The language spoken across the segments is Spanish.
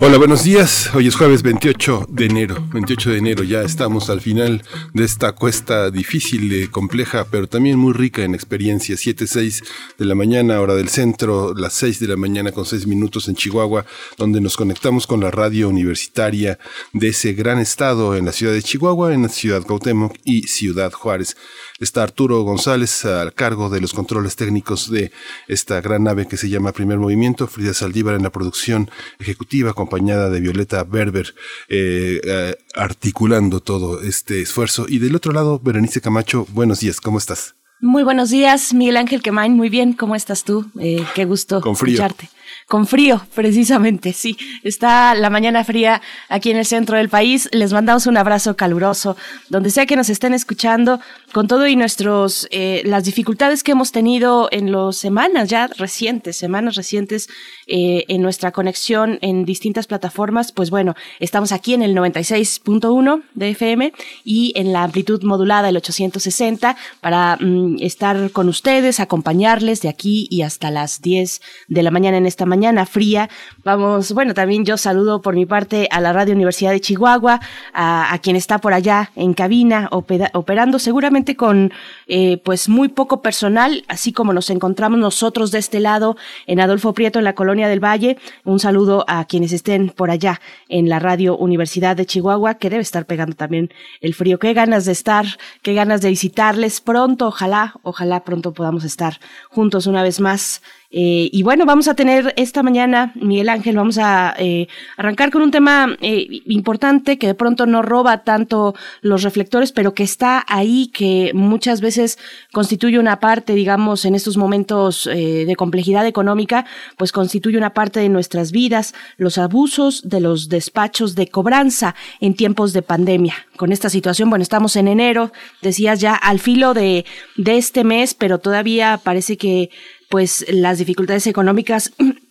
Hola, buenos días. Hoy es jueves 28 de enero. 28 de enero ya estamos al final de esta cuesta difícil, y compleja, pero también muy rica en experiencia. 7, 6 de la mañana, hora del centro, las 6 de la mañana con 6 minutos en Chihuahua, donde nos conectamos con la radio universitaria de ese gran estado en la ciudad de Chihuahua, en la ciudad Cuauhtémoc y Ciudad Juárez. Está Arturo González al cargo de los controles técnicos de esta gran nave que se llama Primer Movimiento, Frida Saldívar en la producción ejecutiva, acompañada de Violeta Berber, eh, eh, articulando todo este esfuerzo. Y del otro lado, Berenice Camacho, buenos días, ¿cómo estás? Muy buenos días, Miguel Ángel Quemain, muy bien, ¿cómo estás tú? Eh, qué gusto Con frío. escucharte. Con frío, precisamente, sí. Está la mañana fría aquí en el centro del país. Les mandamos un abrazo caluroso, donde sea que nos estén escuchando, con todo y nuestros, eh, las dificultades que hemos tenido en las semanas ya recientes, semanas recientes, eh, en nuestra conexión en distintas plataformas. Pues bueno, estamos aquí en el 96.1 de FM y en la amplitud modulada, el 860, para mm, estar con ustedes, acompañarles de aquí y hasta las 10 de la mañana en esta mañana fría. Vamos, bueno, también yo saludo por mi parte a la Radio Universidad de Chihuahua, a, quien está por allá en cabina opera- operando seguramente con eh, pues muy poco personal, así como nos encontramos nosotros de este lado en Adolfo Prieto en la Colonia del Valle. Un saludo a quienes estén por allá en la Radio Universidad de Chihuahua, que debe estar pegando también el frío. Qué ganas de estar, qué ganas de visitarles pronto, ojalá, ojalá pronto podamos estar juntos una vez más. Eh, y bueno, vamos a tener esta mañana, Miguel Ángel, vamos a eh, arrancar con un tema eh, importante que de pronto no roba tanto los reflectores, pero que está ahí, que muchas veces constituye una parte, digamos, en estos momentos de complejidad económica, pues constituye una parte de nuestras vidas, los abusos de los despachos de cobranza en tiempos de pandemia. Con esta situación, bueno, estamos en enero, decías ya al filo de, de este mes, pero todavía parece que pues las dificultades económicas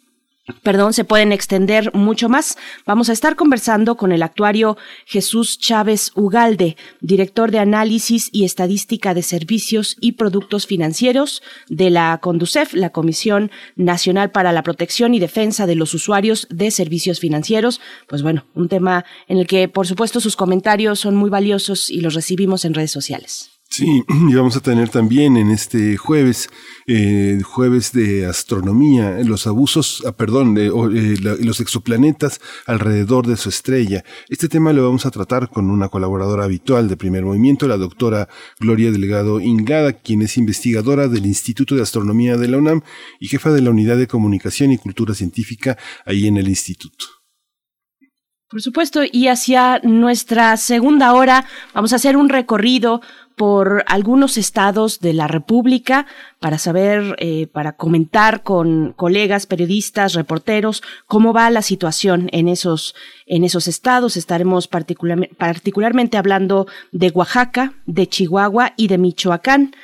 Perdón, se pueden extender mucho más. Vamos a estar conversando con el actuario Jesús Chávez Ugalde, director de análisis y estadística de servicios y productos financieros de la CONDUCEF, la Comisión Nacional para la Protección y Defensa de los Usuarios de Servicios Financieros. Pues bueno, un tema en el que, por supuesto, sus comentarios son muy valiosos y los recibimos en redes sociales. Sí, y vamos a tener también en este jueves, eh, jueves de astronomía, los abusos, ah, perdón, eh, los exoplanetas alrededor de su estrella. Este tema lo vamos a tratar con una colaboradora habitual de Primer Movimiento, la doctora Gloria Delgado Ingada, quien es investigadora del Instituto de Astronomía de la UNAM y jefa de la Unidad de Comunicación y Cultura Científica ahí en el instituto. Por supuesto, y hacia nuestra segunda hora vamos a hacer un recorrido por algunos estados de la República para saber, eh, para comentar con colegas, periodistas, reporteros, cómo va la situación en esos, en esos estados. Estaremos particularme- particularmente hablando de Oaxaca, de Chihuahua y de Michoacán.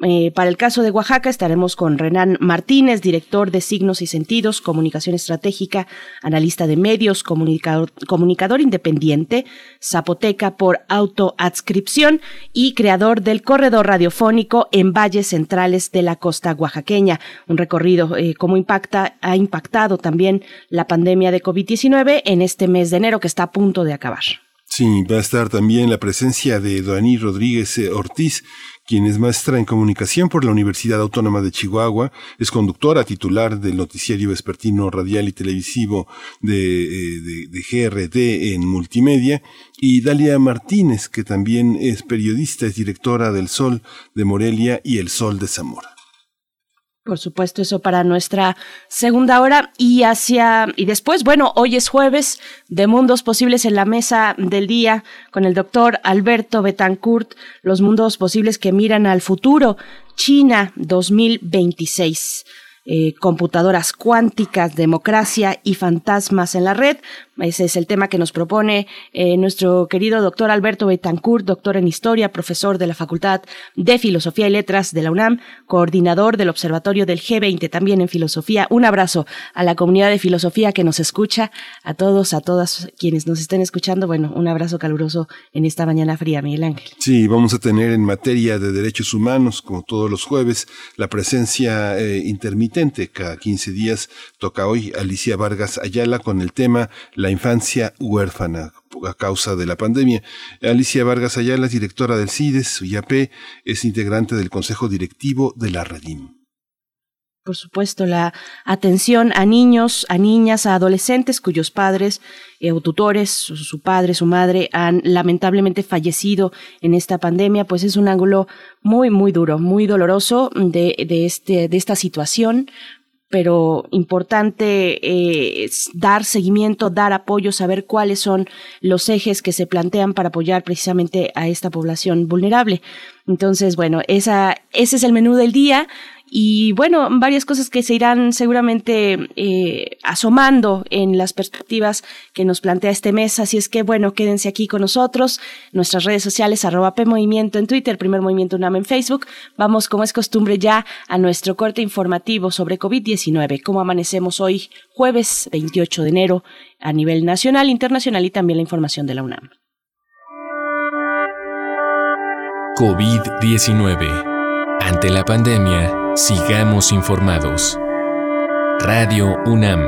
Eh, para el caso de Oaxaca estaremos con Renan Martínez, director de Signos y Sentidos, Comunicación Estratégica, analista de medios, comunicador, independiente, zapoteca por autoadscripción y creador del corredor radiofónico en valles centrales de la costa oaxaqueña. Un recorrido eh, cómo impacta, ha impactado también la pandemia de COVID-19 en este mes de enero que está a punto de acabar. Sí, va a estar también la presencia de Doaní Rodríguez eh, Ortiz, quien es maestra en comunicación por la Universidad Autónoma de Chihuahua, es conductora titular del noticiario vespertino radial y televisivo de, eh, de, de en multimedia, y Dalia Martínez, que también es periodista, es directora del Sol de Morelia y El Sol de Zamora. Por supuesto, eso para nuestra segunda hora y hacia y después, bueno, hoy es jueves de mundos posibles en la mesa del día con el doctor Alberto Betancourt, los mundos posibles que miran al futuro, China 2026. Eh, computadoras cuánticas, democracia y fantasmas en la red. Ese es el tema que nos propone eh, nuestro querido doctor Alberto Betancourt, doctor en Historia, profesor de la Facultad de Filosofía y Letras de la UNAM, coordinador del Observatorio del G20 también en Filosofía. Un abrazo a la comunidad de Filosofía que nos escucha, a todos, a todas quienes nos estén escuchando. Bueno, un abrazo caluroso en esta mañana fría, Miguel Ángel. Sí, vamos a tener en materia de derechos humanos, como todos los jueves, la presencia eh, intermitente. Cada 15 días toca hoy Alicia Vargas Ayala con el tema la infancia huérfana a causa de la pandemia. Alicia Vargas Ayala directora del CIDES, UIAP, es integrante del Consejo Directivo de la Redim. Por supuesto, la atención a niños, a niñas, a adolescentes cuyos padres eh, o tutores, su, padre, su madre, han lamentablemente fallecido en esta pandemia, pues es un ángulo muy, muy duro, muy doloroso de, de, este, de esta situación pero importante eh, dar seguimiento, dar apoyo, saber cuáles son los ejes que se plantean para apoyar precisamente a esta población vulnerable. Entonces, bueno, esa, ese es el menú del día y bueno, varias cosas que se irán seguramente eh, asomando en las perspectivas que nos plantea este mes. Así es que bueno, quédense aquí con nosotros. Nuestras redes sociales, arroba P Movimiento en Twitter, Primer Movimiento UNAM en Facebook. Vamos, como es costumbre, ya a nuestro corte informativo sobre COVID-19. Cómo amanecemos hoy, jueves 28 de enero, a nivel nacional, internacional y también la información de la UNAM. COVID-19. Ante la pandemia, Sigamos informados. Radio UNAM.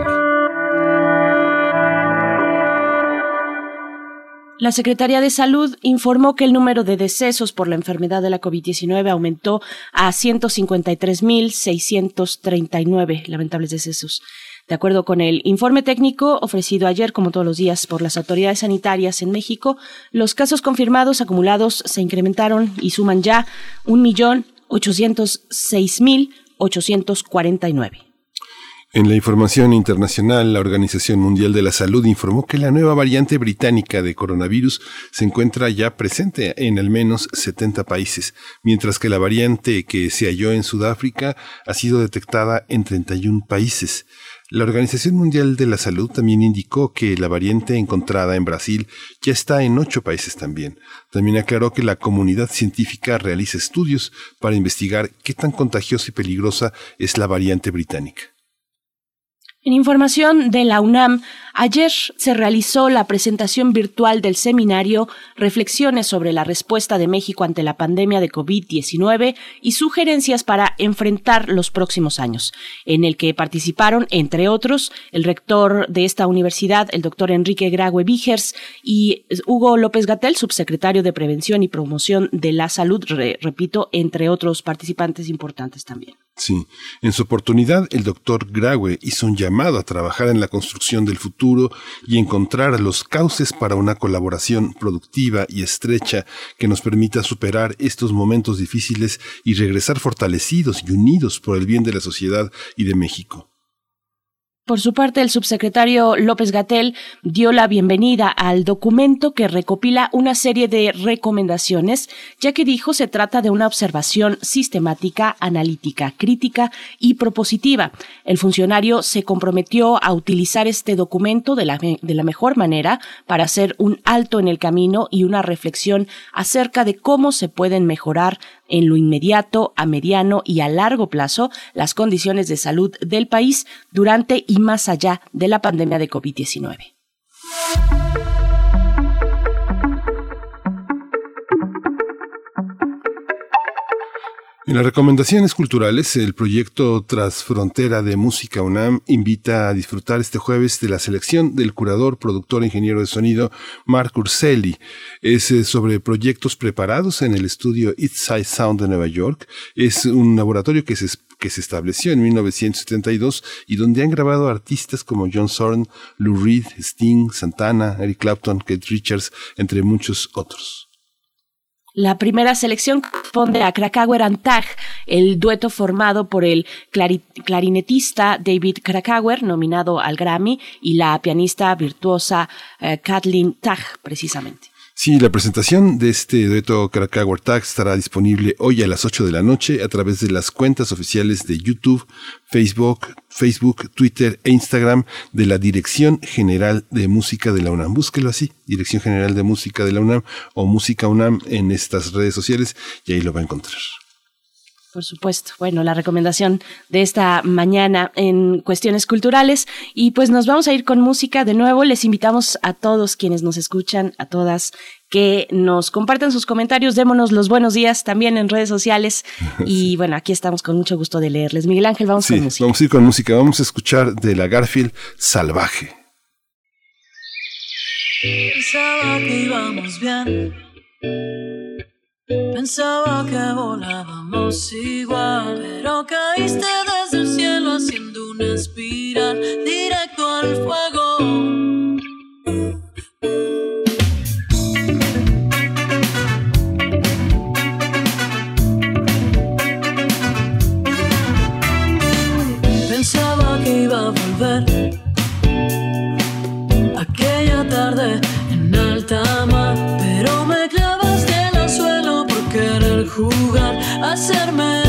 La Secretaría de Salud informó que el número de decesos por la enfermedad de la COVID-19 aumentó a 153.639 lamentables decesos. De acuerdo con el informe técnico ofrecido ayer, como todos los días, por las autoridades sanitarias en México, los casos confirmados acumulados se incrementaron y suman ya un millón 806.849. En la información internacional, la Organización Mundial de la Salud informó que la nueva variante británica de coronavirus se encuentra ya presente en al menos 70 países, mientras que la variante que se halló en Sudáfrica ha sido detectada en 31 países. La Organización Mundial de la Salud también indicó que la variante encontrada en Brasil ya está en ocho países también. También aclaró que la comunidad científica realiza estudios para investigar qué tan contagiosa y peligrosa es la variante británica. En información de la UNAM, ayer se realizó la presentación virtual del seminario Reflexiones sobre la respuesta de México ante la pandemia de COVID-19 y sugerencias para enfrentar los próximos años, en el que participaron, entre otros, el rector de esta universidad, el doctor Enrique Graue Vigers, y Hugo López Gatel, subsecretario de Prevención y Promoción de la Salud, repito, entre otros participantes importantes también. Sí, en su oportunidad el doctor Graue hizo un llamado a trabajar en la construcción del futuro y encontrar los cauces para una colaboración productiva y estrecha que nos permita superar estos momentos difíciles y regresar fortalecidos y unidos por el bien de la sociedad y de México. Por su parte, el subsecretario López Gatel dio la bienvenida al documento que recopila una serie de recomendaciones, ya que dijo se trata de una observación sistemática, analítica, crítica y propositiva. El funcionario se comprometió a utilizar este documento de la, de la mejor manera para hacer un alto en el camino y una reflexión acerca de cómo se pueden mejorar en lo inmediato, a mediano y a largo plazo las condiciones de salud del país durante y más allá de la pandemia de COVID-19. En las recomendaciones culturales, el proyecto Transfrontera de Música UNAM invita a disfrutar este jueves de la selección del curador, productor e ingeniero de sonido Mark Urselli. Es eh, sobre proyectos preparados en el estudio East Side Sound de Nueva York. Es un laboratorio que se, que se estableció en 1972 y donde han grabado artistas como John Zorn, Lou Reed, Sting, Santana, Eric Clapton, Kate Richards, entre muchos otros. La primera selección corresponde a Krakauer and Tag, el dueto formado por el clarinetista David Krakauer, nominado al Grammy, y la pianista virtuosa eh, Kathleen Tag, precisamente. Sí, la presentación de este dueto Krakauer Tag estará disponible hoy a las 8 de la noche a través de las cuentas oficiales de YouTube, Facebook, Facebook, Twitter e Instagram de la Dirección General de Música de la UNAM. Búsquelo así, Dirección General de Música de la UNAM o Música UNAM en estas redes sociales y ahí lo va a encontrar. Por supuesto. Bueno, la recomendación de esta mañana en cuestiones culturales. Y pues nos vamos a ir con música de nuevo. Les invitamos a todos quienes nos escuchan, a todas, que nos compartan sus comentarios. Démonos los buenos días también en redes sociales. Y bueno, aquí estamos con mucho gusto de leerles. Miguel Ángel, vamos con música. Vamos a ir con música. Vamos a escuchar de la Garfield Salvaje. Pensaba que íbamos bien Pensaba que volábamos igual, pero caíste desde el cielo haciendo una espiral directo al fuego. Pensaba que iba a volver jugar hacerme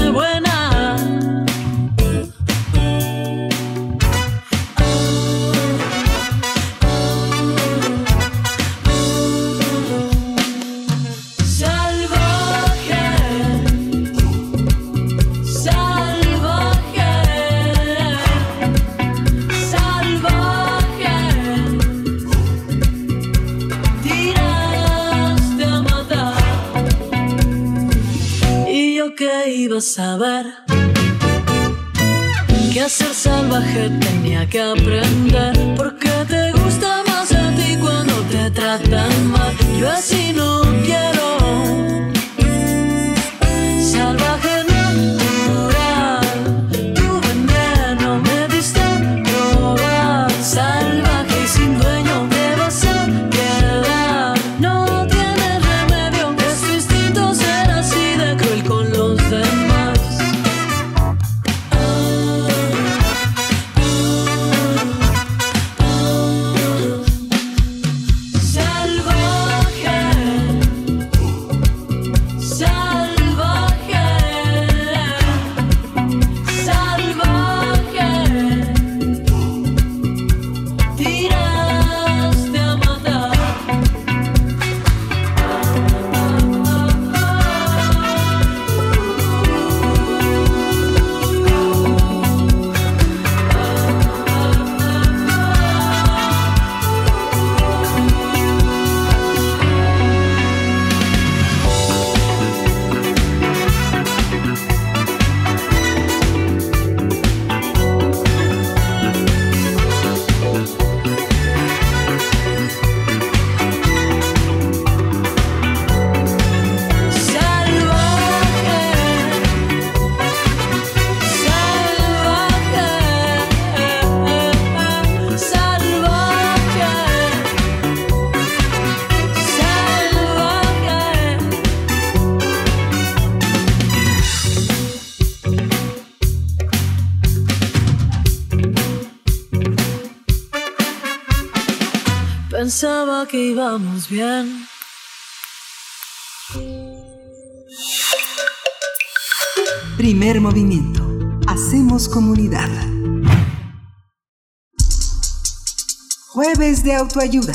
saber que a ser salvaje tenía que aprender. Porque te gusta más a ti cuando te tratan mal. Yo así Autoayuda.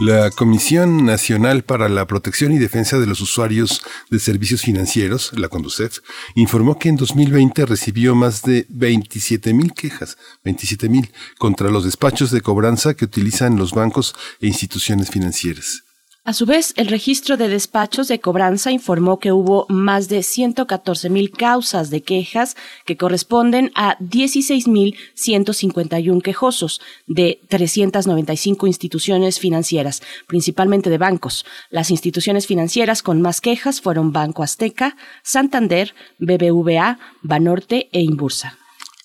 La Comisión Nacional para la Protección y Defensa de los Usuarios de Servicios Financieros, la CONDUCEF, informó que en 2020 recibió más de 27 mil quejas, 27 mil, contra los despachos de cobranza que utilizan los bancos e instituciones financieras. A su vez, el registro de despachos de cobranza informó que hubo más de 114 mil causas de quejas que corresponden a 16.151 quejosos de 395 instituciones financieras, principalmente de bancos. Las instituciones financieras con más quejas fueron Banco Azteca, Santander, BBVA, Banorte e Inbursa.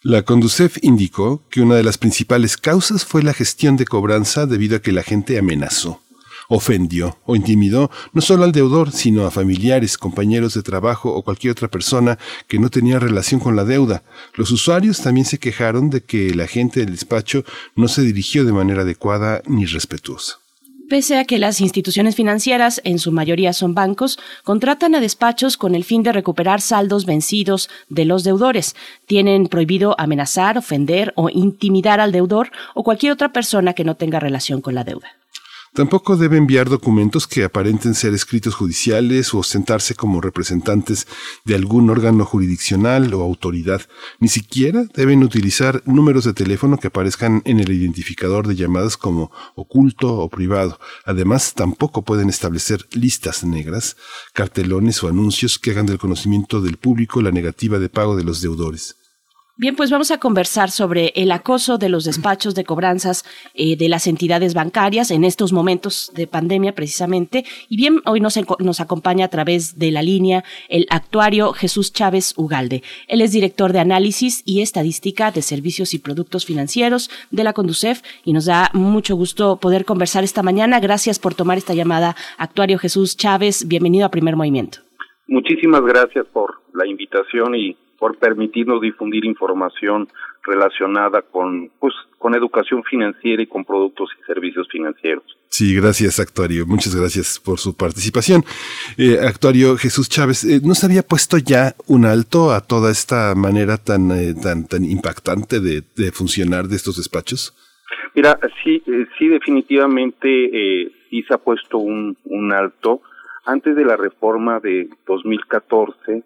La Conducef indicó que una de las principales causas fue la gestión de cobranza debido a que la gente amenazó. Ofendió o intimidó no solo al deudor, sino a familiares, compañeros de trabajo o cualquier otra persona que no tenía relación con la deuda. Los usuarios también se quejaron de que la gente del despacho no se dirigió de manera adecuada ni respetuosa. Pese a que las instituciones financieras, en su mayoría son bancos, contratan a despachos con el fin de recuperar saldos vencidos de los deudores. Tienen prohibido amenazar, ofender o intimidar al deudor o cualquier otra persona que no tenga relación con la deuda. Tampoco debe enviar documentos que aparenten ser escritos judiciales o ostentarse como representantes de algún órgano jurisdiccional o autoridad. Ni siquiera deben utilizar números de teléfono que aparezcan en el identificador de llamadas como oculto o privado. Además, tampoco pueden establecer listas negras, cartelones o anuncios que hagan del conocimiento del público la negativa de pago de los deudores. Bien, pues vamos a conversar sobre el acoso de los despachos de cobranzas eh, de las entidades bancarias en estos momentos de pandemia precisamente. Y bien, hoy nos, nos acompaña a través de la línea el actuario Jesús Chávez Ugalde. Él es director de análisis y estadística de servicios y productos financieros de la Conducef y nos da mucho gusto poder conversar esta mañana. Gracias por tomar esta llamada, actuario Jesús Chávez. Bienvenido a Primer Movimiento. Muchísimas gracias por la invitación y por permitirnos difundir información relacionada con pues con educación financiera y con productos y servicios financieros. Sí, gracias, actuario. Muchas gracias por su participación. Eh, actuario Jesús Chávez, eh, ¿no se había puesto ya un alto a toda esta manera tan, eh, tan, tan impactante de, de, funcionar de estos despachos? Mira, sí, eh, sí, definitivamente eh, sí se ha puesto un, un alto. Antes de la reforma de 2014,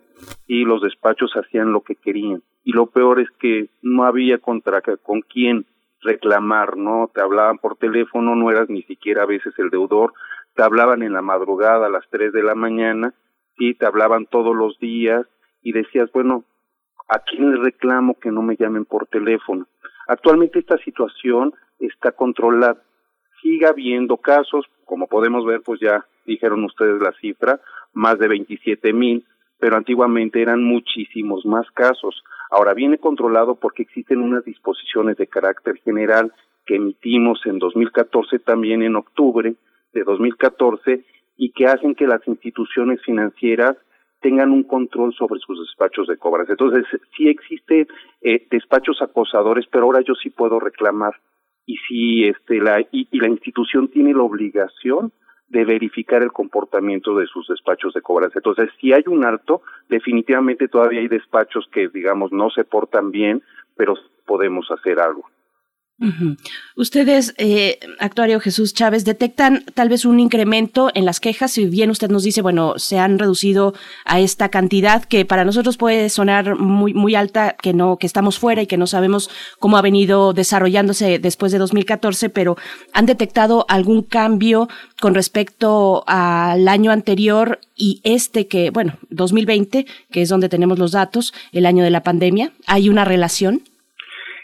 y los despachos hacían lo que querían. Y lo peor es que no había contra con quién reclamar, ¿no? Te hablaban por teléfono, no eras ni siquiera a veces el deudor, te hablaban en la madrugada a las 3 de la mañana, sí, te hablaban todos los días y decías, bueno, ¿a quién le reclamo que no me llamen por teléfono? Actualmente esta situación está controlada. Sigue habiendo casos, como podemos ver, pues ya dijeron ustedes la cifra, más de 27 mil, pero antiguamente eran muchísimos más casos. Ahora viene controlado porque existen unas disposiciones de carácter general que emitimos en 2014 también en octubre de 2014 y que hacen que las instituciones financieras tengan un control sobre sus despachos de cobranza. Entonces, sí existen eh, despachos acosadores, pero ahora yo sí puedo reclamar y si este la y la institución tiene la obligación de verificar el comportamiento de sus despachos de cobranza. Entonces, si hay un alto, definitivamente todavía hay despachos que, digamos, no se portan bien, pero podemos hacer algo. Ustedes, eh, actuario Jesús Chávez, detectan tal vez un incremento en las quejas, si bien usted nos dice, bueno, se han reducido a esta cantidad que para nosotros puede sonar muy, muy alta, que no, que estamos fuera y que no sabemos cómo ha venido desarrollándose después de 2014, pero ¿han detectado algún cambio con respecto al año anterior y este que, bueno, 2020, que es donde tenemos los datos, el año de la pandemia? ¿Hay una relación?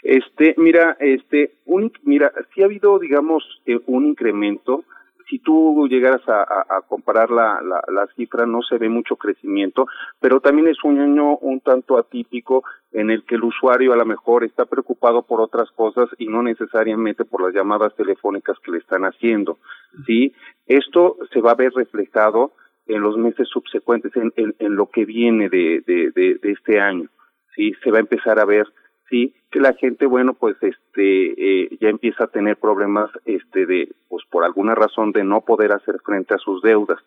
Este, mira, este, un, mira, sí ha habido, digamos, eh, un incremento. Si tú llegaras a, a, comparar la, cifra, no se ve mucho crecimiento, pero también es un año un tanto atípico en el que el usuario a lo mejor está preocupado por otras cosas y no necesariamente por las llamadas telefónicas que le están haciendo. ¿sí? Esto se va a ver reflejado en los meses subsecuentes, en, en, en lo que viene de, de, de, de este año. ¿sí? Se va a empezar a ver sí que la gente bueno pues este eh, ya empieza a tener problemas este de pues por alguna razón de no poder hacer frente a sus deudas.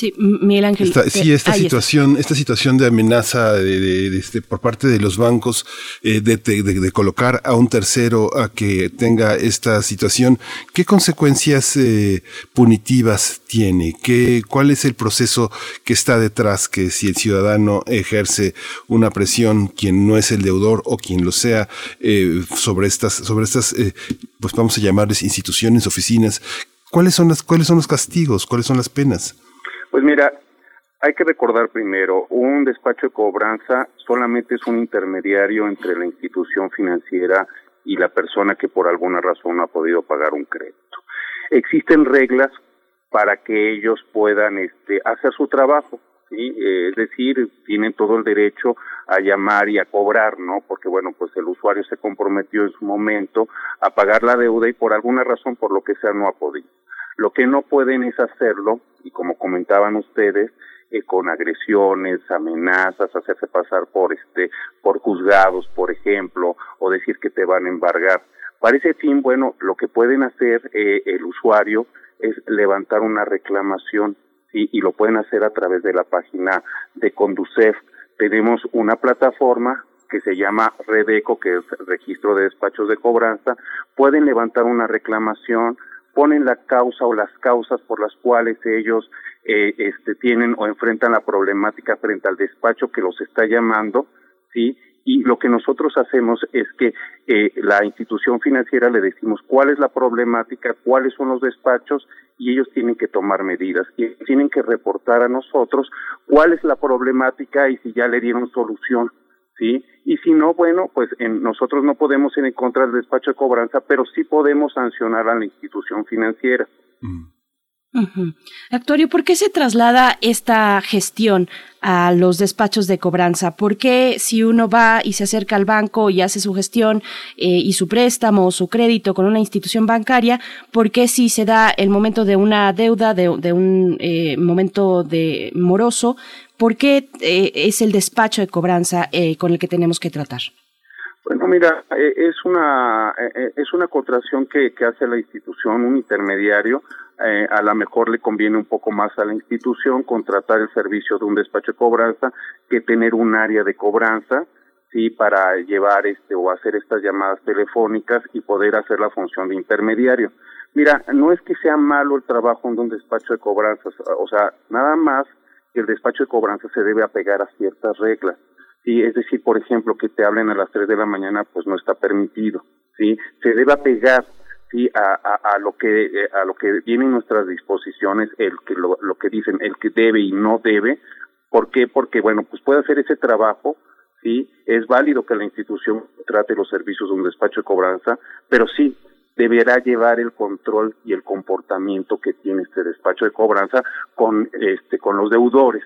Sí, Miguel Ángel. Esta, sí, esta situación, está. esta situación de amenaza de, de, de, este, por parte de los bancos eh, de, de, colocar a un tercero a que tenga esta situación, ¿qué consecuencias eh, punitivas tiene? ¿Qué, ¿Cuál es el proceso que está detrás? Que si el ciudadano ejerce una presión, quien no es el deudor o quien lo sea, eh, sobre estas, sobre estas, eh, pues vamos a llamarles instituciones, oficinas, ¿cuáles son las, cuáles son los castigos? ¿Cuáles son las penas? Pues mira, hay que recordar primero, un despacho de cobranza solamente es un intermediario entre la institución financiera y la persona que por alguna razón no ha podido pagar un crédito. Existen reglas para que ellos puedan este, hacer su trabajo, ¿sí? Eh, es decir, tienen todo el derecho a llamar y a cobrar, ¿no? Porque, bueno, pues el usuario se comprometió en su momento a pagar la deuda y por alguna razón, por lo que sea, no ha podido. Lo que no pueden es hacerlo, y como comentaban ustedes, eh, con agresiones, amenazas, hacerse pasar por este, por juzgados, por ejemplo, o decir que te van a embargar. Para ese fin, bueno, lo que pueden hacer eh, el usuario es levantar una reclamación ¿sí? y lo pueden hacer a través de la página de Conducef. Tenemos una plataforma que se llama Redeco, que es registro de despachos de cobranza. Pueden levantar una reclamación, ponen la causa o las causas por las cuales ellos eh, este, tienen o enfrentan la problemática frente al despacho que los está llamando, ¿sí? Y lo que nosotros hacemos es que eh, la institución financiera le decimos cuál es la problemática, cuáles son los despachos y ellos tienen que tomar medidas y tienen que reportar a nosotros cuál es la problemática y si ya le dieron solución, ¿sí? Y si no, bueno, pues en, nosotros no podemos ir en contra del despacho de cobranza, pero sí podemos sancionar a la institución financiera. Actuario, ¿por qué se traslada esta gestión a los despachos de cobranza? ¿Por qué si uno va y se acerca al banco y hace su gestión eh, y su préstamo o su crédito con una institución bancaria, por qué si se da el momento de una deuda, de, un eh, momento de moroso, por qué eh, es el despacho de cobranza con el que tenemos que tratar? Bueno, mira, eh, es una eh, eh, es una contracción que, que hace la institución, un intermediario. eh, a lo mejor le conviene un poco más a la institución contratar el servicio de un despacho de cobranza que tener un área de cobranza, sí, para llevar este o hacer estas llamadas telefónicas y poder hacer la función de intermediario. Mira, no es que sea malo el trabajo de un despacho de cobranzas, o sea, nada más que el despacho de cobranza se debe apegar a ciertas reglas. Sí, es decir, por ejemplo, que te hablen a las 3 de la mañana, pues no está permitido, ¿sí? Se debe apegar, sí, a, a, a lo que, eh, a lo que viene en nuestras disposiciones, el que, lo, lo que dicen, el que debe y no debe. ¿Por qué? Porque, bueno, pues puede hacer ese trabajo, sí, es válido que la institución trate los servicios de un despacho de cobranza, pero sí, deberá llevar el control y el comportamiento que tiene este despacho de cobranza con, este, con los deudores.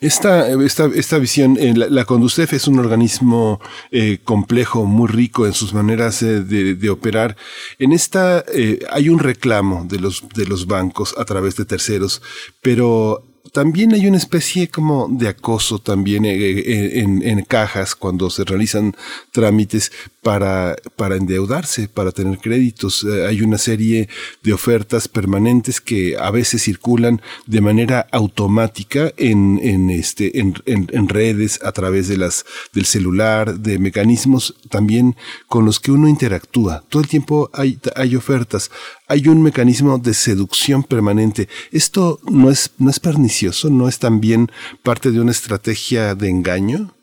Esta, esta, esta visión, eh, la, Conducef es un organismo eh, complejo, muy rico en sus maneras eh, de, operar. En esta hay un reclamo de los, de los bancos a través de terceros, pero también hay una especie como de acoso también en, en cajas cuando se realizan trámites para, para endeudarse, para tener créditos. Eh, hay una serie de ofertas permanentes que a veces circulan de manera automática en, en, este, en, en, redes, a través de las, del celular, de mecanismos también con los que uno interactúa. Todo el tiempo hay, hay ofertas. Hay un mecanismo de seducción permanente. Esto no es, no es pernicioso, no es también parte de una estrategia de engaño.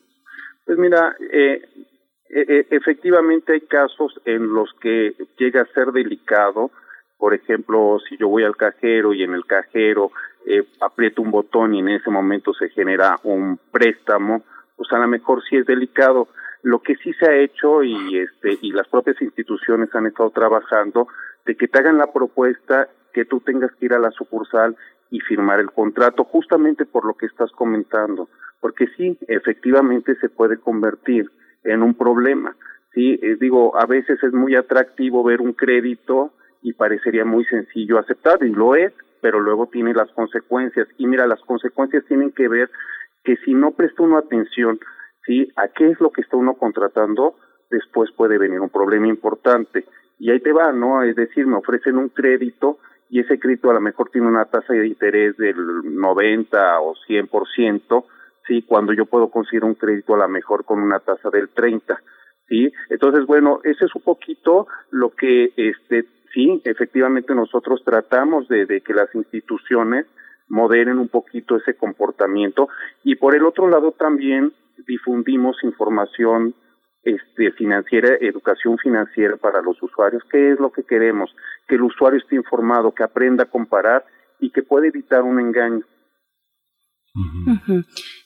Pues mira, eh, efectivamente hay casos en los que llega a ser delicado. Por ejemplo, si yo voy al cajero y en el cajero eh, aprieto un botón y en ese momento se genera un préstamo, pues a lo mejor sí es delicado. Lo que sí se ha hecho y este y las propias instituciones han estado trabajando de que te hagan la propuesta que tú tengas que ir a la sucursal y firmar el contrato, justamente por lo que estás comentando, porque sí, efectivamente se puede convertir en un problema. Sí, eh, digo, a veces es muy atractivo ver un crédito y parecería muy sencillo aceptar, y lo es, pero luego tiene las consecuencias. Y mira, las consecuencias tienen que ver que si no presta uno atención, ¿sí? A qué es lo que está uno contratando, después puede venir un problema importante. Y ahí te va, ¿no? Es decir, me ofrecen un crédito y ese crédito a lo mejor tiene una tasa de interés del 90 o 100%, ¿sí? Cuando yo puedo conseguir un crédito a lo mejor con una tasa del 30, ¿sí? Entonces, bueno, ese es un poquito lo que, este, sí, efectivamente nosotros tratamos de, de que las instituciones moderen un poquito ese comportamiento y por el otro lado también difundimos información este, financiera, educación financiera para los usuarios. ¿Qué es lo que queremos? Que el usuario esté informado, que aprenda a comparar y que pueda evitar un engaño.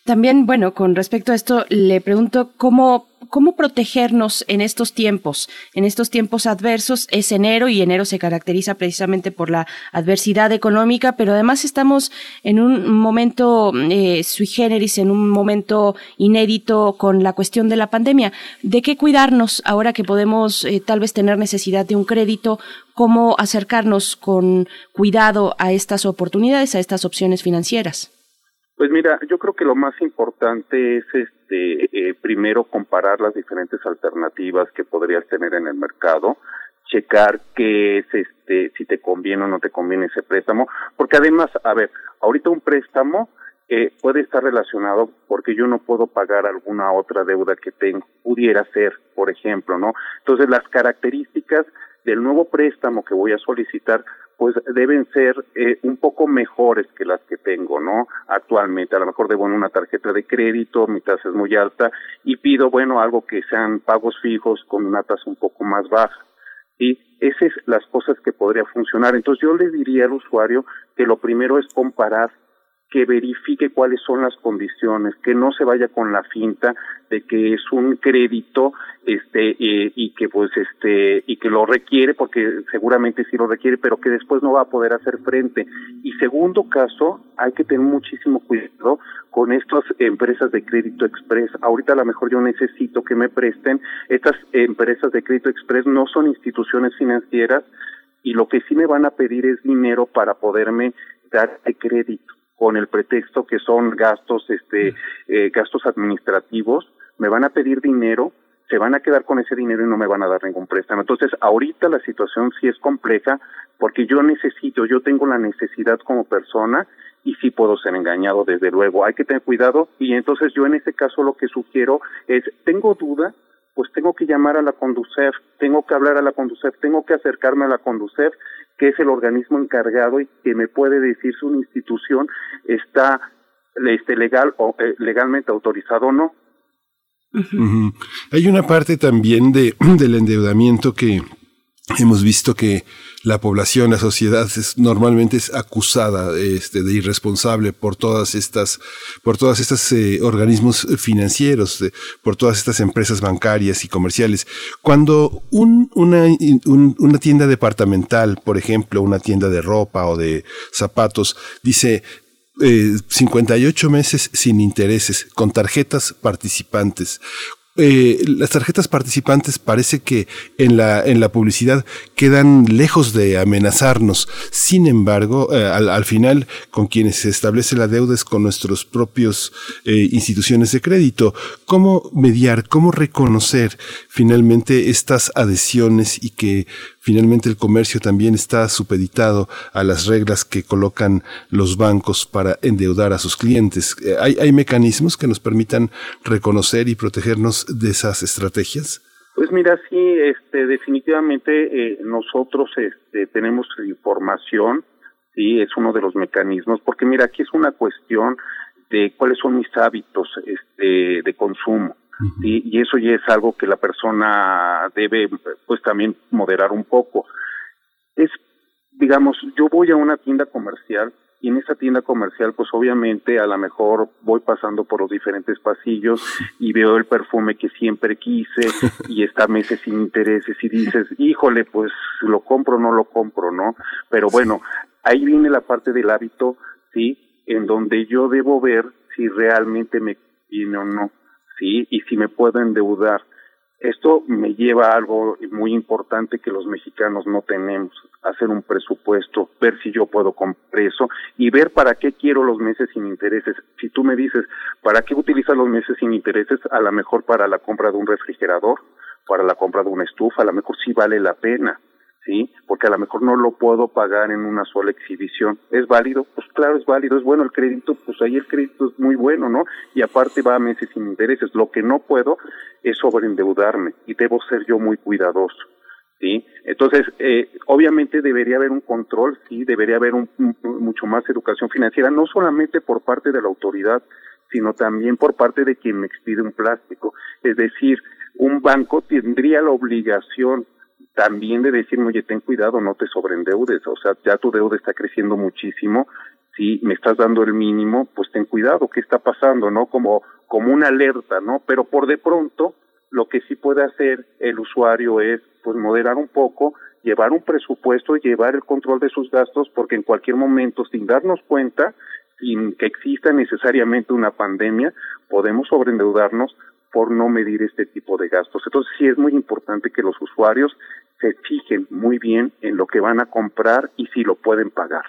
También, bueno, con respecto a esto, le pregunto cómo, cómo protegernos en estos tiempos, en estos tiempos adversos. Es enero y enero se caracteriza precisamente por la adversidad económica, pero además estamos en un momento eh, sui generis, en un momento inédito con la cuestión de la pandemia. ¿De qué cuidarnos ahora que podemos eh, tal vez tener necesidad de un crédito? ¿Cómo acercarnos con cuidado a estas oportunidades, a estas opciones financieras? Pues mira, yo creo que lo más importante es este eh, primero comparar las diferentes alternativas que podrías tener en el mercado, checar qué es este si te conviene o no te conviene ese préstamo, porque además, a ver, ahorita un préstamo eh, puede estar relacionado porque yo no puedo pagar alguna otra deuda que tengo, pudiera ser, por ejemplo, ¿no? Entonces las características del nuevo préstamo que voy a solicitar pues deben ser eh, un poco mejores que las que tengo, ¿no? Actualmente, a lo mejor debo en una tarjeta de crédito, mi tasa es muy alta y pido, bueno, algo que sean pagos fijos con una tasa un poco más baja. Y esas es las cosas que podría funcionar. Entonces yo le diría al usuario que lo primero es comparar que verifique cuáles son las condiciones, que no se vaya con la finta de que es un crédito este eh, y que pues este y que lo requiere porque seguramente sí lo requiere, pero que después no va a poder hacer frente. Y segundo caso, hay que tener muchísimo cuidado con estas empresas de crédito express. Ahorita a lo mejor yo necesito que me presten estas empresas de crédito express no son instituciones financieras y lo que sí me van a pedir es dinero para poderme dar el crédito con el pretexto que son gastos, este, eh, gastos administrativos, me van a pedir dinero, se van a quedar con ese dinero y no me van a dar ningún préstamo. Entonces, ahorita la situación sí es compleja porque yo necesito, yo tengo la necesidad como persona y sí puedo ser engañado, desde luego. Hay que tener cuidado y entonces yo en ese caso lo que sugiero es, tengo duda, pues tengo que llamar a la Conducef, tengo que hablar a la Conducef, tengo que acercarme a la Conducef que es el organismo encargado y que me puede decir si una institución está este, legal o eh, legalmente autorizado o no. Hay una parte también de, del endeudamiento que hemos visto que la población, la sociedad es, normalmente es acusada este, de irresponsable por todas estas, por todas estas eh, organismos financieros, por todas estas empresas bancarias y comerciales. Cuando un, una, un- una tienda departamental, por ejemplo, una tienda de ropa o de zapatos, dice eh, 58 meses sin intereses, con tarjetas participantes. Eh, las tarjetas participantes parece que en la, en la publicidad quedan lejos de amenazarnos. Sin embargo, eh, al, al final, con quienes se establece la deuda es con nuestros propios eh, instituciones de crédito. ¿Cómo mediar, cómo reconocer finalmente estas adhesiones y que finalmente el comercio también está supeditado a las reglas que colocan los bancos para endeudar a sus clientes. Eh, ¿Hay, hay mecanismos que nos permitan reconocer y protegernos de esas estrategias? Pues mira, sí, este, definitivamente eh, nosotros este, tenemos información, sí, es uno de los mecanismos, porque mira, aquí es una cuestión de cuáles son mis hábitos este, de consumo. ¿sí? Y eso ya es algo que la persona debe, pues también moderar un poco. Es, digamos, yo voy a una tienda comercial y en esa tienda comercial, pues obviamente a lo mejor voy pasando por los diferentes pasillos y veo el perfume que siempre quise y está meses sin intereses y dices, híjole, pues lo compro o no lo compro, ¿no? Pero bueno, ahí viene la parte del hábito, ¿sí? En donde yo debo ver si realmente me viene o no, ¿sí? Y si me puedo endeudar. Esto me lleva a algo muy importante que los mexicanos no tenemos, hacer un presupuesto, ver si yo puedo comprar eso y ver para qué quiero los meses sin intereses. Si tú me dices, ¿para qué utilizas los meses sin intereses? A lo mejor para la compra de un refrigerador, para la compra de una estufa, a lo mejor sí vale la pena, ¿sí? Porque a lo mejor no lo puedo pagar en una sola exhibición. ¿Es válido? Pues claro, es válido, es bueno el crédito, pues ahí el crédito es muy bueno, ¿no? Y aparte va a meses sin intereses. Lo que no puedo es sobreendeudarme y debo ser yo muy cuidadoso. ¿Sí? Entonces, eh, obviamente debería haber un control, sí, debería haber un, mucho más educación financiera, no solamente por parte de la autoridad, sino también por parte de quien me expide un plástico. Es decir, un banco tendría la obligación también de decirme, oye, ten cuidado, no te sobreendeudes, o sea, ya tu deuda está creciendo muchísimo si me estás dando el mínimo, pues ten cuidado, ¿qué está pasando? ¿No? Como, como una alerta, ¿no? Pero por de pronto, lo que sí puede hacer el usuario es, pues, moderar un poco, llevar un presupuesto, llevar el control de sus gastos, porque en cualquier momento, sin darnos cuenta, sin que exista necesariamente una pandemia, podemos sobreendeudarnos por no medir este tipo de gastos. Entonces sí es muy importante que los usuarios se fijen muy bien en lo que van a comprar y si lo pueden pagar.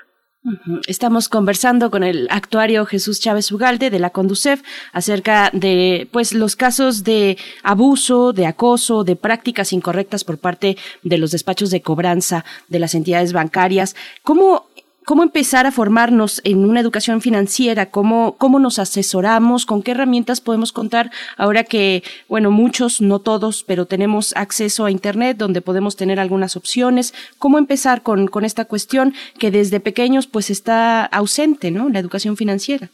Estamos conversando con el actuario Jesús Chávez Ugalde de la Conducef acerca de pues los casos de abuso, de acoso, de prácticas incorrectas por parte de los despachos de cobranza de las entidades bancarias. ¿Cómo ¿Cómo empezar a formarnos en una educación financiera? ¿Cómo, ¿Cómo nos asesoramos? ¿Con qué herramientas podemos contar ahora que, bueno, muchos, no todos, pero tenemos acceso a Internet donde podemos tener algunas opciones? ¿Cómo empezar con, con esta cuestión que desde pequeños pues está ausente, ¿no? La educación financiera.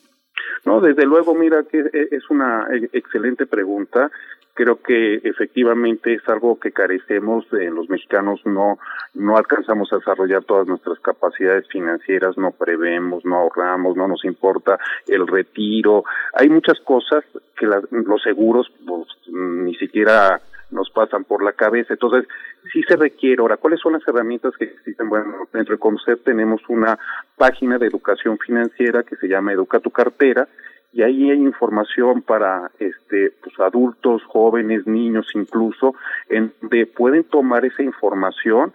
No, desde luego, mira que e- es una e- excelente pregunta. Creo que efectivamente es algo que carecemos, eh, los mexicanos no no alcanzamos a desarrollar todas nuestras capacidades financieras, no prevemos, no ahorramos, no nos importa el retiro. Hay muchas cosas que la- los seguros pues, ni siquiera nos pasan por la cabeza. Entonces, sí se requiere. Ahora, ¿cuáles son las herramientas que existen? Bueno, dentro de Concept tenemos una página de educación financiera que se llama Educa tu cartera y ahí hay información para este pues adultos, jóvenes, niños incluso, en donde pueden tomar esa información,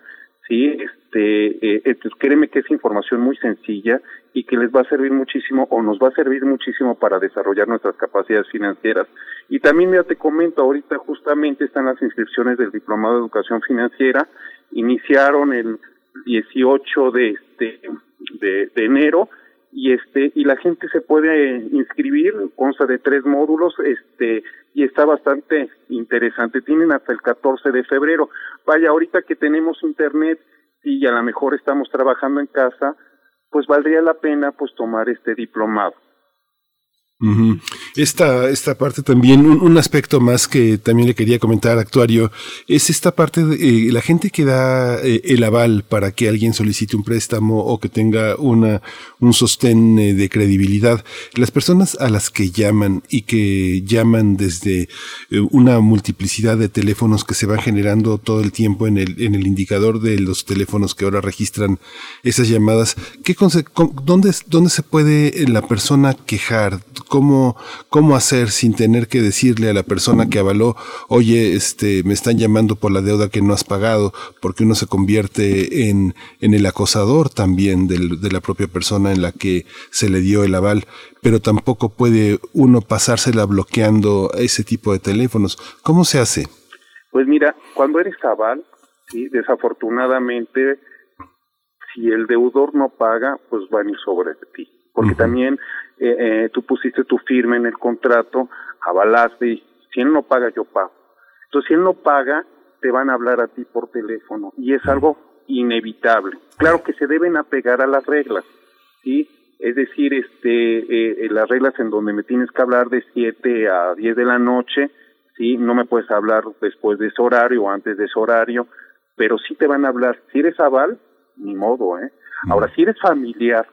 sí, este, eh, eh, pues créeme que es información muy sencilla y que les va a servir muchísimo o nos va a servir muchísimo para desarrollar nuestras capacidades financieras. Y también ya te comento, ahorita justamente están las inscripciones del Diplomado de Educación Financiera, iniciaron el 18 de este de, de enero y este y la gente se puede inscribir consta de tres módulos este y está bastante interesante. Tienen hasta el 14 de febrero. Vaya ahorita que tenemos internet y a lo mejor estamos trabajando en casa pues valdría la pena pues tomar este diplomado Ujú. Esta, esta parte también, un, aspecto más que también le quería comentar, actuario, es esta parte de eh, la gente que da eh, el aval para que alguien solicite un préstamo o que tenga una, un sostén eh, de credibilidad. Las personas a las que llaman y que llaman desde una multiplicidad de teléfonos que se van generando todo el tiempo en el, en el indicador de los teléfonos que ahora registran esas llamadas, ¿qué dónde, ¿dónde se puede la persona quejar? ¿Cómo, ¿Cómo hacer sin tener que decirle a la persona que avaló, oye, este, me están llamando por la deuda que no has pagado? Porque uno se convierte en, en el acosador también del- de la propia persona en la que se le dio el aval, pero tampoco puede uno pasársela bloqueando ese tipo de teléfonos. ¿Cómo se hace? Pues mira, cuando eres aval, sí, desafortunadamente, si el deudor no paga, pues van a ir sobre ti. Porque también eh, eh, tú pusiste tu firma en el contrato, avalaste y si él no paga, yo pago. Entonces, si él no paga, te van a hablar a ti por teléfono y es algo inevitable. Claro que se deben apegar a las reglas, ¿sí? Es decir, este, eh, eh, las reglas en donde me tienes que hablar de 7 a 10 de la noche, sí, no me puedes hablar después de ese horario o antes de ese horario, pero sí te van a hablar. Si eres aval, ni modo, ¿eh? Ahora, si eres familiar,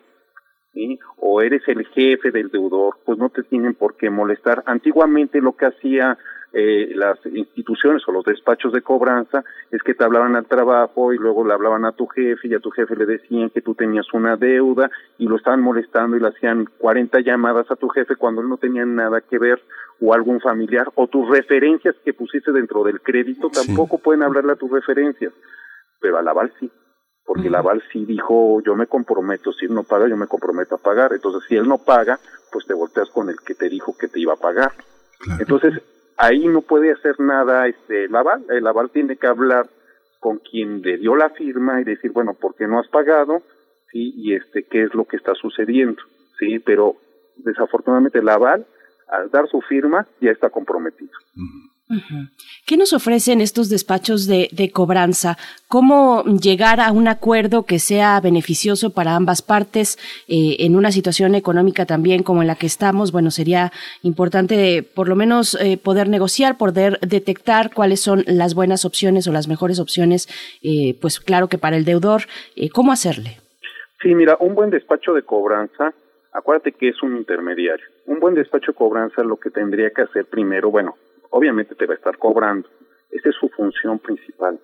¿sí? o eres el jefe del deudor, pues no te tienen por qué molestar. Antiguamente lo que hacía eh, las instituciones o los despachos de cobranza es que te hablaban al trabajo y luego le hablaban a tu jefe y a tu jefe le decían que tú tenías una deuda y lo estaban molestando y le hacían 40 llamadas a tu jefe cuando él no tenía nada que ver o algún familiar o tus referencias que pusiste dentro del crédito tampoco pueden hablarle a tus referencias, pero al aval sí porque el aval sí dijo, yo me comprometo, si él no paga, yo me comprometo a pagar. Entonces, si él no paga, pues te volteas con el que te dijo que te iba a pagar. Entonces, ahí no puede hacer nada este, el aval. El aval tiene que hablar con quien le dio la firma y decir, bueno, ¿por qué no has pagado? Sí, y este, ¿qué es lo que está sucediendo? Sí, pero desafortunadamente el aval, al dar su firma, ya está comprometido. ¿Qué nos ofrecen estos despachos de, de cobranza? ¿Cómo llegar a un acuerdo que sea beneficioso para ambas partes eh, en una situación económica también como en la que estamos? Bueno, sería importante por lo menos eh, poder negociar, poder detectar cuáles son las buenas opciones o las mejores opciones, eh, pues claro que para el deudor, eh, ¿cómo hacerle? Sí, mira, un buen despacho de cobranza, acuérdate que es un intermediario. Un buen despacho de cobranza lo que tendría que hacer primero, bueno, obviamente te va a estar cobrando. Esa es su función principal.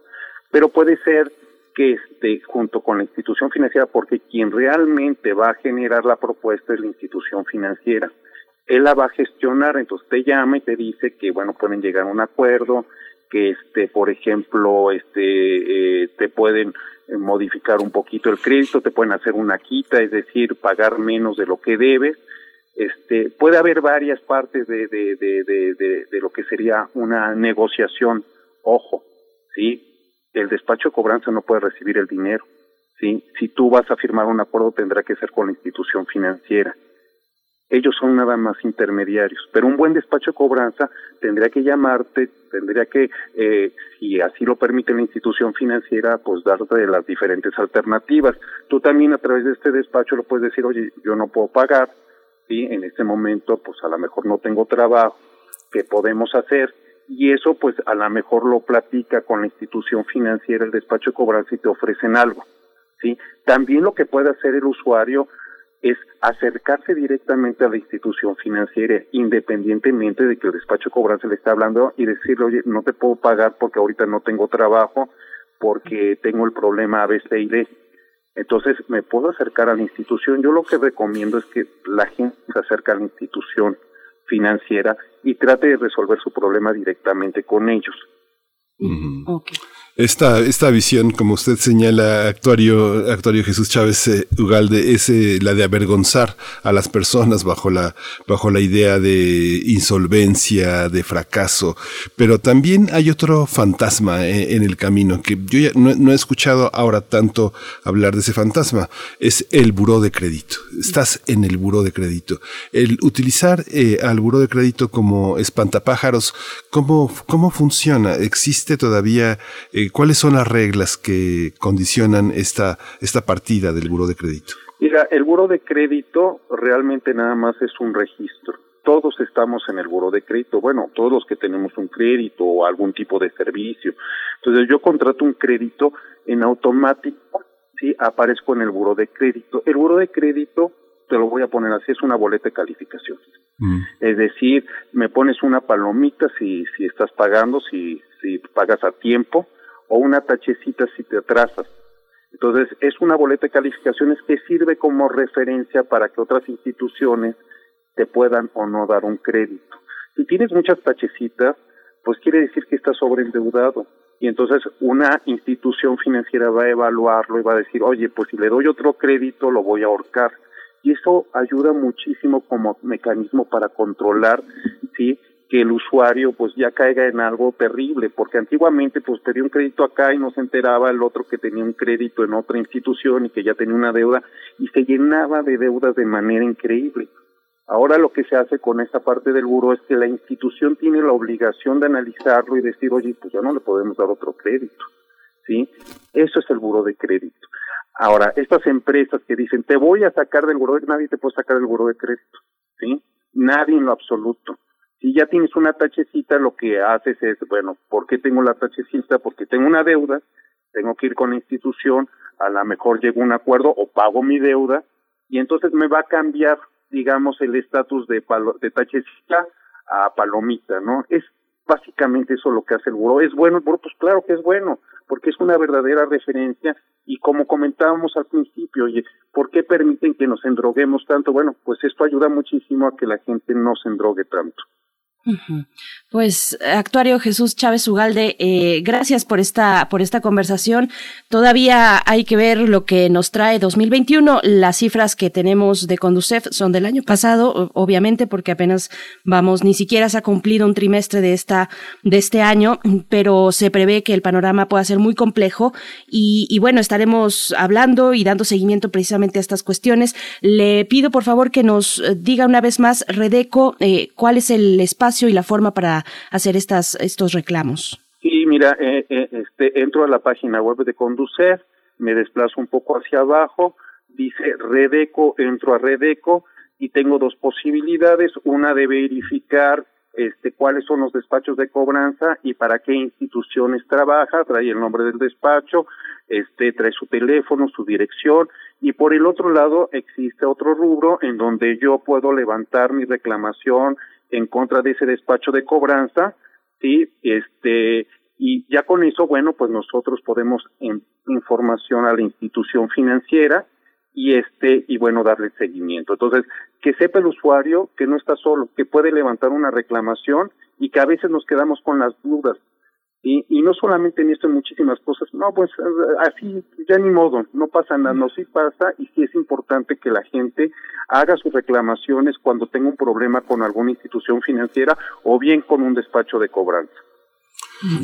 Pero puede ser que esté junto con la institución financiera, porque quien realmente va a generar la propuesta es la institución financiera. Él la va a gestionar, entonces te llama y te dice que, bueno, pueden llegar a un acuerdo, que, este, por ejemplo, este, eh, te pueden eh, modificar un poquito el crédito, te pueden hacer una quita, es decir, pagar menos de lo que debes. Este, puede haber varias partes de, de, de, de, lo que sería una negociación. Ojo, sí, el despacho de cobranza no puede recibir el dinero. ¿sí? Si tú vas a firmar un acuerdo tendrá que ser con la institución financiera. Ellos son nada más intermediarios, pero un buen despacho de cobranza tendría que llamarte, tendría que, eh, si así lo permite la institución financiera, pues darte las diferentes alternativas. Tú también a través de este despacho lo puedes decir, oye, yo no puedo pagar, ¿sí? En este momento, pues a lo mejor no tengo trabajo, ¿qué podemos hacer? y eso pues a lo mejor lo platica con la institución financiera, el despacho de cobranza y te ofrecen algo, ¿sí? También lo que puede hacer el usuario es acercarse directamente a la institución financiera, independientemente de que el despacho de cobranza le está hablando y decirle, oye, no te puedo pagar porque ahorita no tengo trabajo, porque tengo el problema A, B, C y D. Entonces, me puedo acercar a la institución. Yo lo que recomiendo es que la gente se acerque a la institución financiera y trate de resolver su problema directamente con ellos. Okay. Esta, esta visión, como usted señala, actuario, actuario Jesús Chávez eh, Ugalde, es eh, la de avergonzar a las personas bajo la, bajo la idea de insolvencia, de fracaso. Pero también hay otro fantasma eh, en el camino, que yo ya no, he escuchado ahora tanto hablar de ese fantasma. Es el buró de crédito. Estás en el buró de crédito. El utilizar eh, al buró de crédito como espantapájaros, ¿cómo, cómo funciona? ¿Existe todavía ¿Cuáles son las reglas que condicionan esta, esta partida del buro de crédito? Mira, el buro de crédito realmente nada más es un registro. Todos estamos en el buro de crédito, bueno, todos los que tenemos un crédito o algún tipo de servicio. Entonces yo contrato un crédito en automático, sí, aparezco en el buro de crédito. El buro de crédito te lo voy a poner así, es una boleta de calificación. Mm. Es decir, me pones una palomita si, si estás pagando, si, si pagas a tiempo, o una tachecita si te atrasas. Entonces, es una boleta de calificaciones que sirve como referencia para que otras instituciones te puedan o no dar un crédito. Si tienes muchas tachecitas, pues quiere decir que estás sobreendeudado. Y entonces una institución financiera va a evaluarlo y va a decir, oye, pues si le doy otro crédito, lo voy a ahorcar. Y eso ayuda muchísimo como mecanismo para controlar, ¿sí? Que el usuario pues ya caiga en algo terrible, porque antiguamente pues pedía un crédito acá y no se enteraba el otro que tenía un crédito en otra institución y que ya tenía una deuda y se llenaba de deudas de manera increíble. Ahora lo que se hace con esta parte del buro es que la institución tiene la obligación de analizarlo y decir, oye, pues ya no le podemos dar otro crédito. ¿Sí? Eso es el buro de crédito. Ahora, estas empresas que dicen, te voy a sacar del buro, nadie te puede sacar del buro de crédito. ¿Sí? Nadie en lo absoluto si ya tienes una tachecita, lo que haces es, bueno, ¿por qué tengo la tachecita? Porque tengo una deuda, tengo que ir con la institución, a lo mejor llego a un acuerdo o pago mi deuda y entonces me va a cambiar, digamos, el estatus de, de tachecita a palomita, ¿no? Es básicamente eso lo que hace el buró. ¿Es bueno el buró? Pues claro que es bueno, porque es una verdadera referencia y como comentábamos al principio, oye, ¿por qué permiten que nos endroguemos tanto? Bueno, pues esto ayuda muchísimo a que la gente no se endrogue tanto. Pues, actuario Jesús Chávez Ugalde, eh, gracias por esta, por esta conversación. Todavía hay que ver lo que nos trae 2021. Las cifras que tenemos de Conducef son del año pasado, obviamente, porque apenas vamos, ni siquiera se ha cumplido un trimestre de esta, de este año, pero se prevé que el panorama pueda ser muy complejo y, bueno, estaremos hablando y dando seguimiento precisamente a estas cuestiones. Le pido, por favor, que nos diga una vez más, Redeco, eh, cuál es el espacio y la forma para hacer estas, estos reclamos? Sí, mira, eh, eh, este, entro a la página web de Conducer, me desplazo un poco hacia abajo, dice Redeco, entro a Redeco y tengo dos posibilidades, una de verificar este, cuáles son los despachos de cobranza y para qué instituciones trabaja, trae el nombre del despacho, este, trae su teléfono, su dirección, y por el otro lado existe otro rubro en donde yo puedo levantar mi reclamación en contra de ese despacho de cobranza, sí, este, y ya con eso, bueno, pues nosotros podemos en información a la institución financiera y este y bueno darle seguimiento. Entonces, que sepa el usuario que no está solo, que puede levantar una reclamación y que a veces nos quedamos con las dudas. Y, no solamente en esto, en muchísimas cosas, no, pues así, ya ni modo, no pasa nada, no, sí pasa y sí es importante que la gente haga sus reclamaciones cuando tenga un problema con alguna institución financiera o bien con un despacho de cobranza.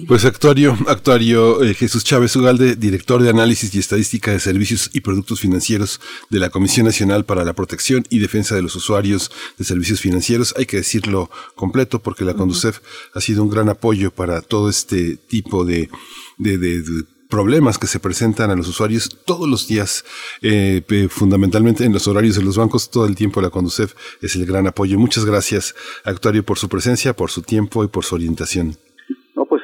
Pues actuario, actuario eh, Jesús Chávez Ugalde, director de análisis y estadística de servicios y productos financieros de la Comisión Nacional para la Protección y Defensa de los Usuarios de Servicios Financieros. Hay que decirlo completo porque la Conducef ha sido un gran apoyo para todo este tipo de, de, de, de problemas que se presentan a los usuarios todos los días, eh, fundamentalmente en los horarios de los bancos, todo el tiempo la Conducef es el gran apoyo. Muchas gracias, actuario, por su presencia, por su tiempo y por su orientación.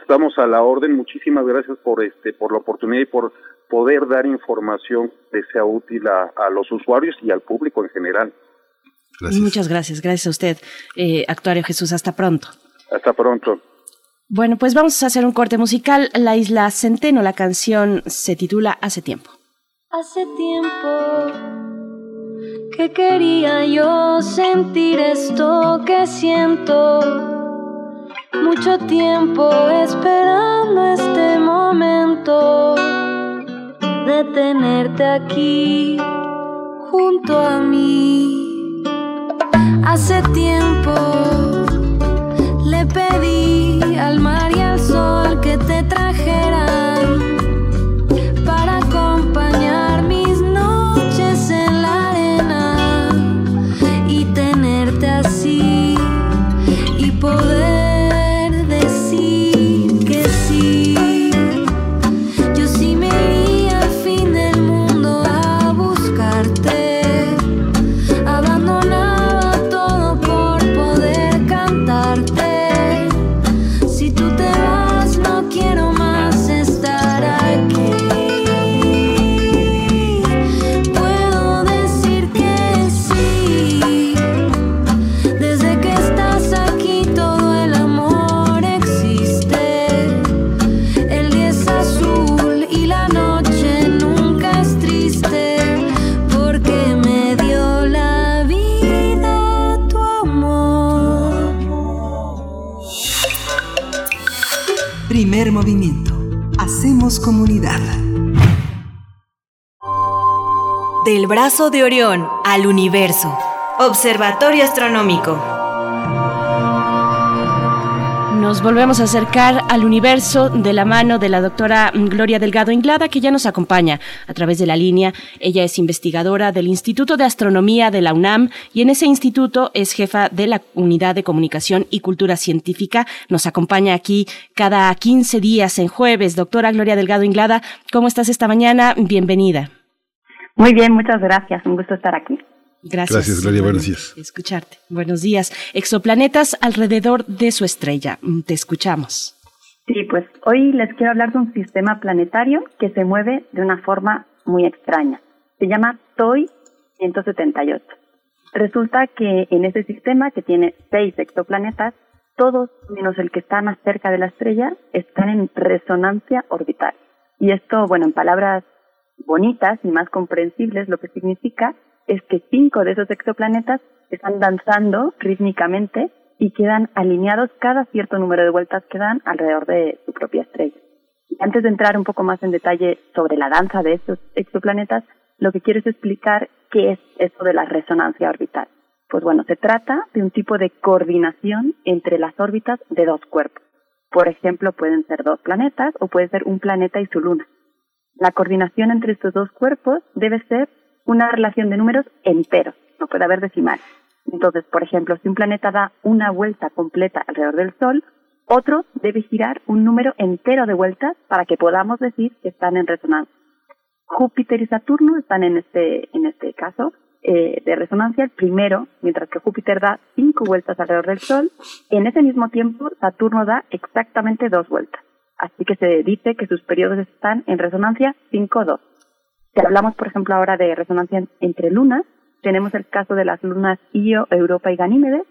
Estamos a la orden. Muchísimas gracias por este, por la oportunidad y por poder dar información que sea útil a, a los usuarios y al público en general. Gracias. Muchas gracias, gracias a usted, eh, actuario Jesús. Hasta pronto. Hasta pronto. Bueno, pues vamos a hacer un corte musical. La isla Centeno, la canción se titula Hace tiempo. Hace tiempo que quería yo sentir esto que siento. Mucho tiempo esperando este momento de tenerte aquí junto a mí. Hace tiempo le pedí al mar brazo de Orión al universo. Observatorio Astronómico. Nos volvemos a acercar al universo de la mano de la doctora Gloria Delgado Inglada, que ya nos acompaña a través de la línea. Ella es investigadora del Instituto de Astronomía de la UNAM y en ese instituto es jefa de la Unidad de Comunicación y Cultura Científica. Nos acompaña aquí cada 15 días en jueves. Doctora Gloria Delgado Inglada, ¿cómo estás esta mañana? Bienvenida. Muy bien, muchas gracias. Un gusto estar aquí. Gracias. Gracias, Gloria. Buenos días. Escucharte. Buenos días. Exoplanetas alrededor de su estrella. Mm, Te escuchamos. Sí, pues hoy les quiero hablar de un sistema planetario que se mueve de una forma muy extraña. Se llama TOI 178. Resulta que en ese sistema, que tiene seis exoplanetas, todos menos el que está más cerca de la estrella están en resonancia orbital. Y esto, bueno, en palabras bonitas y más comprensibles, lo que significa es que cinco de esos exoplanetas están danzando rítmicamente y quedan alineados cada cierto número de vueltas que dan alrededor de su propia estrella. Antes de entrar un poco más en detalle sobre la danza de estos exoplanetas, lo que quiero es explicar qué es esto de la resonancia orbital. Pues bueno, se trata de un tipo de coordinación entre las órbitas de dos cuerpos. Por ejemplo, pueden ser dos planetas o puede ser un planeta y su luna. La coordinación entre estos dos cuerpos debe ser una relación de números enteros, no puede haber decimales. Entonces, por ejemplo, si un planeta da una vuelta completa alrededor del Sol, otro debe girar un número entero de vueltas para que podamos decir que están en resonancia. Júpiter y Saturno están en este, en este caso eh, de resonancia, el primero, mientras que Júpiter da cinco vueltas alrededor del Sol, en ese mismo tiempo Saturno da exactamente dos vueltas. Así que se dice que sus periodos están en resonancia 5-2. Si hablamos, por ejemplo, ahora de resonancia entre lunas, tenemos el caso de las lunas Io, Europa y Ganímedes,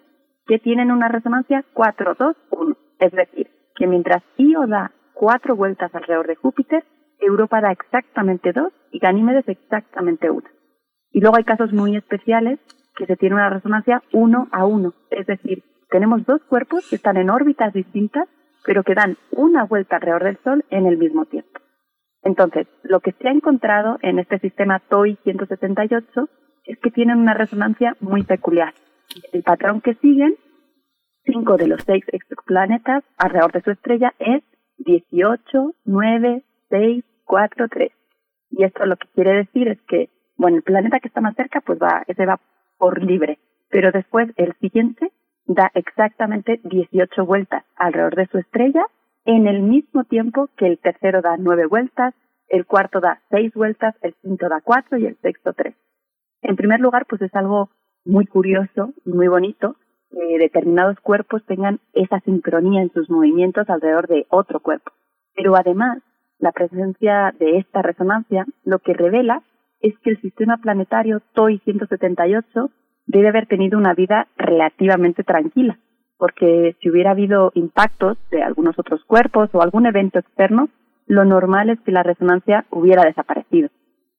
que tienen una resonancia 4-2-1. Es decir, que mientras Io da cuatro vueltas alrededor de Júpiter, Europa da exactamente dos y Ganímedes exactamente una. Y luego hay casos muy especiales que se tiene una resonancia 1 a 1. Es decir, tenemos dos cuerpos que están en órbitas distintas, pero que dan una vuelta alrededor del Sol en el mismo tiempo. Entonces, lo que se ha encontrado en este sistema TOI 178 es que tienen una resonancia muy peculiar. El patrón que siguen, cinco de los seis exoplanetas alrededor de su estrella, es 18, 9, 6, 4, 3. Y esto lo que quiere decir es que, bueno, el planeta que está más cerca, pues va, ese va por libre. Pero después el siguiente da exactamente 18 vueltas alrededor de su estrella en el mismo tiempo que el tercero da nueve vueltas, el cuarto da seis vueltas, el quinto da cuatro y el sexto tres. En primer lugar, pues es algo muy curioso y muy bonito que determinados cuerpos tengan esa sincronía en sus movimientos alrededor de otro cuerpo. Pero además, la presencia de esta resonancia lo que revela es que el sistema planetario TOI 178 debe haber tenido una vida relativamente tranquila, porque si hubiera habido impactos de algunos otros cuerpos o algún evento externo, lo normal es que la resonancia hubiera desaparecido.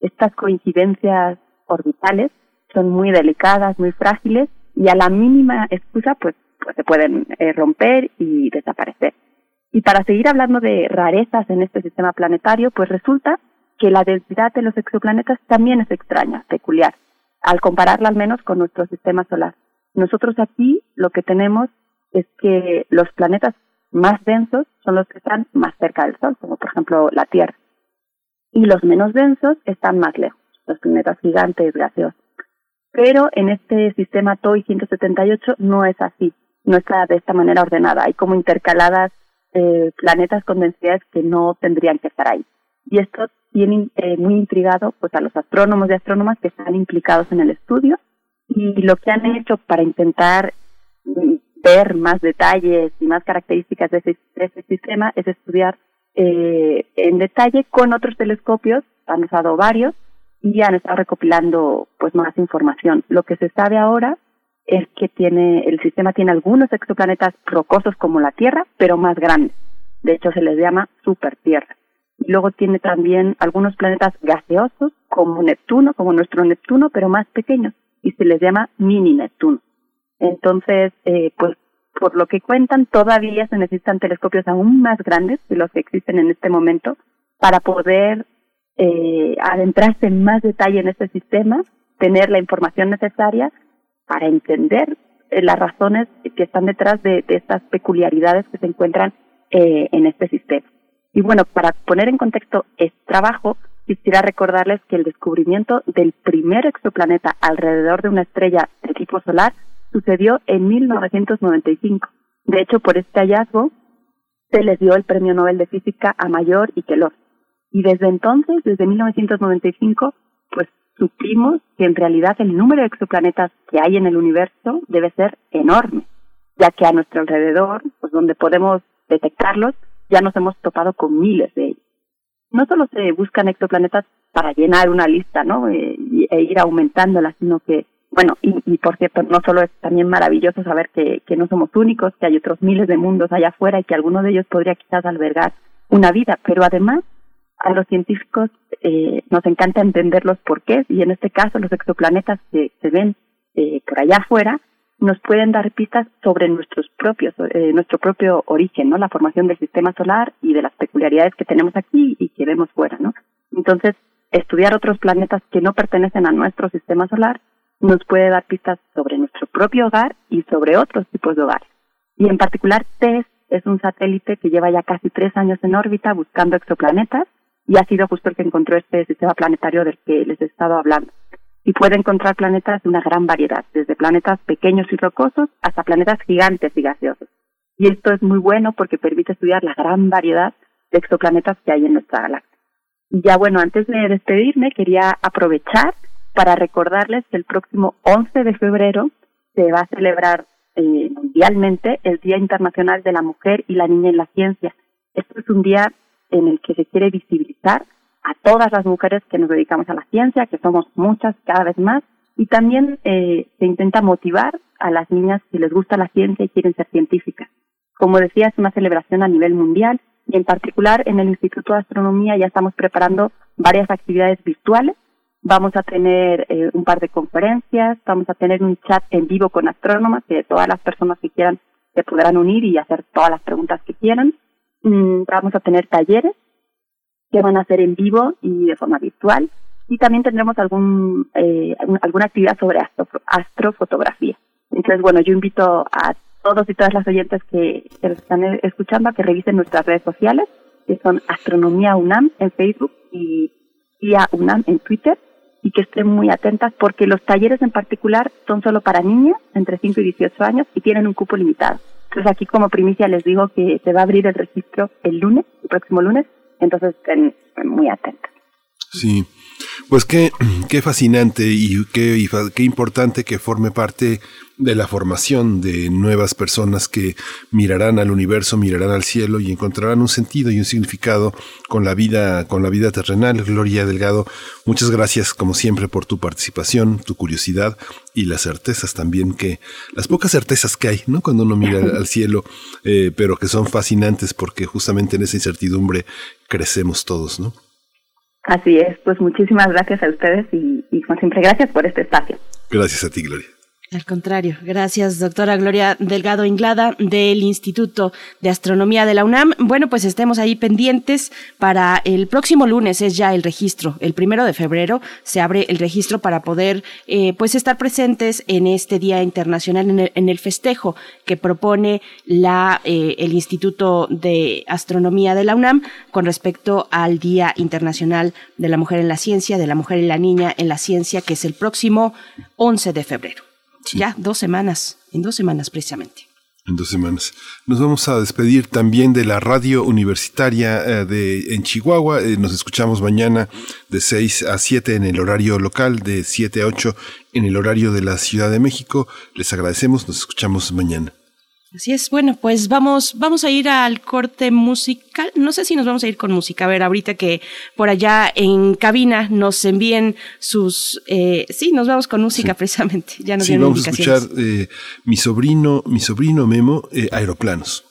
Estas coincidencias orbitales son muy delicadas, muy frágiles y a la mínima excusa pues, pues se pueden eh, romper y desaparecer. Y para seguir hablando de rarezas en este sistema planetario, pues resulta que la densidad de los exoplanetas también es extraña, peculiar, al compararla al menos con nuestro sistema solar. Nosotros aquí lo que tenemos es que los planetas más densos son los que están más cerca del Sol, como por ejemplo la Tierra. Y los menos densos están más lejos, los planetas gigantes gaseosos. Pero en este sistema TOI 178 no es así, no está de esta manera ordenada. Hay como intercaladas eh, planetas con densidades que no tendrían que estar ahí. Y esto tiene eh, muy intrigado pues a los astrónomos y astrónomas que están implicados en el estudio y lo que han hecho para intentar mm, ver más detalles y más características de ese, sistema es estudiar eh, en detalle con otros telescopios, han usado varios y han estado recopilando pues más información. Lo que se sabe ahora es que tiene el sistema tiene algunos exoplanetas rocosos como la Tierra, pero más grandes. De hecho se les llama supertierra. Luego tiene también algunos planetas gaseosos como Neptuno, como nuestro Neptuno, pero más pequeños y se les llama mini Neptuno. Entonces, eh, pues por lo que cuentan, todavía se necesitan telescopios aún más grandes que los que existen en este momento para poder eh, adentrarse en más detalle en este sistema, tener la información necesaria para entender eh, las razones que están detrás de, de, estas peculiaridades que se encuentran eh, en este sistema. Y bueno, para poner en contexto este trabajo, quisiera recordarles que el descubrimiento del primer exoplaneta alrededor de una estrella de tipo solar sucedió en 1995. De hecho, por este hallazgo se les dio el Premio Nobel de Física a Mayor y Kellogg. Y desde entonces, desde 1995, pues supimos que en realidad el número de exoplanetas que hay en el universo debe ser enorme, ya que a nuestro alrededor, pues donde podemos detectarlos, ya nos hemos topado con miles de ellos. No solo se buscan exoplanetas para llenar una lista, ¿no? E, e ir aumentándola, sino que bueno, y, y, por cierto, no solo es también maravilloso saber que, que no somos únicos, que hay otros miles de mundos allá afuera y que alguno de ellos podría quizás albergar una vida, pero además a los científicos eh, nos encanta entender los porqués y en este caso los exoplanetas que se ven eh, por allá afuera nos pueden dar pistas sobre nuestros propios, eh, nuestro propio origen, ¿no? La formación del sistema solar y de las peculiaridades que tenemos aquí y que vemos fuera, ¿no? Entonces, estudiar otros planetas que no pertenecen a nuestro sistema solar nos puede dar pistas sobre nuestro propio hogar y sobre otros tipos de hogares. Y en particular, TESS es un satélite que lleva ya casi tres años en órbita buscando exoplanetas y ha sido justo el que encontró este sistema planetario del que les he estado hablando. Y puede encontrar planetas de una gran variedad, desde planetas pequeños y rocosos hasta planetas gigantes y gaseosos. Y esto es muy bueno porque permite estudiar la gran variedad de exoplanetas que hay en nuestra galaxia. Y ya bueno, antes de despedirme, quería aprovechar para recordarles que el próximo 11 de febrero se va a celebrar eh, mundialmente el Día Internacional de la Mujer y la Niña en la Ciencia. Esto es un día en el que se quiere visibilizar a todas las mujeres que nos dedicamos a la ciencia, que somos muchas cada vez más, y también eh, se intenta motivar a las niñas que les gusta la ciencia y quieren ser científicas. Como decía, es una celebración a nivel mundial y en particular en el Instituto de Astronomía ya estamos preparando varias actividades virtuales. Vamos a tener eh, un par de conferencias, vamos a tener un chat en vivo con astrónomas, que todas las personas que quieran se podrán unir y hacer todas las preguntas que quieran. Mm, vamos a tener talleres que van a ser en vivo y de forma virtual. Y también tendremos algún, eh, alguna actividad sobre astro, astrofotografía. Entonces, bueno, yo invito a todos y todas las oyentes que, que están escuchando a que revisen nuestras redes sociales, que son Astronomía UNAM en Facebook y Día UNAM en Twitter, y que estén muy atentas porque los talleres en particular son solo para niñas entre 5 y 18 años y tienen un cupo limitado. Entonces aquí como primicia les digo que se va a abrir el registro el lunes, el próximo lunes, entonces estén muy atentas. Sí, pues qué, qué fascinante y qué, qué importante que forme parte de la formación de nuevas personas que mirarán al universo, mirarán al cielo y encontrarán un sentido y un significado con la vida, con la vida terrenal. Gloria Delgado, muchas gracias como siempre por tu participación, tu curiosidad y las certezas también que, las pocas certezas que hay, ¿no? Cuando uno mira al cielo, eh, pero que son fascinantes porque justamente en esa incertidumbre crecemos todos, ¿no? Así es, pues muchísimas gracias a ustedes y, y como siempre gracias por este espacio. Gracias a ti, Gloria. Al contrario, gracias doctora Gloria Delgado Inglada del Instituto de Astronomía de la UNAM. Bueno, pues estemos ahí pendientes para el próximo lunes es ya el registro, el primero de febrero se abre el registro para poder eh, pues estar presentes en este Día Internacional en el, en el festejo que propone la eh, el Instituto de Astronomía de la UNAM con respecto al Día Internacional de la Mujer en la Ciencia, de la Mujer y la Niña en la Ciencia, que es el próximo 11 de febrero. Ya, dos semanas, en dos semanas precisamente. En dos semanas. Nos vamos a despedir también de la radio universitaria eh, de, en Chihuahua. Eh, nos escuchamos mañana de 6 a 7 en el horario local, de 7 a 8 en el horario de la Ciudad de México. Les agradecemos, nos escuchamos mañana. Así es, bueno, pues vamos, vamos a ir al corte musical. No sé si nos vamos a ir con música. A ver, ahorita que por allá en cabina nos envíen sus, eh, sí, nos vamos con música precisamente. Ya nos Sí, vamos a escuchar eh, mi sobrino, mi sobrino Memo, eh, Aeroplanos.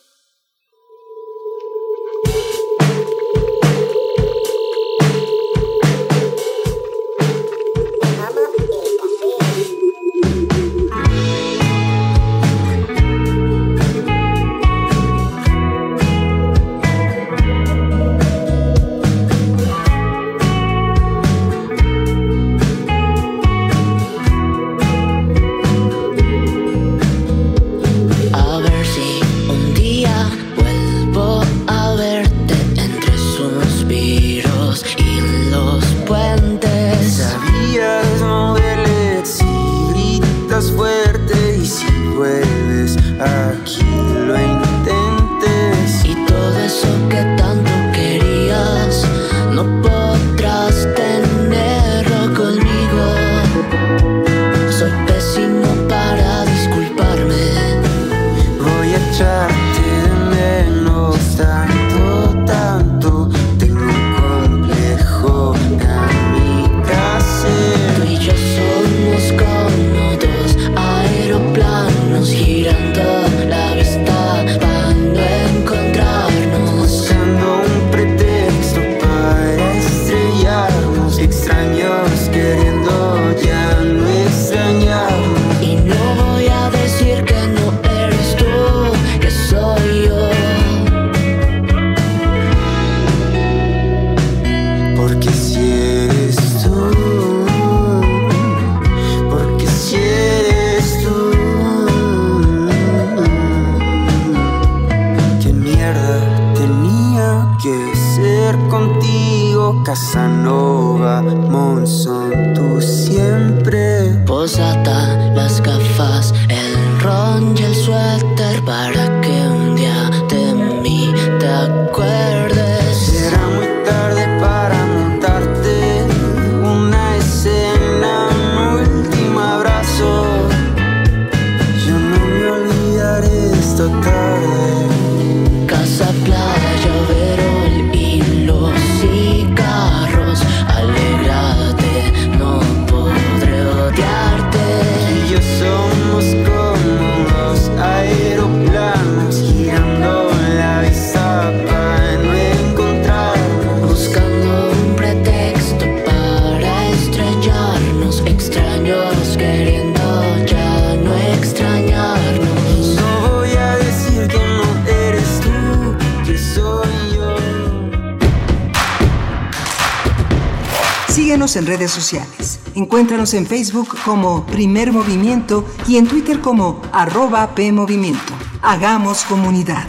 Sociales. Encuéntranos en Facebook como Primer Movimiento y en Twitter como arroba PMovimiento. Hagamos comunidad.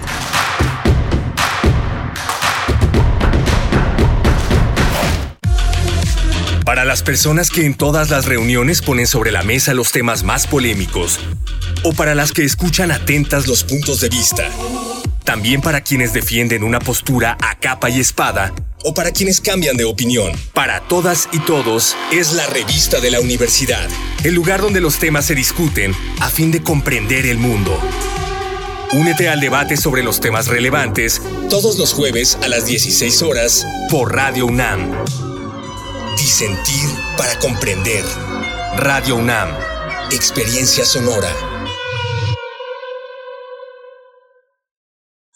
Para las personas que en todas las reuniones ponen sobre la mesa los temas más polémicos, o para las que escuchan atentas los puntos de vista, también para quienes defienden una postura a capa y espada, o para quienes cambian de opinión. Para todas y todos es la revista de la universidad, el lugar donde los temas se discuten a fin de comprender el mundo. Únete al debate sobre los temas relevantes todos los jueves a las 16 horas por Radio UNAM. Disentir para comprender. Radio UNAM. Experiencia sonora.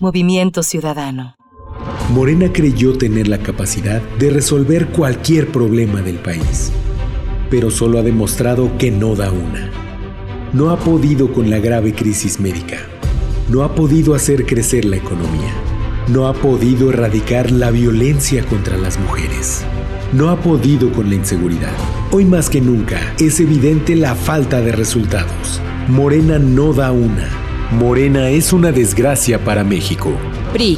Movimiento Ciudadano. Morena creyó tener la capacidad de resolver cualquier problema del país, pero solo ha demostrado que no da una. No ha podido con la grave crisis médica. No ha podido hacer crecer la economía. No ha podido erradicar la violencia contra las mujeres. No ha podido con la inseguridad. Hoy más que nunca es evidente la falta de resultados. Morena no da una. Morena es una desgracia para México. PRI.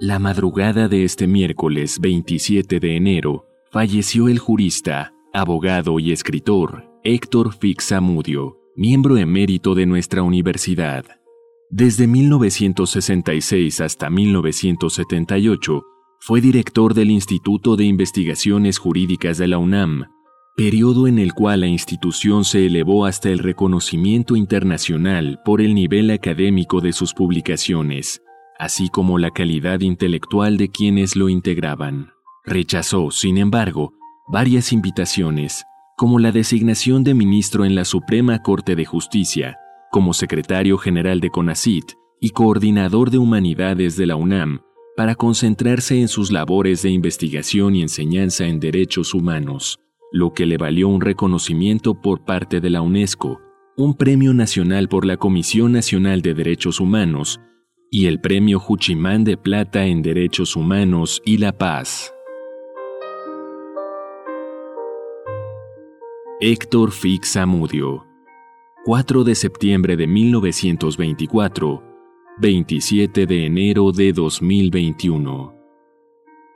La madrugada de este miércoles 27 de enero falleció el jurista, abogado y escritor Héctor Fixamudio, miembro emérito de nuestra universidad. Desde 1966 hasta 1978, fue director del Instituto de Investigaciones Jurídicas de la UNAM, periodo en el cual la institución se elevó hasta el reconocimiento internacional por el nivel académico de sus publicaciones, así como la calidad intelectual de quienes lo integraban. Rechazó, sin embargo, varias invitaciones, como la designación de ministro en la Suprema Corte de Justicia, como secretario general de CONACIT y coordinador de humanidades de la UNAM, para concentrarse en sus labores de investigación y enseñanza en derechos humanos, lo que le valió un reconocimiento por parte de la UNESCO, un premio nacional por la Comisión Nacional de Derechos Humanos y el Premio Juchimán de Plata en Derechos Humanos y la Paz. Héctor Fix Amudio 4 de septiembre de 1924, 27 de enero de 2021.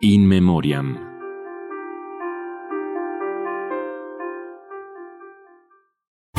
In Memoriam.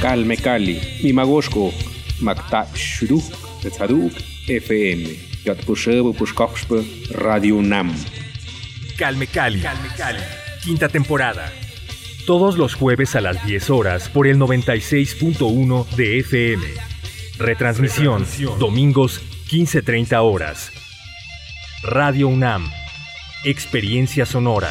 Calme Cali, Mimagoshko, Makta Shuruk, Tzaduk, FM, Yatpushebu Pushkoxpe, Radio Nam. Calme Cali, quinta temporada. Todos los jueves a las 10 horas por el 96.1 de FM. Retransmisión, domingos 15.30 horas. Radio UNAM. Experiencia sonora.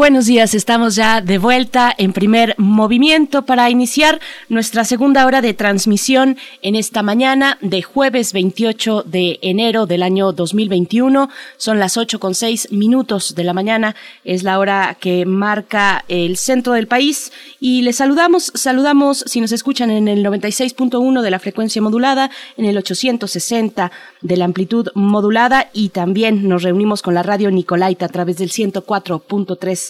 Buenos días, estamos ya de vuelta en primer movimiento para iniciar nuestra segunda hora de transmisión en esta mañana de jueves 28 de enero del año 2021. Son las 8 con 6 minutos de la mañana, es la hora que marca el centro del país y les saludamos, saludamos si nos escuchan en el 96.1 de la frecuencia modulada, en el 860 de la amplitud modulada y también nos reunimos con la radio Nicolaita a través del 104.3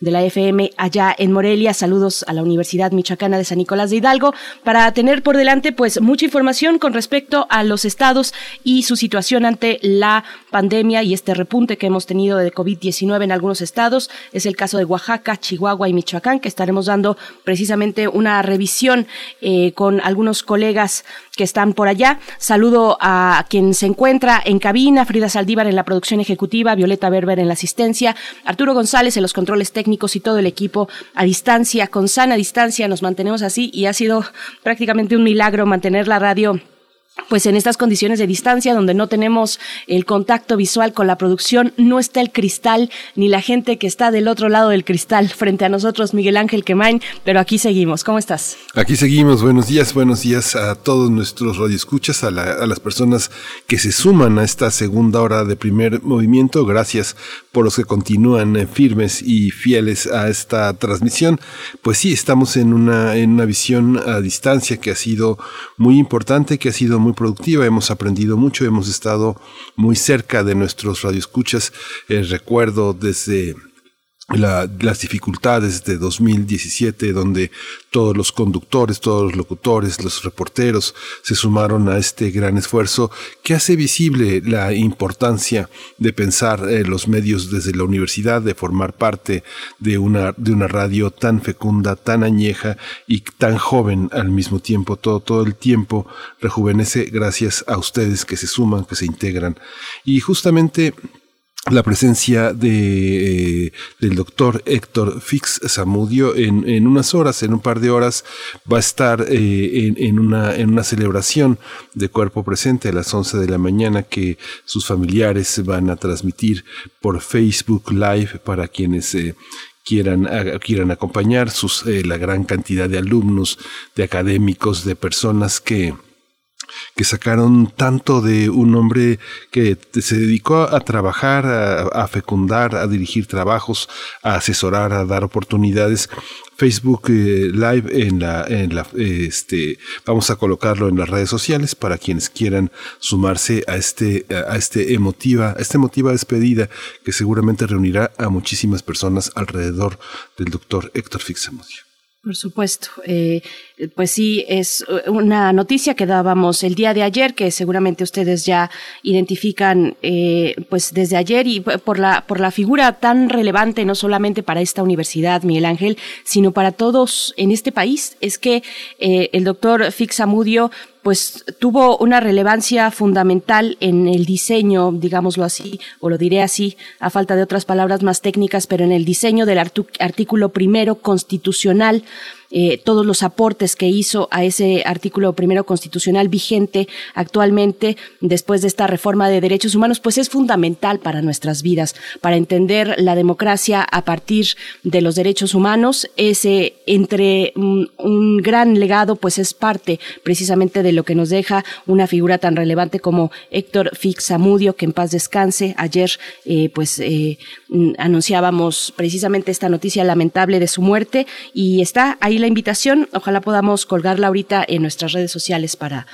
de la FM allá en Morelia. Saludos a la Universidad Michoacana de San Nicolás de Hidalgo para tener por delante pues mucha información con respecto a los estados y su situación ante la pandemia y este repunte que hemos tenido de COVID-19 en algunos estados. Es el caso de Oaxaca, Chihuahua y Michoacán que estaremos dando precisamente una revisión eh, con algunos colegas que están por allá. Saludo a quien se encuentra en cabina, Frida Saldívar en la producción ejecutiva, Violeta Berber en la asistencia, Arturo González en los controles técnicos y todo el equipo a distancia, con sana distancia, nos mantenemos así y ha sido prácticamente un milagro mantener la radio pues en estas condiciones de distancia donde no tenemos el contacto visual con la producción, no está el cristal ni la gente que está del otro lado del cristal frente a nosotros, Miguel Ángel Quemain, pero aquí seguimos. ¿Cómo estás? Aquí seguimos. Buenos días, buenos días a todos nuestros radioescuchas, a, a las personas que se suman a esta segunda hora de primer movimiento. Gracias por los que continúan eh, firmes y fieles a esta transmisión. Pues sí, estamos en una, en una visión a distancia que ha sido muy importante, que ha sido muy productiva, hemos aprendido mucho, hemos estado muy cerca de nuestros radioescuchas. Eh, recuerdo desde las dificultades de 2017, donde todos los conductores, todos los locutores, los reporteros se sumaron a este gran esfuerzo que hace visible la importancia de pensar eh, los medios desde la universidad, de formar parte de una, de una radio tan fecunda, tan añeja y tan joven al mismo tiempo. Todo, todo el tiempo rejuvenece gracias a ustedes que se suman, que se integran. Y justamente la presencia de, eh, del doctor Héctor Fix Zamudio en, en, unas horas, en un par de horas, va a estar eh, en, en, una, en una celebración de cuerpo presente a las 11 de la mañana que sus familiares van a transmitir por Facebook Live para quienes eh, quieran, quieran acompañar, sus, la gran cantidad de alumnos, de académicos, de personas que que sacaron tanto de un hombre que se dedicó a trabajar, a, fecundar, a dirigir trabajos, a asesorar, a dar oportunidades. Facebook eh, Live en la, en la, este, vamos a colocarlo en las redes sociales para quienes quieran sumarse a este, a este emotiva, a esta emotiva despedida que seguramente reunirá a muchísimas personas alrededor del doctor Héctor Fixamudio. Por supuesto. Eh, pues sí, es una noticia que dábamos el día de ayer, que seguramente ustedes ya identifican eh, pues desde ayer y por la, por la figura tan relevante, no solamente para esta universidad, Miguel Ángel, sino para todos en este país. Es que eh, el doctor Fixamudio pues tuvo una relevancia fundamental en el diseño, digámoslo así, o lo diré así, a falta de otras palabras más técnicas, pero en el diseño del artículo primero constitucional eh, todos los aportes que hizo a ese artículo primero constitucional vigente actualmente después de esta reforma de derechos humanos, pues es fundamental para nuestras vidas, para entender la democracia a partir de los derechos humanos. Ese entre un, un gran legado, pues es parte precisamente de lo que nos deja una figura tan relevante como Héctor Fixamudio, que en paz descanse. Ayer, eh, pues, eh, anunciábamos precisamente esta noticia lamentable de su muerte y está ahí la invitación. Ojalá podamos colgarla ahorita en nuestras redes sociales para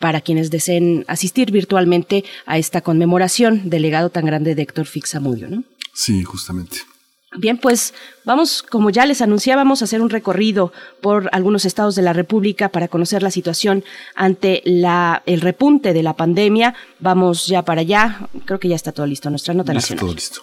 para quienes deseen asistir virtualmente a esta conmemoración del legado tan grande de Héctor Fixamudio, ¿no? Sí, justamente. Bien, pues vamos, como ya les anunciábamos, a hacer un recorrido por algunos estados de la República para conocer la situación ante la, el repunte de la pandemia. Vamos ya para allá. Creo que ya está todo listo. Nuestra nota Listo, nacional. todo listo.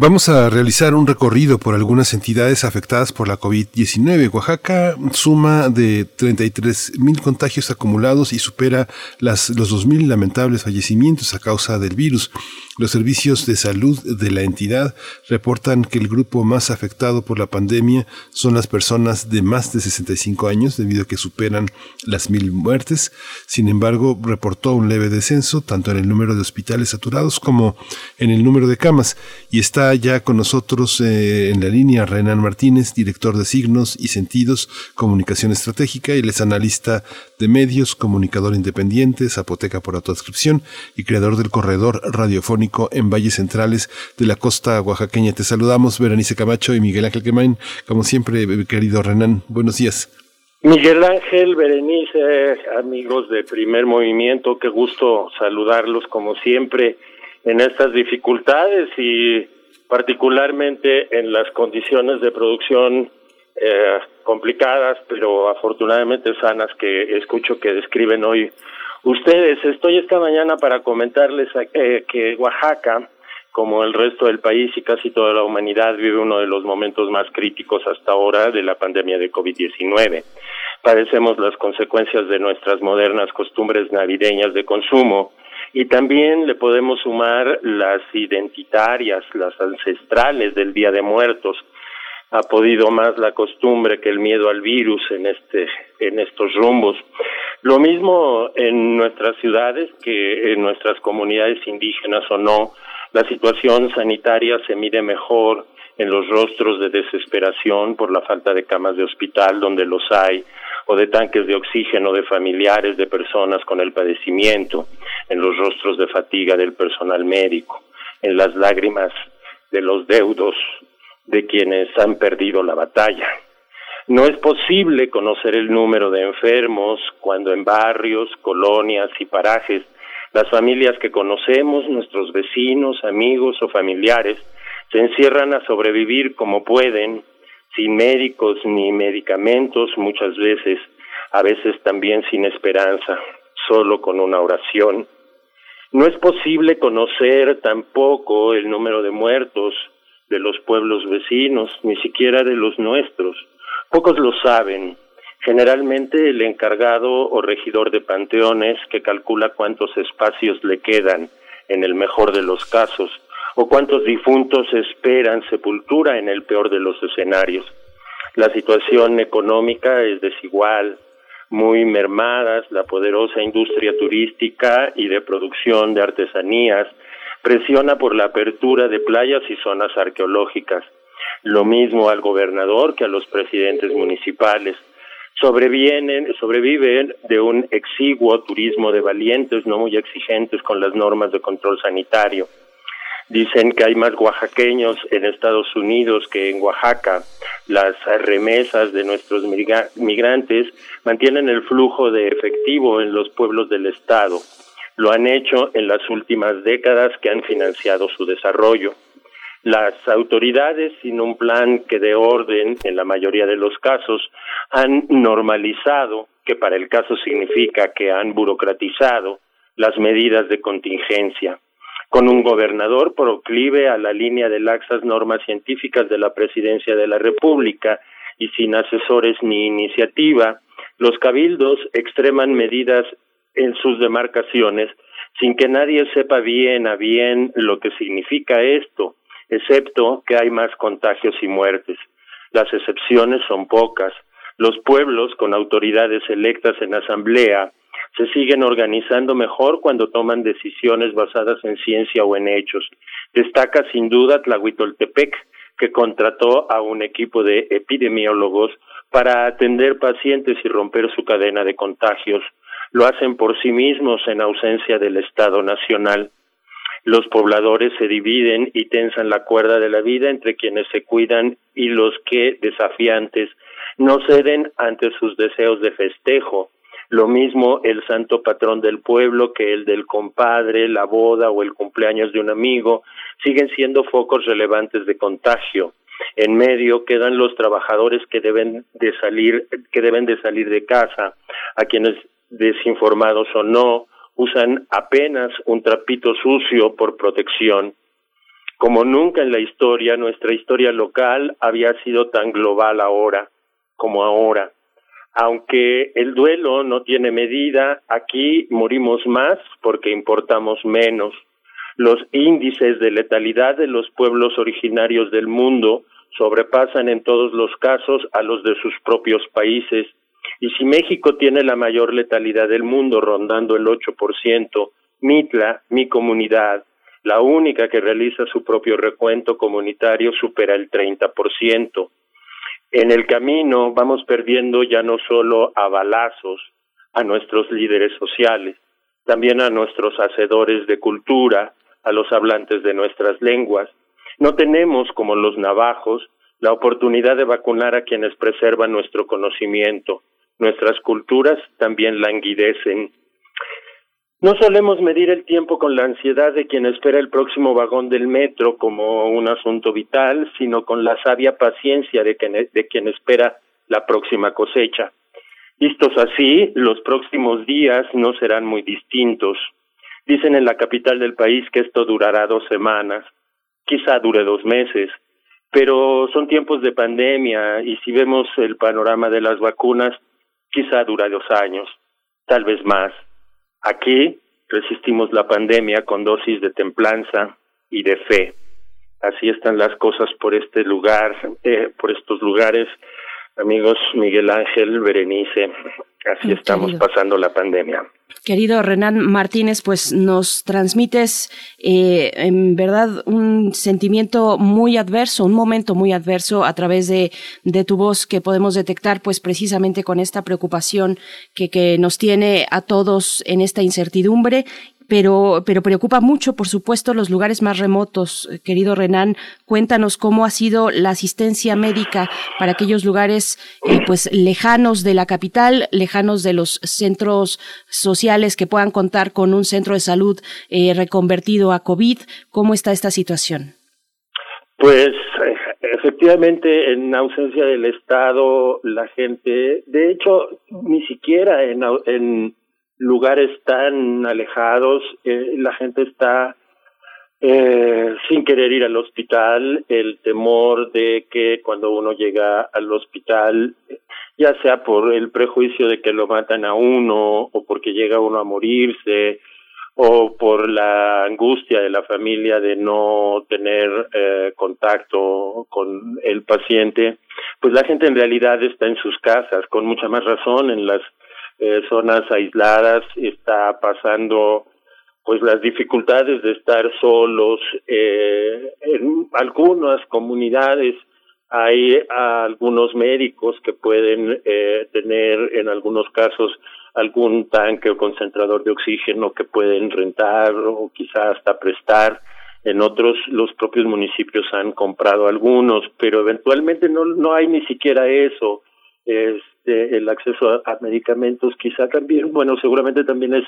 Vamos a realizar un recorrido por algunas entidades afectadas por la COVID-19. Oaxaca suma de 33 mil contagios acumulados y supera las, los 2 mil lamentables fallecimientos a causa del virus. Los servicios de salud de la entidad reportan que el grupo más afectado por la pandemia son las personas de más de 65 años, debido a que superan las mil muertes. Sin embargo, reportó un leve descenso tanto en el número de hospitales saturados como en el número de camas. Y está ya con nosotros eh, en la línea Renan Martínez, director de Signos y Sentidos, Comunicación Estratégica, él es analista de medios, comunicador independiente, zapoteca por autodescripción y creador del corredor radiofónico en Valles Centrales de la costa oaxaqueña. Te saludamos, Berenice Camacho y Miguel Ángel Quemain. Como siempre, querido Renan, buenos días. Miguel Ángel, Berenice, amigos de Primer Movimiento, qué gusto saludarlos como siempre en estas dificultades y particularmente en las condiciones de producción eh, complicadas, pero afortunadamente sanas que escucho que describen hoy ustedes. Estoy esta mañana para comentarles eh, que Oaxaca, como el resto del país y casi toda la humanidad, vive uno de los momentos más críticos hasta ahora de la pandemia de COVID-19. Padecemos las consecuencias de nuestras modernas costumbres navideñas de consumo y también le podemos sumar las identitarias, las ancestrales del Día de Muertos, ha podido más la costumbre que el miedo al virus en este en estos rumbos. Lo mismo en nuestras ciudades que en nuestras comunidades indígenas o no, la situación sanitaria se mide mejor en los rostros de desesperación por la falta de camas de hospital donde los hay o de tanques de oxígeno de familiares de personas con el padecimiento, en los rostros de fatiga del personal médico, en las lágrimas de los deudos de quienes han perdido la batalla. No es posible conocer el número de enfermos cuando en barrios, colonias y parajes las familias que conocemos, nuestros vecinos, amigos o familiares, se encierran a sobrevivir como pueden, sin médicos ni medicamentos muchas veces, a veces también sin esperanza, solo con una oración. No es posible conocer tampoco el número de muertos de los pueblos vecinos, ni siquiera de los nuestros. Pocos lo saben. Generalmente el encargado o regidor de panteones que calcula cuántos espacios le quedan en el mejor de los casos o cuántos difuntos esperan sepultura en el peor de los escenarios. La situación económica es desigual, muy mermadas, la poderosa industria turística y de producción de artesanías presiona por la apertura de playas y zonas arqueológicas. Lo mismo al gobernador que a los presidentes municipales. Sobrevienen, sobreviven de un exiguo turismo de valientes, no muy exigentes con las normas de control sanitario. Dicen que hay más oaxaqueños en Estados Unidos que en Oaxaca. Las remesas de nuestros migrantes mantienen el flujo de efectivo en los pueblos del Estado lo han hecho en las últimas décadas que han financiado su desarrollo. Las autoridades, sin un plan que dé orden en la mayoría de los casos, han normalizado, que para el caso significa que han burocratizado, las medidas de contingencia. Con un gobernador proclive a la línea de laxas normas científicas de la presidencia de la República y sin asesores ni iniciativa, los cabildos extreman medidas en sus demarcaciones sin que nadie sepa bien a bien lo que significa esto, excepto que hay más contagios y muertes. Las excepciones son pocas. Los pueblos con autoridades electas en asamblea se siguen organizando mejor cuando toman decisiones basadas en ciencia o en hechos. Destaca sin duda Tlahuitoltepec, que contrató a un equipo de epidemiólogos para atender pacientes y romper su cadena de contagios. Lo hacen por sí mismos en ausencia del Estado Nacional. Los pobladores se dividen y tensan la cuerda de la vida entre quienes se cuidan y los que, desafiantes, no ceden ante sus deseos de festejo. Lo mismo el santo patrón del pueblo que el del compadre, la boda o el cumpleaños de un amigo siguen siendo focos relevantes de contagio. En medio quedan los trabajadores que deben de salir, que deben de salir de casa, a quienes desinformados o no, usan apenas un trapito sucio por protección. Como nunca en la historia, nuestra historia local había sido tan global ahora como ahora. Aunque el duelo no tiene medida, aquí morimos más porque importamos menos. Los índices de letalidad de los pueblos originarios del mundo sobrepasan en todos los casos a los de sus propios países. Y si México tiene la mayor letalidad del mundo, rondando el 8%, Mitla, mi comunidad, la única que realiza su propio recuento comunitario, supera el 30%. En el camino vamos perdiendo ya no solo a balazos a nuestros líderes sociales, también a nuestros hacedores de cultura, a los hablantes de nuestras lenguas. No tenemos, como los navajos, la oportunidad de vacunar a quienes preservan nuestro conocimiento. Nuestras culturas también languidecen no solemos medir el tiempo con la ansiedad de quien espera el próximo vagón del metro como un asunto vital, sino con la sabia paciencia de quien, de quien espera la próxima cosecha. Vistos así, los próximos días no serán muy distintos. Dicen en la capital del país que esto durará dos semanas, quizá dure dos meses, pero son tiempos de pandemia y si vemos el panorama de las vacunas, quizá dura dos años, tal vez más. Aquí resistimos la pandemia con dosis de templanza y de fe. Así están las cosas por este lugar, eh, por estos lugares, amigos Miguel Ángel, Berenice. Así estamos pasando la pandemia. Querido Renan Martínez, pues nos transmites eh, en verdad un sentimiento muy adverso, un momento muy adverso a través de, de tu voz que podemos detectar pues precisamente con esta preocupación que, que nos tiene a todos en esta incertidumbre pero, pero preocupa mucho, por supuesto, los lugares más remotos. Querido Renan, cuéntanos cómo ha sido la asistencia médica para aquellos lugares eh, pues lejanos de la capital, lejanos de los centros sociales que puedan contar con un centro de salud eh, reconvertido a COVID. ¿Cómo está esta situación? Pues efectivamente, en ausencia del Estado, la gente, de hecho, ni siquiera en, en lugares tan alejados, eh, la gente está eh, sin querer ir al hospital, el temor de que cuando uno llega al hospital, ya sea por el prejuicio de que lo matan a uno o porque llega uno a morirse o por la angustia de la familia de no tener eh, contacto con el paciente, pues la gente en realidad está en sus casas, con mucha más razón en las eh, zonas aisladas, está pasando pues las dificultades de estar solos. Eh, en algunas comunidades hay algunos médicos que pueden eh, tener en algunos casos algún tanque o concentrador de oxígeno que pueden rentar o quizás hasta prestar. En otros, los propios municipios han comprado algunos, pero eventualmente no, no hay ni siquiera eso. Este, el acceso a, medicamentos quizá también, bueno, seguramente también es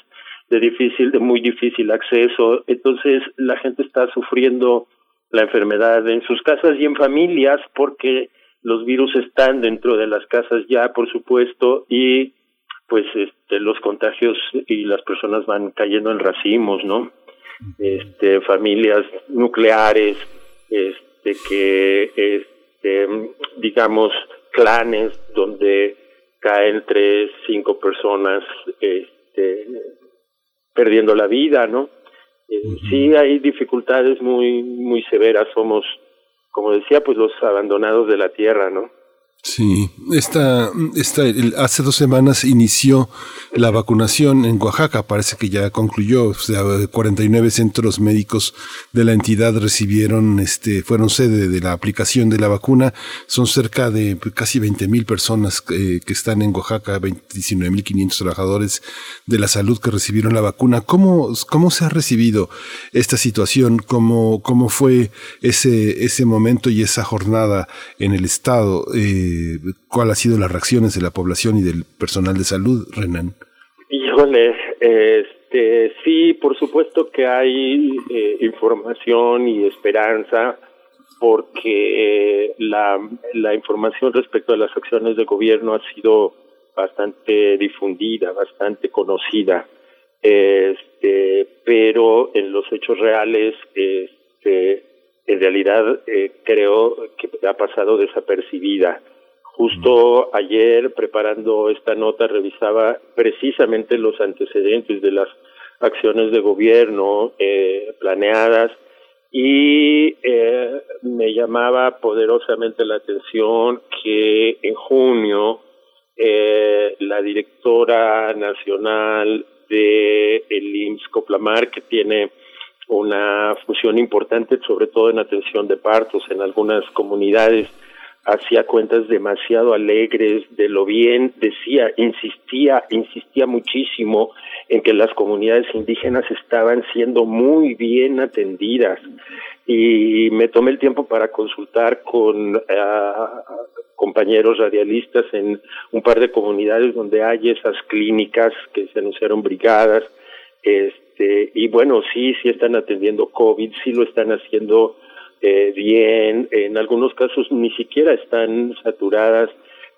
de difícil, de muy difícil acceso. Entonces la gente está sufriendo la enfermedad en sus casas y en familias porque los virus están dentro de las casas ya, por supuesto, y pues este, los contagios y las personas van cayendo en racimos, ¿no? este, familias nucleares, este, que, este, digamos, clanes donde caen tres, cinco personas este, perdiendo la vida, ¿no? Eh, sí hay dificultades muy, muy severas, somos, como decía, pues los abandonados de la tierra, ¿no? Sí, esta, esta, hace dos semanas inició la vacunación en Oaxaca, parece que ya concluyó, o sea, 49 centros médicos de la entidad recibieron, este, fueron sede de la aplicación de la vacuna, son cerca de casi 20 mil personas eh, que están en Oaxaca, 19 mil 500 trabajadores de la salud que recibieron la vacuna. ¿Cómo, cómo se ha recibido esta situación? ¿Cómo, cómo fue ese, ese momento y esa jornada en el Estado? Eh, cuál ha sido las reacciones de la población y del personal de salud, Renan. Híjole, este, sí, por supuesto que hay eh, información y esperanza porque la, la información respecto a las acciones de gobierno ha sido bastante difundida, bastante conocida, este, pero en los hechos reales, este, en realidad eh, creo que ha pasado desapercibida. Justo ayer, preparando esta nota, revisaba precisamente los antecedentes de las acciones de gobierno eh, planeadas y eh, me llamaba poderosamente la atención que en junio eh, la directora nacional de el IMSS Coplamar, que tiene una función importante, sobre todo en atención de partos en algunas comunidades, hacía cuentas demasiado alegres de lo bien, decía, insistía, insistía muchísimo en que las comunidades indígenas estaban siendo muy bien atendidas. Y me tomé el tiempo para consultar con uh, compañeros radialistas en un par de comunidades donde hay esas clínicas que se anunciaron brigadas, este, y bueno, sí, sí están atendiendo COVID, sí lo están haciendo eh, bien, en algunos casos ni siquiera están saturadas,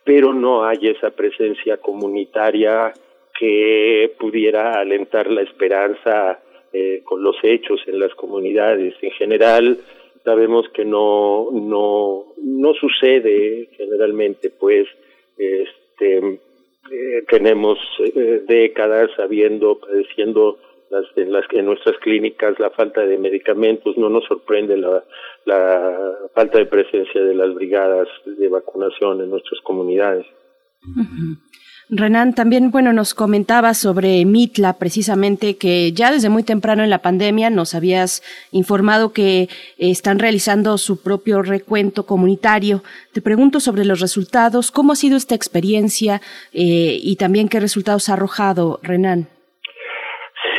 pero no hay esa presencia comunitaria que pudiera alentar la esperanza eh, con los hechos en las comunidades. En general, sabemos que no, no, no sucede generalmente, pues, este, eh, tenemos décadas habiendo, padeciendo en, las, en nuestras clínicas la falta de medicamentos, no nos sorprende la, falta de presencia de las brigadas de vacunación en nuestras comunidades. Renan, también, bueno, nos comentaba sobre Mitla, precisamente, que ya desde muy temprano en la pandemia nos habías informado que están realizando su propio recuento comunitario. Te pregunto sobre los resultados, ¿cómo ha sido esta experiencia eh, y también qué resultados ha arrojado, Renan?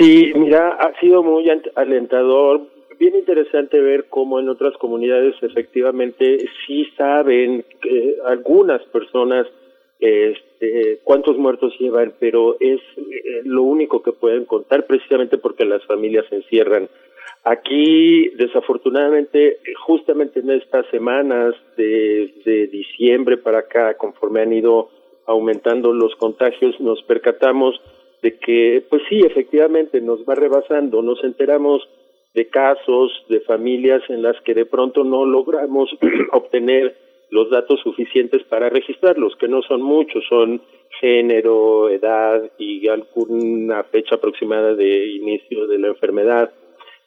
Sí, mira, ha sido muy alentador, bien interesante ver cómo en otras comunidades efectivamente sí saben que algunas personas este, cuántos muertos llevan, pero es eh, lo único que pueden contar precisamente porque las familias se encierran. Aquí, desafortunadamente, justamente en estas semanas de, de diciembre para acá, conforme han ido aumentando los contagios, nos percatamos de que, pues sí, efectivamente nos va rebasando, nos enteramos de casos de familias en las que de pronto no logramos obtener los datos suficientes para registrarlos, que no son muchos, son género, edad y alguna fecha aproximada de inicio de la enfermedad.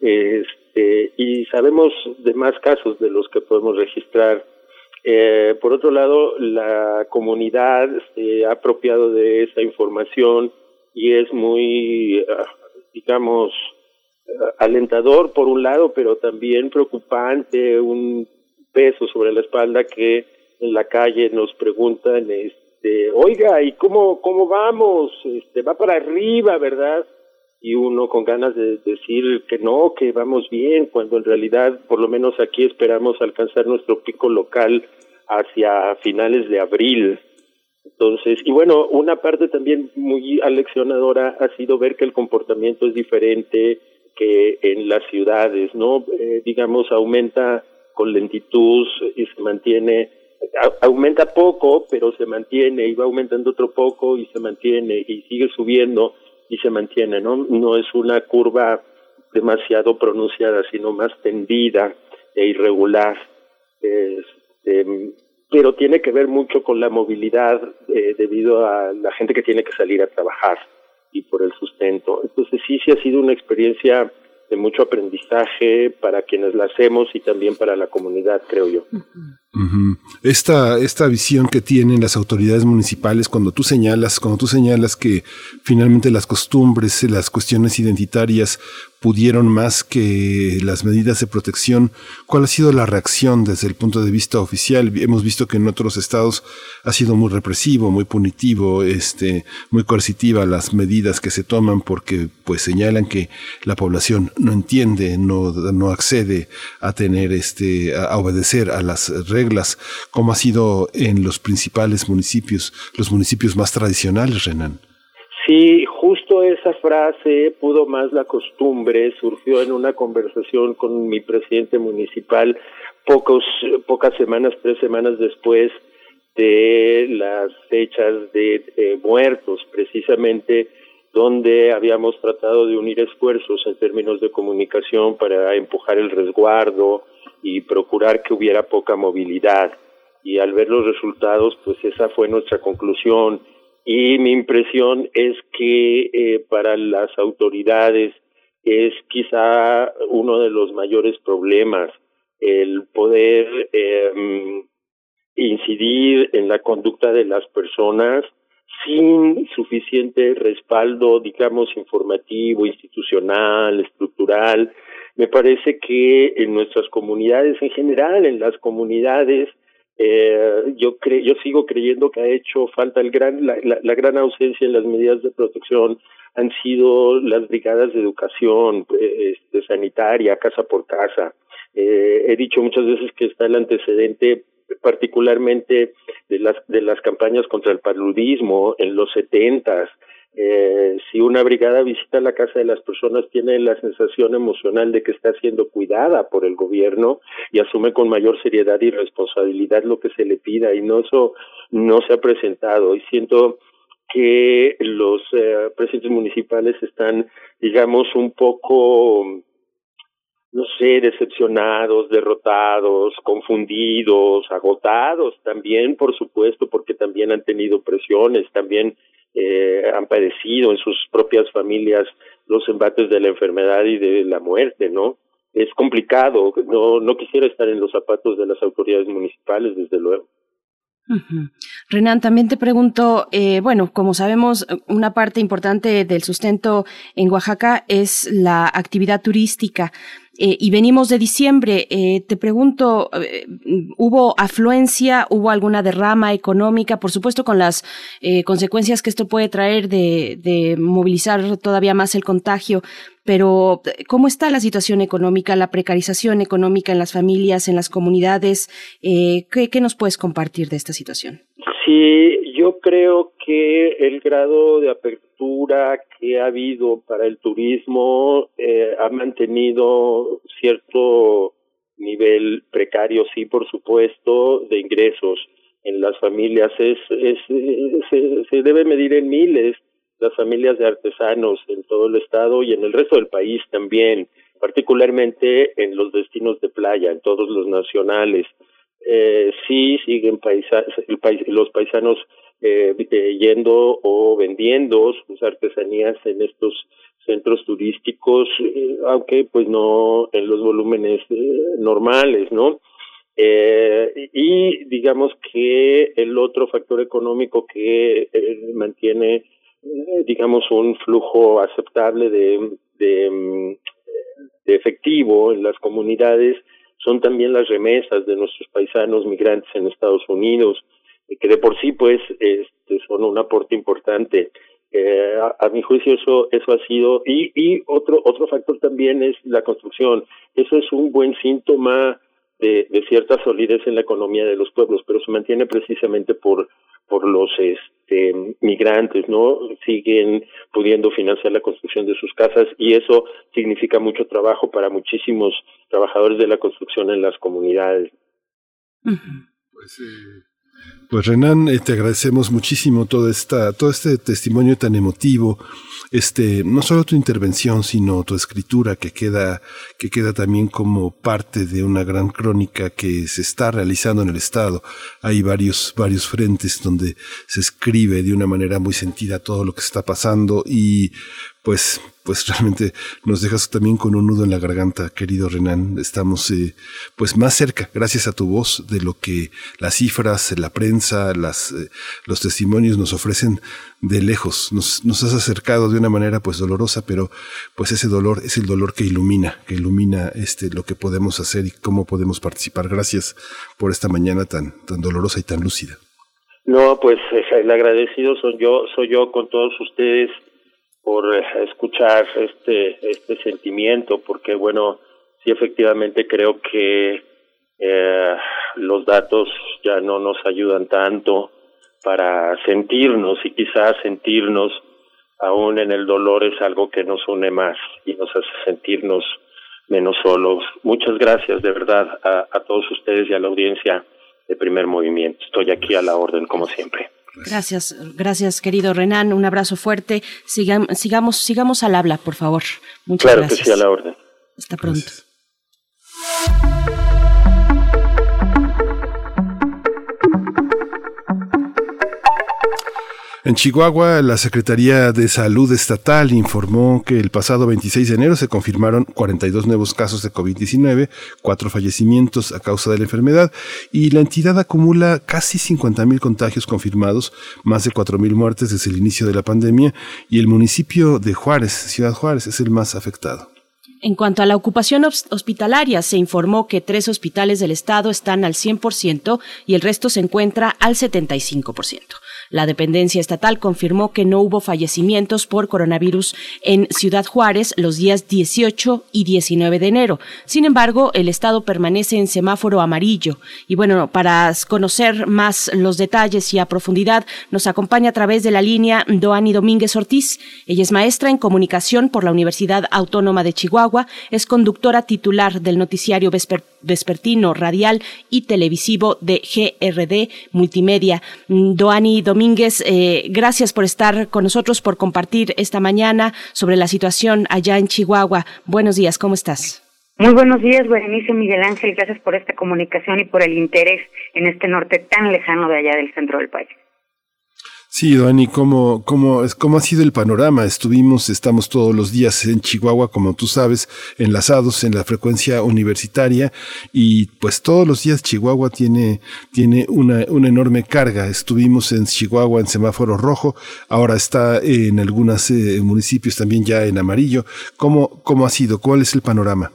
Este, y sabemos de más casos de los que podemos registrar. Eh, por otro lado, la comunidad ha apropiado de esa información, y es muy, ah, digamos, ah, alentador por un lado, pero también preocupante, un peso sobre la espalda que en la calle nos preguntan, este, oiga, ¿y cómo, cómo vamos? Este, va para arriba, ¿verdad? Y uno con ganas de decir que no, que vamos bien, cuando en realidad, por lo menos aquí esperamos alcanzar nuestro pico local hacia finales de abril. Entonces, y bueno, una parte también muy aleccionadora ha sido ver que el comportamiento es diferente que en las ciudades, ¿no? Eh, digamos, aumenta con lentitud y se mantiene, aumenta poco, pero se mantiene, y va aumentando otro poco y se mantiene, y sigue subiendo y se mantiene, ¿no? No es una curva demasiado pronunciada, sino más tendida e irregular. Este, pero tiene que ver mucho con la movilidad eh, debido a la gente que tiene que salir a trabajar y por el sustento. Entonces sí, sí ha sido una experiencia de mucho aprendizaje para quienes la hacemos y también para la comunidad, creo yo. Esta, esta visión que tienen las autoridades municipales cuando tú señalas, cuando tú señalas que finalmente las costumbres, las cuestiones identitarias pudieron más que las medidas de protección. ¿Cuál ha sido la reacción desde el punto de vista oficial? Hemos visto que en otros estados ha sido muy represivo, muy punitivo, este, muy coercitiva las medidas que se toman porque pues señalan que la población no entiende, no, no accede a tener este, a obedecer a las reglas, como ha sido en los principales municipios, los municipios más tradicionales, Renan. Sí, justo esa frase, pudo más la costumbre, surgió en una conversación con mi presidente municipal pocos, pocas semanas, tres semanas después de las fechas de eh, muertos, precisamente donde habíamos tratado de unir esfuerzos en términos de comunicación para empujar el resguardo y procurar que hubiera poca movilidad. Y al ver los resultados, pues esa fue nuestra conclusión y mi impresión es que eh, para las autoridades es quizá uno de los mayores problemas el poder eh, incidir en la conducta de las personas sin suficiente respaldo, digamos, informativo, institucional, estructural. Me parece que en nuestras comunidades en general, en las comunidades eh, yo cre yo sigo creyendo que ha hecho falta el gran la, la, gran ausencia en las medidas de protección han sido las brigadas de educación pues, de sanitaria casa por casa. Eh, he dicho muchas veces que está el antecedente particularmente de las de las campañas contra el paludismo en los setentas eh, si una brigada visita la casa de las personas, tiene la sensación emocional de que está siendo cuidada por el gobierno y asume con mayor seriedad y responsabilidad lo que se le pida y no eso no se ha presentado. Y siento que los eh, presidentes municipales están, digamos, un poco no sé, decepcionados, derrotados, confundidos, agotados también, por supuesto, porque también han tenido presiones, también eh, han padecido en sus propias familias los embates de la enfermedad y de la muerte, ¿no? Es complicado, no, no quisiera estar en los zapatos de las autoridades municipales, desde luego. Renan, también te pregunto, eh, bueno, como sabemos, una parte importante del sustento en Oaxaca es la actividad turística. Eh, y venimos de diciembre. Eh, te pregunto, eh, ¿hubo afluencia? ¿Hubo alguna derrama económica? Por supuesto, con las consecuencias que esto puede traer de, de, movilizar todavía más el contagio. Pero, ¿cómo está la situación económica, la precarización económica en las familias, en las comunidades? ¿qué, ¿Qué nos puedes compartir de esta situación? Sí, yo creo que el grado de apertura que ha habido para el turismo eh, ha mantenido cierto nivel precario, sí, por supuesto, de ingresos en las familias. Es, es, se, se debe medir en miles las familias de artesanos en todo el estado y en el resto del país también, particularmente en los destinos de playa, en todos los nacionales eh, sí siguen paisa los paisanos eh, eh, yendo o vendiendo sus artesanías en estos centros turísticos, eh, aunque pues no en los volúmenes normales, ¿no? y digamos que el otro factor económico que mantiene, digamos, un flujo aceptable de, mm, de efectivo en las comunidades son también las remesas de nuestros paisanos migrantes en Estados Unidos, que de por sí pues este, son un aporte importante. Eh, a, mi juicio eso eso ha sido y y otro otro factor también es la construcción. Eso es un buen síntoma de, de cierta solidez en la economía de los pueblos, pero se mantiene precisamente por por los este, migrantes, ¿no? Siguen pudiendo financiar la construcción de sus casas y eso significa mucho trabajo para muchísimos trabajadores de la construcción en las comunidades. Pues, eh, Pues Renan, eh, te agradecemos muchísimo todo, esta, todo este testimonio tan emotivo, este, no solo tu intervención, sino tu escritura que queda, que queda también como parte de una gran crónica que se está realizando en el Estado. Hay varios, varios frentes donde se escribe de una manera muy sentida todo lo que está pasando y pues pues realmente nos dejas también con un nudo en la garganta, querido Renan. Estamos eh, pues más cerca, gracias a tu voz, de lo que las cifras, la prensa, las, eh, los testimonios nos ofrecen de lejos. Nos, has acercado de una manera pues dolorosa, pero pues ese dolor es el dolor que ilumina, que ilumina este lo que podemos hacer y cómo podemos participar. Gracias por esta mañana tan, tan dolorosa y tan lúcida. No, pues el agradecido soy yo, soy yo con todos ustedes por eh, escuchar este este sentimiento porque bueno sí efectivamente creo que eh, los datos ya no nos ayudan tanto para sentirnos y quizás sentirnos aún en el dolor es algo que nos une más y nos hace sentirnos menos solos. Muchas gracias de verdad a, a todos ustedes y a la audiencia de primer movimiento. Estoy aquí a la orden como siempre. Gracias, gracias querido Renan, un abrazo fuerte. sigamos, sigamos al habla, por favor. Muchas claro gracias. que sí, a la orden. Hasta pronto. En Chihuahua, la Secretaría de Salud Estatal informó que el pasado 26 de enero se confirmaron 42 nuevos casos de COVID-19, cuatro fallecimientos a causa de la enfermedad y la entidad acumula casi 50.000 contagios confirmados, más de 4.000 muertes desde el inicio de la pandemia y el municipio de Juárez, Ciudad Juárez, es el más afectado. En cuanto a la ocupación hospitalaria, se informó que tres hospitales del estado están al 100% y el resto se encuentra al 75%. La dependencia estatal confirmó que no hubo fallecimientos por coronavirus en Ciudad Juárez los días 18 y 19 de enero. Sin embargo, el estado permanece en semáforo amarillo. Y bueno, para conocer más los detalles y a profundidad, nos acompaña a través de la línea Doani Domínguez Ortiz. Ella es maestra en comunicación por la Universidad Autónoma de Chihuahua, es conductora titular del noticiario vespertino radial y televisivo de GRD Multimedia. Doani Domínguez, eh, gracias por estar con nosotros, por compartir esta mañana sobre la situación allá en Chihuahua. Buenos días, ¿cómo estás? Muy buenos días, Berenice Miguel Ángel. Gracias por esta comunicación y por el interés en este norte tan lejano de allá del centro del país. Sí, Dani, ¿cómo, cómo, ¿cómo ha sido el panorama? Estuvimos, estamos todos los días en Chihuahua, como tú sabes, enlazados en la frecuencia universitaria y pues todos los días Chihuahua tiene, tiene una, una enorme carga. Estuvimos en Chihuahua en semáforo rojo, ahora está en algunos eh, municipios también ya en amarillo. ¿Cómo, ¿Cómo ha sido? ¿Cuál es el panorama?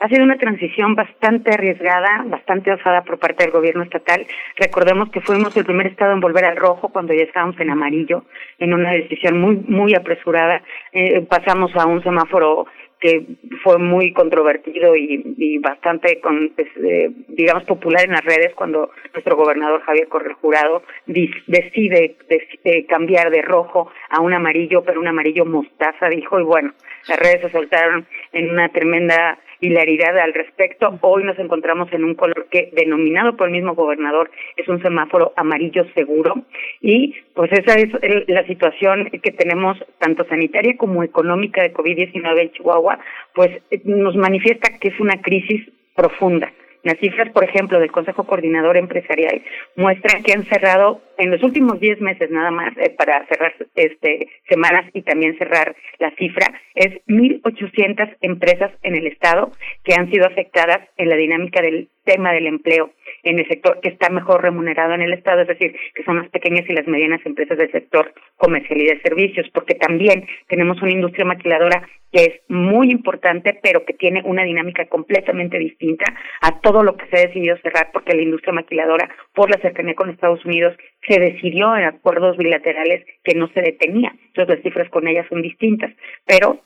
Ha sido una transición bastante arriesgada, bastante osada por parte del gobierno estatal. Recordemos que fuimos el primer estado en volver al rojo cuando ya estábamos en amarillo, en una decisión muy muy apresurada. Eh, pasamos a un semáforo que fue muy controvertido y, bastante, con, pues, eh, digamos, popular en las redes cuando nuestro gobernador Javier Correa Jurado decide, decide cambiar de rojo a un amarillo, pero un amarillo mostaza, dijo, y bueno, las redes se soltaron en una tremenda hilaridad al respecto. Hoy nos encontramos en un color que, denominado por el mismo gobernador, es un semáforo amarillo seguro y pues esa es la situación que tenemos tanto sanitaria como económica de COVID-19 en Chihuahua, pues nos manifiesta que es una crisis profunda. Las cifras, por ejemplo, del Consejo Coordinador Empresarial muestran que han cerrado en los últimos 10 meses nada más eh, para cerrar este semanas y también cerrar la cifra es 1800 empresas en el estado que han sido afectadas en la dinámica del tema del empleo en el sector que está mejor remunerado en el Estado, es decir, que son las pequeñas y las medianas empresas del sector comercial y de servicios, porque también tenemos una industria maquiladora que es muy importante, pero que tiene una dinámica completamente distinta a todo lo que se ha decidido cerrar, porque la industria maquiladora, por la cercanía con Estados Unidos, se decidió en acuerdos bilaterales que no se detenía. Entonces las cifras con ellas son distintas, pero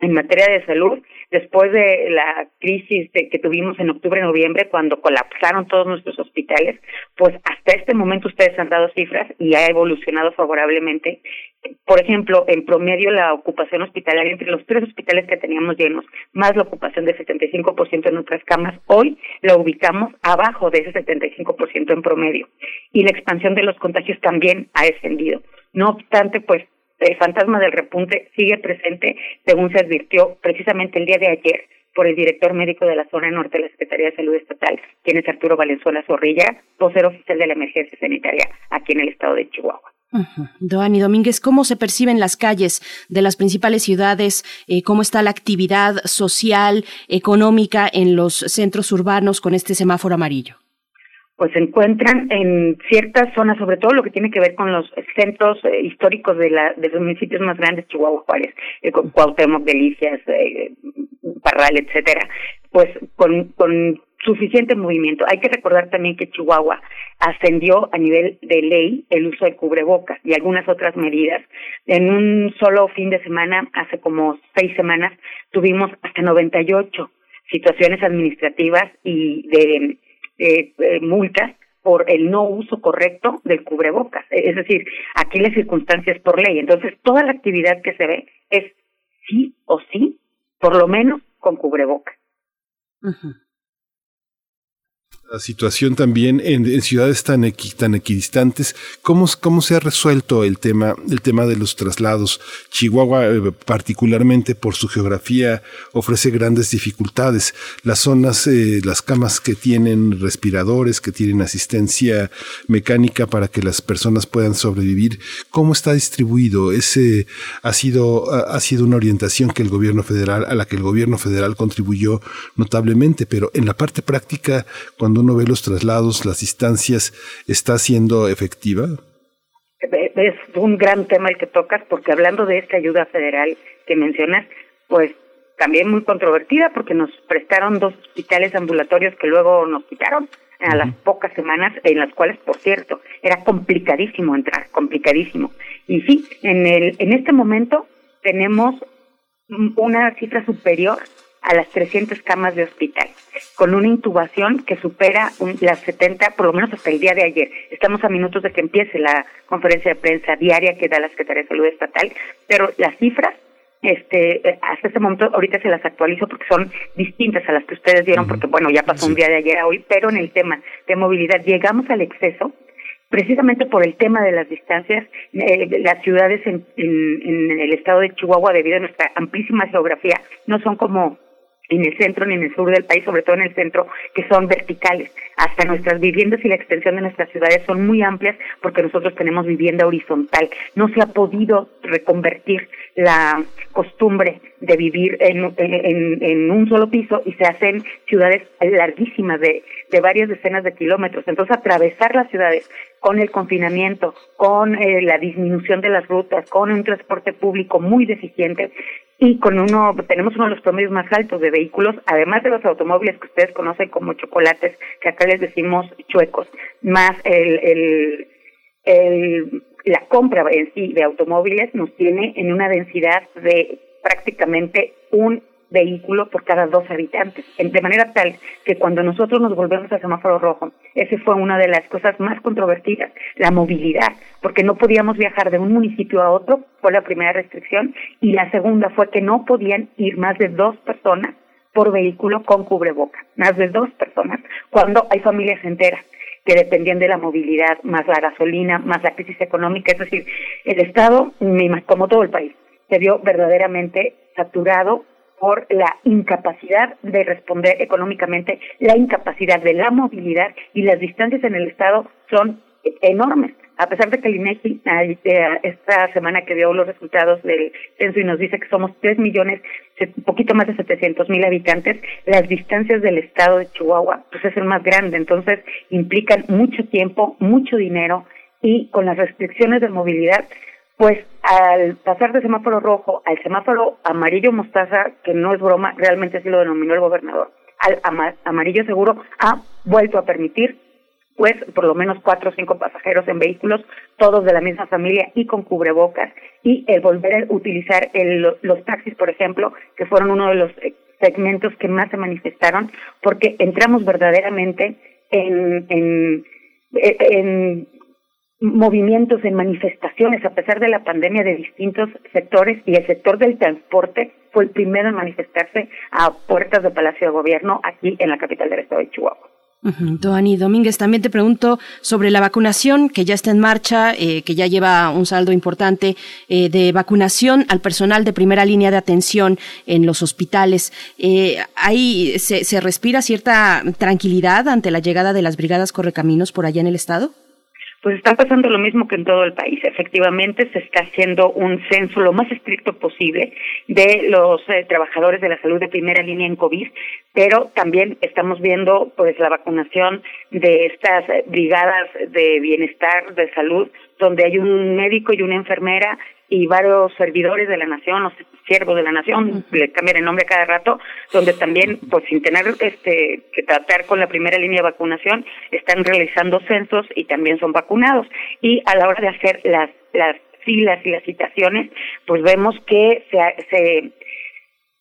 en materia de salud después de la crisis que tuvimos en octubre-noviembre cuando colapsaron todos nuestros hospitales, pues hasta este momento ustedes han dado cifras y ha evolucionado favorablemente. Por ejemplo, en promedio la ocupación hospitalaria entre los tres hospitales que teníamos llenos, más la ocupación del 75% en otras camas, hoy la ubicamos abajo de ese 75% en promedio. Y la expansión de los contagios también ha descendido. No obstante, pues el fantasma del repunte sigue presente, según se advirtió precisamente el día de ayer por el director médico de la zona norte de la Secretaría de Salud Estatal, quien es Arturo Valenzuela Zorrilla, vocero oficial de la emergencia sanitaria aquí en el estado de Chihuahua. Doani Domínguez, ¿cómo se perciben las calles de las principales ciudades? Eh, ¿Cómo está la actividad social, económica en los centros urbanos con este semáforo amarillo? Pues se encuentran en ciertas zonas, sobre todo lo que tiene que ver con los centros eh, históricos de, la, de los municipios más grandes, Chihuahua, Juárez, eh, Cuauhtémoc, Delicias, eh, Parral, etcétera, pues con, con suficiente movimiento. Hay que recordar también que Chihuahua ascendió a nivel de ley el uso de cubrebocas y algunas otras medidas. En un solo fin de semana, hace como seis semanas, tuvimos hasta 98 situaciones administrativas y de eh, eh, multas por el no uso correcto del cubrebocas. Es decir, aquí las circunstancias por ley. Entonces, toda la actividad que se ve es sí o sí, por lo menos con cubrebocas la situación también en, ciudades tan, tan equidistantes. ¿Cómo, ¿Cómo se ha resuelto el tema, el tema de los traslados? Chihuahua, eh, particularmente por su geografía, ofrece grandes dificultades. Las zonas, eh, las camas que tienen respiradores, que tienen asistencia mecánica para que las personas puedan sobrevivir, ¿cómo está distribuido? Ese ha sido, ha sido una orientación que el gobierno federal, a la que el gobierno federal contribuyó notablemente, pero en la parte práctica, cuando uno ve los traslados, las distancias, está siendo efectiva? Es un gran tema el que tocas, porque hablando de esta ayuda federal que mencionas, pues también muy controvertida, porque nos prestaron dos hospitales ambulatorios que luego nos quitaron a las pocas semanas, en las cuales, por cierto, era complicadísimo entrar, complicadísimo. Y sí, en, el, en este momento tenemos una cifra superior a las 300 camas de hospital, con una intubación que supera las 70, por lo menos hasta el día de ayer. Estamos a minutos de que empiece la conferencia de prensa diaria que da la Secretaría de Salud Estatal, pero las cifras este hasta este momento ahorita se las actualizo porque son distintas a las que ustedes dieron porque bueno ya pasó un día de ayer a hoy pero en el tema de movilidad llegamos al exceso precisamente por el tema de las distancias, eh, las ciudades en, en, el estado de Chihuahua, debido a nuestra amplísima geografía, no son como en el centro ni en el sur del país, sobre todo en el centro, que son verticales. Hasta nuestras viviendas y la extensión de nuestras ciudades son muy amplias porque nosotros tenemos vivienda horizontal. No se ha podido reconvertir la costumbre de vivir en, en, en un solo piso y se hacen ciudades larguísimas de, de varias decenas de kilómetros. Entonces, atravesar las ciudades con el confinamiento, con eh, la disminución de las rutas, con un transporte público muy deficiente, y con uno, tenemos uno de los promedios más altos de vehículos, además de los automóviles que ustedes conocen como chocolates, que acá les decimos chuecos, más el, el, el, la compra en sí de automóviles nos tiene en una densidad de prácticamente un vehículo por cada dos habitantes, de manera tal que cuando nosotros nos volvemos al semáforo rojo, ese fue una de las cosas más controvertidas, la movilidad, porque no podíamos viajar de un municipio a otro, fue la primera restricción, y la segunda fue que no podían ir más de dos personas por vehículo con cubreboca, más de dos personas, cuando hay familias enteras que dependían de la movilidad, más la gasolina, más la crisis económica, es decir, el Estado, como todo el país, se vio verdaderamente saturado por la incapacidad de responder económicamente, la incapacidad de la movilidad y las distancias en el Estado son enormes. A pesar de que el INEGI eh, esta semana que dio los resultados del censo y nos dice que somos tres millones, un poquito más de 700 mil habitantes, las distancias del estado de Chihuahua pues es el más grande, entonces implican mucho tiempo, mucho dinero y con las restricciones de movilidad pues al pasar de semáforo rojo al semáforo amarillo mostaza, que no es broma, realmente así lo denominó el gobernador, al amarillo seguro, ha vuelto a permitir pues por lo menos cuatro o cinco pasajeros en vehículos, todos de la misma familia y con cubrebocas, y el volver a utilizar los taxis, por ejemplo, que fueron uno de los segmentos que más se manifestaron, porque entramos verdaderamente en, en, en movimientos, en manifestaciones, a pesar de la pandemia de distintos sectores, y el sector del transporte fue el primero en manifestarse a puertas del Palacio de Gobierno aquí en la capital del estado de Chihuahua. Doani Domínguez, también te pregunto sobre la vacunación que ya está en marcha, eh, que ya lleva un saldo importante eh, de vacunación al personal de primera línea de atención en los hospitales. Eh, ¿Ahí se, se respira cierta tranquilidad ante la llegada de las brigadas correcaminos por allá en el estado? Pues está pasando lo mismo que en todo el país. Efectivamente, se está haciendo un censo lo más estricto posible de los eh, trabajadores de la salud de primera línea en COVID, pero también estamos viendo pues la vacunación de estas eh, brigadas de bienestar, de salud, donde hay un médico y una enfermera y varios servidores de la nación, o siervos de la nación, le cambian el nombre a cada rato, donde también, pues sin tener este que tratar con la primera línea de vacunación, están realizando censos y también son vacunados. Y a la hora de hacer las, las filas y las citaciones, pues vemos que se, se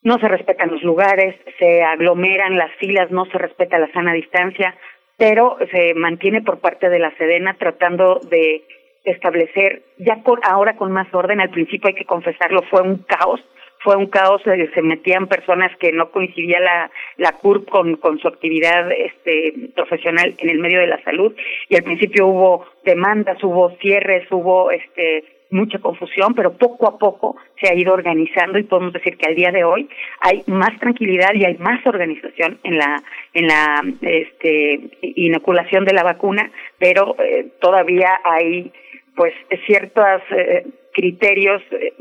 no se respetan los lugares, se aglomeran las filas, no se respeta la sana distancia, pero se mantiene por parte de la Sedena tratando de establecer, ya ahora con más orden, al principio hay que confesarlo, fue un caos, fue un caos, eh, se metían personas que no coincidía la, la CURP con, con su actividad este, profesional en el medio de la salud y al principio hubo demandas, hubo cierres, hubo este, mucha confusión, pero poco a poco se ha ido organizando y podemos decir que al día de hoy hay más tranquilidad y hay más organización en la en la este, inoculación de la vacuna, pero eh, todavía hay pues ciertos eh, criterios eh,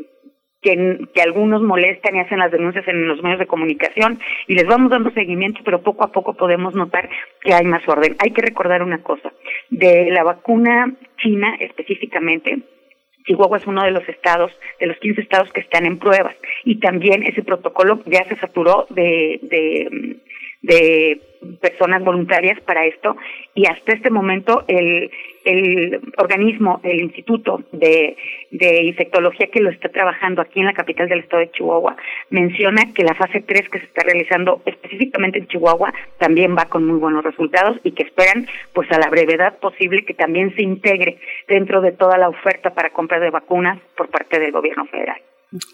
que, que, algunos molestan y hacen las denuncias en los medios de comunicación y les vamos dando seguimiento, pero poco a poco podemos notar que hay más orden. Hay que recordar una cosa, de la vacuna china específicamente, Chihuahua es uno de los estados, de los 15 estados que están en pruebas y también ese protocolo ya se saturó de, de, de personas voluntarias para esto y hasta este momento el, el organismo, el Instituto de, de Infectología que lo está trabajando aquí en la capital del estado de Chihuahua, menciona que la fase 3 que se está realizando específicamente en Chihuahua también va con muy buenos resultados y que esperan pues a la brevedad posible que también se integre dentro de toda la oferta para compra de vacunas por parte del gobierno federal.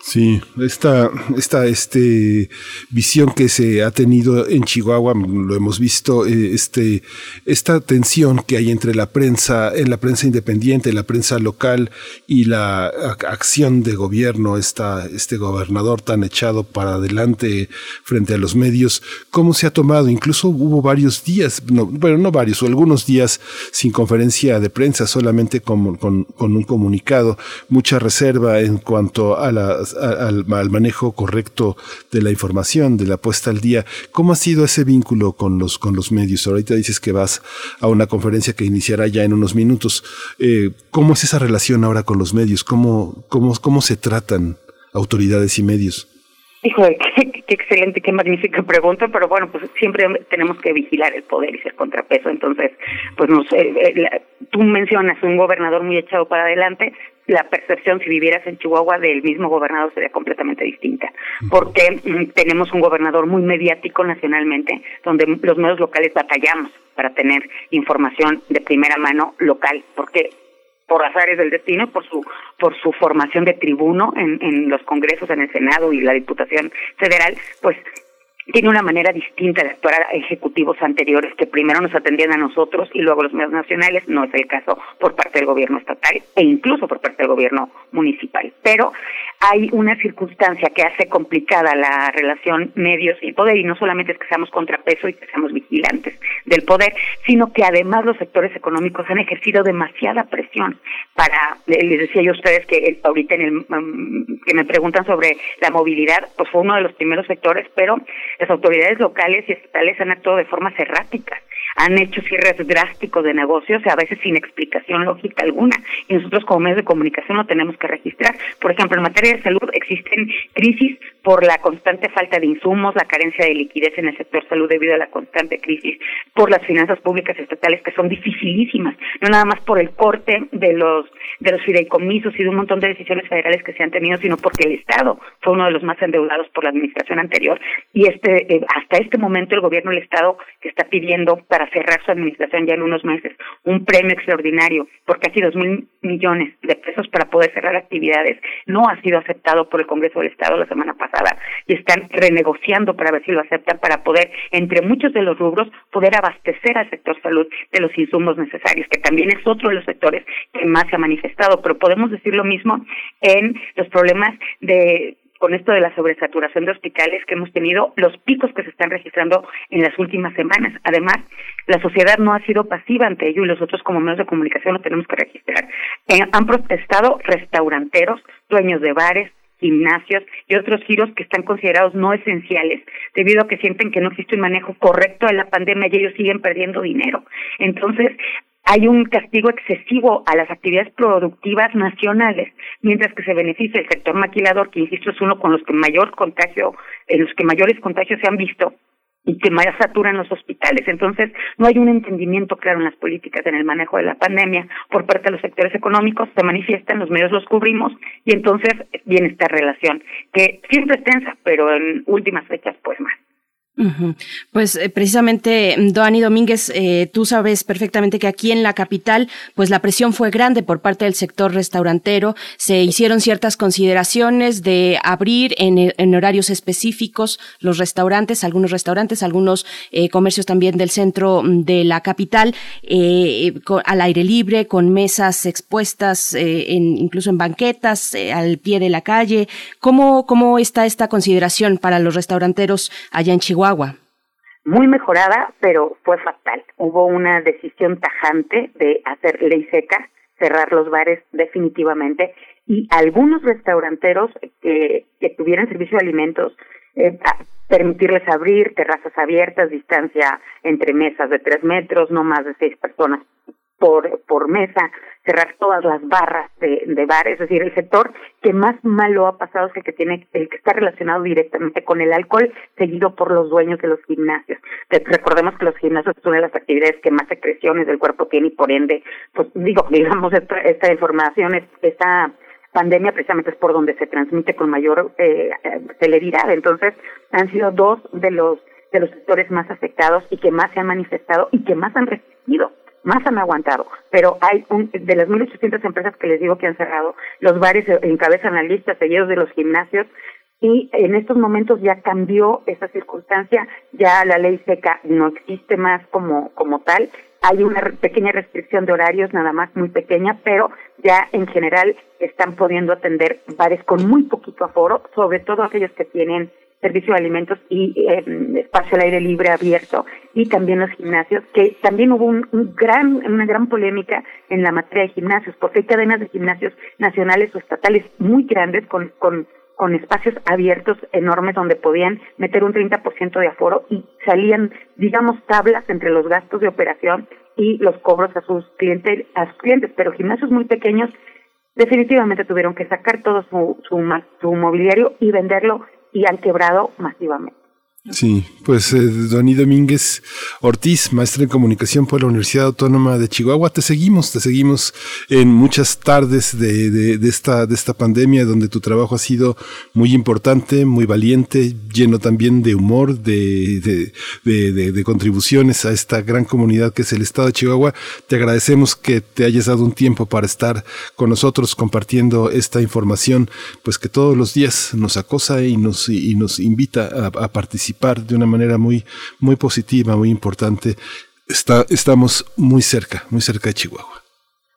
Sí, esta, esta este, visión que se ha tenido en Chihuahua, lo hemos visto, eh, este, esta tensión que hay entre la prensa, en la prensa independiente, la prensa local y la acción de gobierno, esta, este gobernador tan echado para adelante frente a los medios, cómo se ha tomado, incluso hubo varios días, bueno, no varios, o algunos días sin conferencia de prensa, solamente con, con, con un comunicado, mucha reserva en cuanto a la al, manejo correcto de la información, de la puesta al día. ¿Cómo ha sido ese vínculo con los, con los medios? Ahorita dices que vas a una conferencia que iniciará ya en unos minutos. Eh, ¿Cómo es esa relación ahora con los medios? ¿Cómo, cómo, cómo se tratan autoridades y medios? Hijo, qué, qué, excelente, qué magnífica pregunta, pero bueno, pues siempre tenemos que vigilar el poder y ser contrapeso. Entonces, pues no sé, eh, tú mencionas un gobernador muy echado para adelante, la percepción si vivieras en Chihuahua del mismo gobernador sería completamente distinta, porque mm, tenemos un gobernador muy mediático nacionalmente, donde los medios locales batallamos para tener información de primera mano local, porque por azares del destino, por su por su formación de tribuno en, en los congresos, en el Senado y la Diputación Federal, pues tiene una manera distinta de actuar a ejecutivos anteriores que primero nos atendían a nosotros y luego los medios nacionales, no es el caso por parte del gobierno estatal e incluso por parte del gobierno municipal. Pero hay una circunstancia que hace complicada la relación medios y poder y no solamente es que seamos contrapeso y que seamos vigilantes del poder, sino que además los sectores económicos han ejercido demasiada presión para, les decía yo a ustedes que ahorita en el, mm, que me preguntan sobre la movilidad, pues fue uno de los primeros sectores, pero las autoridades locales y estatales han actuado de forma errática han hecho cierres drásticos de negocios, a veces sin explicación lógica alguna, y nosotros como medios de comunicación lo tenemos que registrar. Por ejemplo, en materia de salud existen crisis por la constante falta de insumos, la carencia de liquidez en el sector salud debido a la constante crisis, por las finanzas públicas estatales que son dificilísimas, no nada más por el corte de los de los fideicomisos y de un montón de decisiones federales que se han tenido, sino porque el Estado fue uno de los más endeudados por la administración anterior. Y este eh, hasta este momento el gobierno del Estado que está pidiendo para cerrar su administración ya en unos meses un premio extraordinario por casi dos mil millones de pesos para poder cerrar actividades no ha sido aceptado por el Congreso del Estado la semana pasada y están renegociando para ver si lo aceptan para poder entre muchos de los rubros poder abastecer al sector salud de los insumos necesarios que también es otro de los sectores que más se ha manifestado pero podemos decir lo mismo en los problemas de con esto de la sobresaturación de hospitales que hemos tenido, los picos que se están registrando en las últimas semanas. Además, la sociedad no ha sido pasiva ante ello y nosotros como medios de comunicación lo tenemos que registrar. Eh, han protestado restauranteros, dueños de bares, gimnasios y otros giros que están considerados no esenciales, debido a que sienten que no existe un manejo correcto de la pandemia y ellos siguen perdiendo dinero. Entonces, hay un castigo excesivo a las actividades productivas nacionales, mientras que se beneficia el sector maquilador, que insisto es uno con los que mayor contagio, en los que mayores contagios se han visto y que más saturan los hospitales. Entonces, no hay un entendimiento claro en las políticas en el manejo de la pandemia por parte de los sectores económicos, se manifiestan, los medios los cubrimos y entonces viene esta relación, que siempre es tensa, pero en últimas fechas pues más. Pues eh, precisamente, Doani Domínguez, eh, tú sabes perfectamente que aquí en la capital, pues la presión fue grande por parte del sector restaurantero. Se hicieron ciertas consideraciones de abrir en, horarios específicos los restaurantes, algunos restaurantes, algunos eh, comercios también del centro mm, de la capital, al aire libre, con mesas expuestas, en, incluso en banquetas, al pie de la calle. ¿Cómo, ¿Cómo está esta consideración para los restauranteros allá en Chihuahua? Muy mejorada, pero fue fatal. Hubo una decisión tajante de hacer ley seca, cerrar los bares definitivamente y algunos restauranteros que, que tuvieran servicio de alimentos eh, permitirles abrir terrazas abiertas, distancia entre mesas de tres metros, no más de seis personas por, por mesa, cerrar todas las barras de, de bares, es decir, el sector que más mal lo ha pasado es el que tiene, el que está relacionado directamente con el alcohol, seguido por los dueños de los gimnasios. Recordemos que los gimnasios son una de las actividades que más secreciones del cuerpo tiene y por ende, pues digo, digamos, esta, esta información, esta pandemia precisamente es por donde se transmite con mayor eh, celeridad. Entonces, han sido dos de los de los sectores más afectados y que más se han manifestado y que más han resistido más han aguantado, pero hay un, de las 1.800 empresas que les digo que han cerrado, los bares encabezan la lista, seguidos de los gimnasios, y en estos momentos ya cambió esa circunstancia, ya la ley seca no existe más como, como tal, hay una pequeña restricción de horarios, nada más muy pequeña, pero ya en general están pudiendo atender bares con muy poquito aforo, sobre todo aquellos que tienen servicio de alimentos y eh, espacio al aire libre abierto y también los gimnasios, que también hubo un, gran, una gran polémica en la materia de gimnasios, porque hay cadenas de gimnasios nacionales o estatales muy grandes con, con, con espacios abiertos enormes donde podían meter un 30% de aforo y salían, digamos, tablas entre los gastos de operación y los cobros a sus clientes, a sus clientes, pero gimnasios muy pequeños definitivamente tuvieron que sacar todo su, su, su mobiliario y venderlo y han quebrado masivamente. Sí, pues eh, Doni Domínguez Ortiz, maestra en comunicación por la Universidad Autónoma de Chihuahua, te seguimos, te seguimos en muchas tardes de, de, esta, de esta pandemia donde tu trabajo ha sido muy importante, muy valiente, lleno también de humor, de, de, contribuciones a esta gran comunidad que es el Estado de Chihuahua. Te agradecemos que te hayas dado un tiempo para estar con nosotros compartiendo esta información, pues que todos los días nos acosa y nos, y nos invita a participar de una manera muy, muy positiva, muy importante. Está, estamos muy cerca, muy cerca de Chihuahua.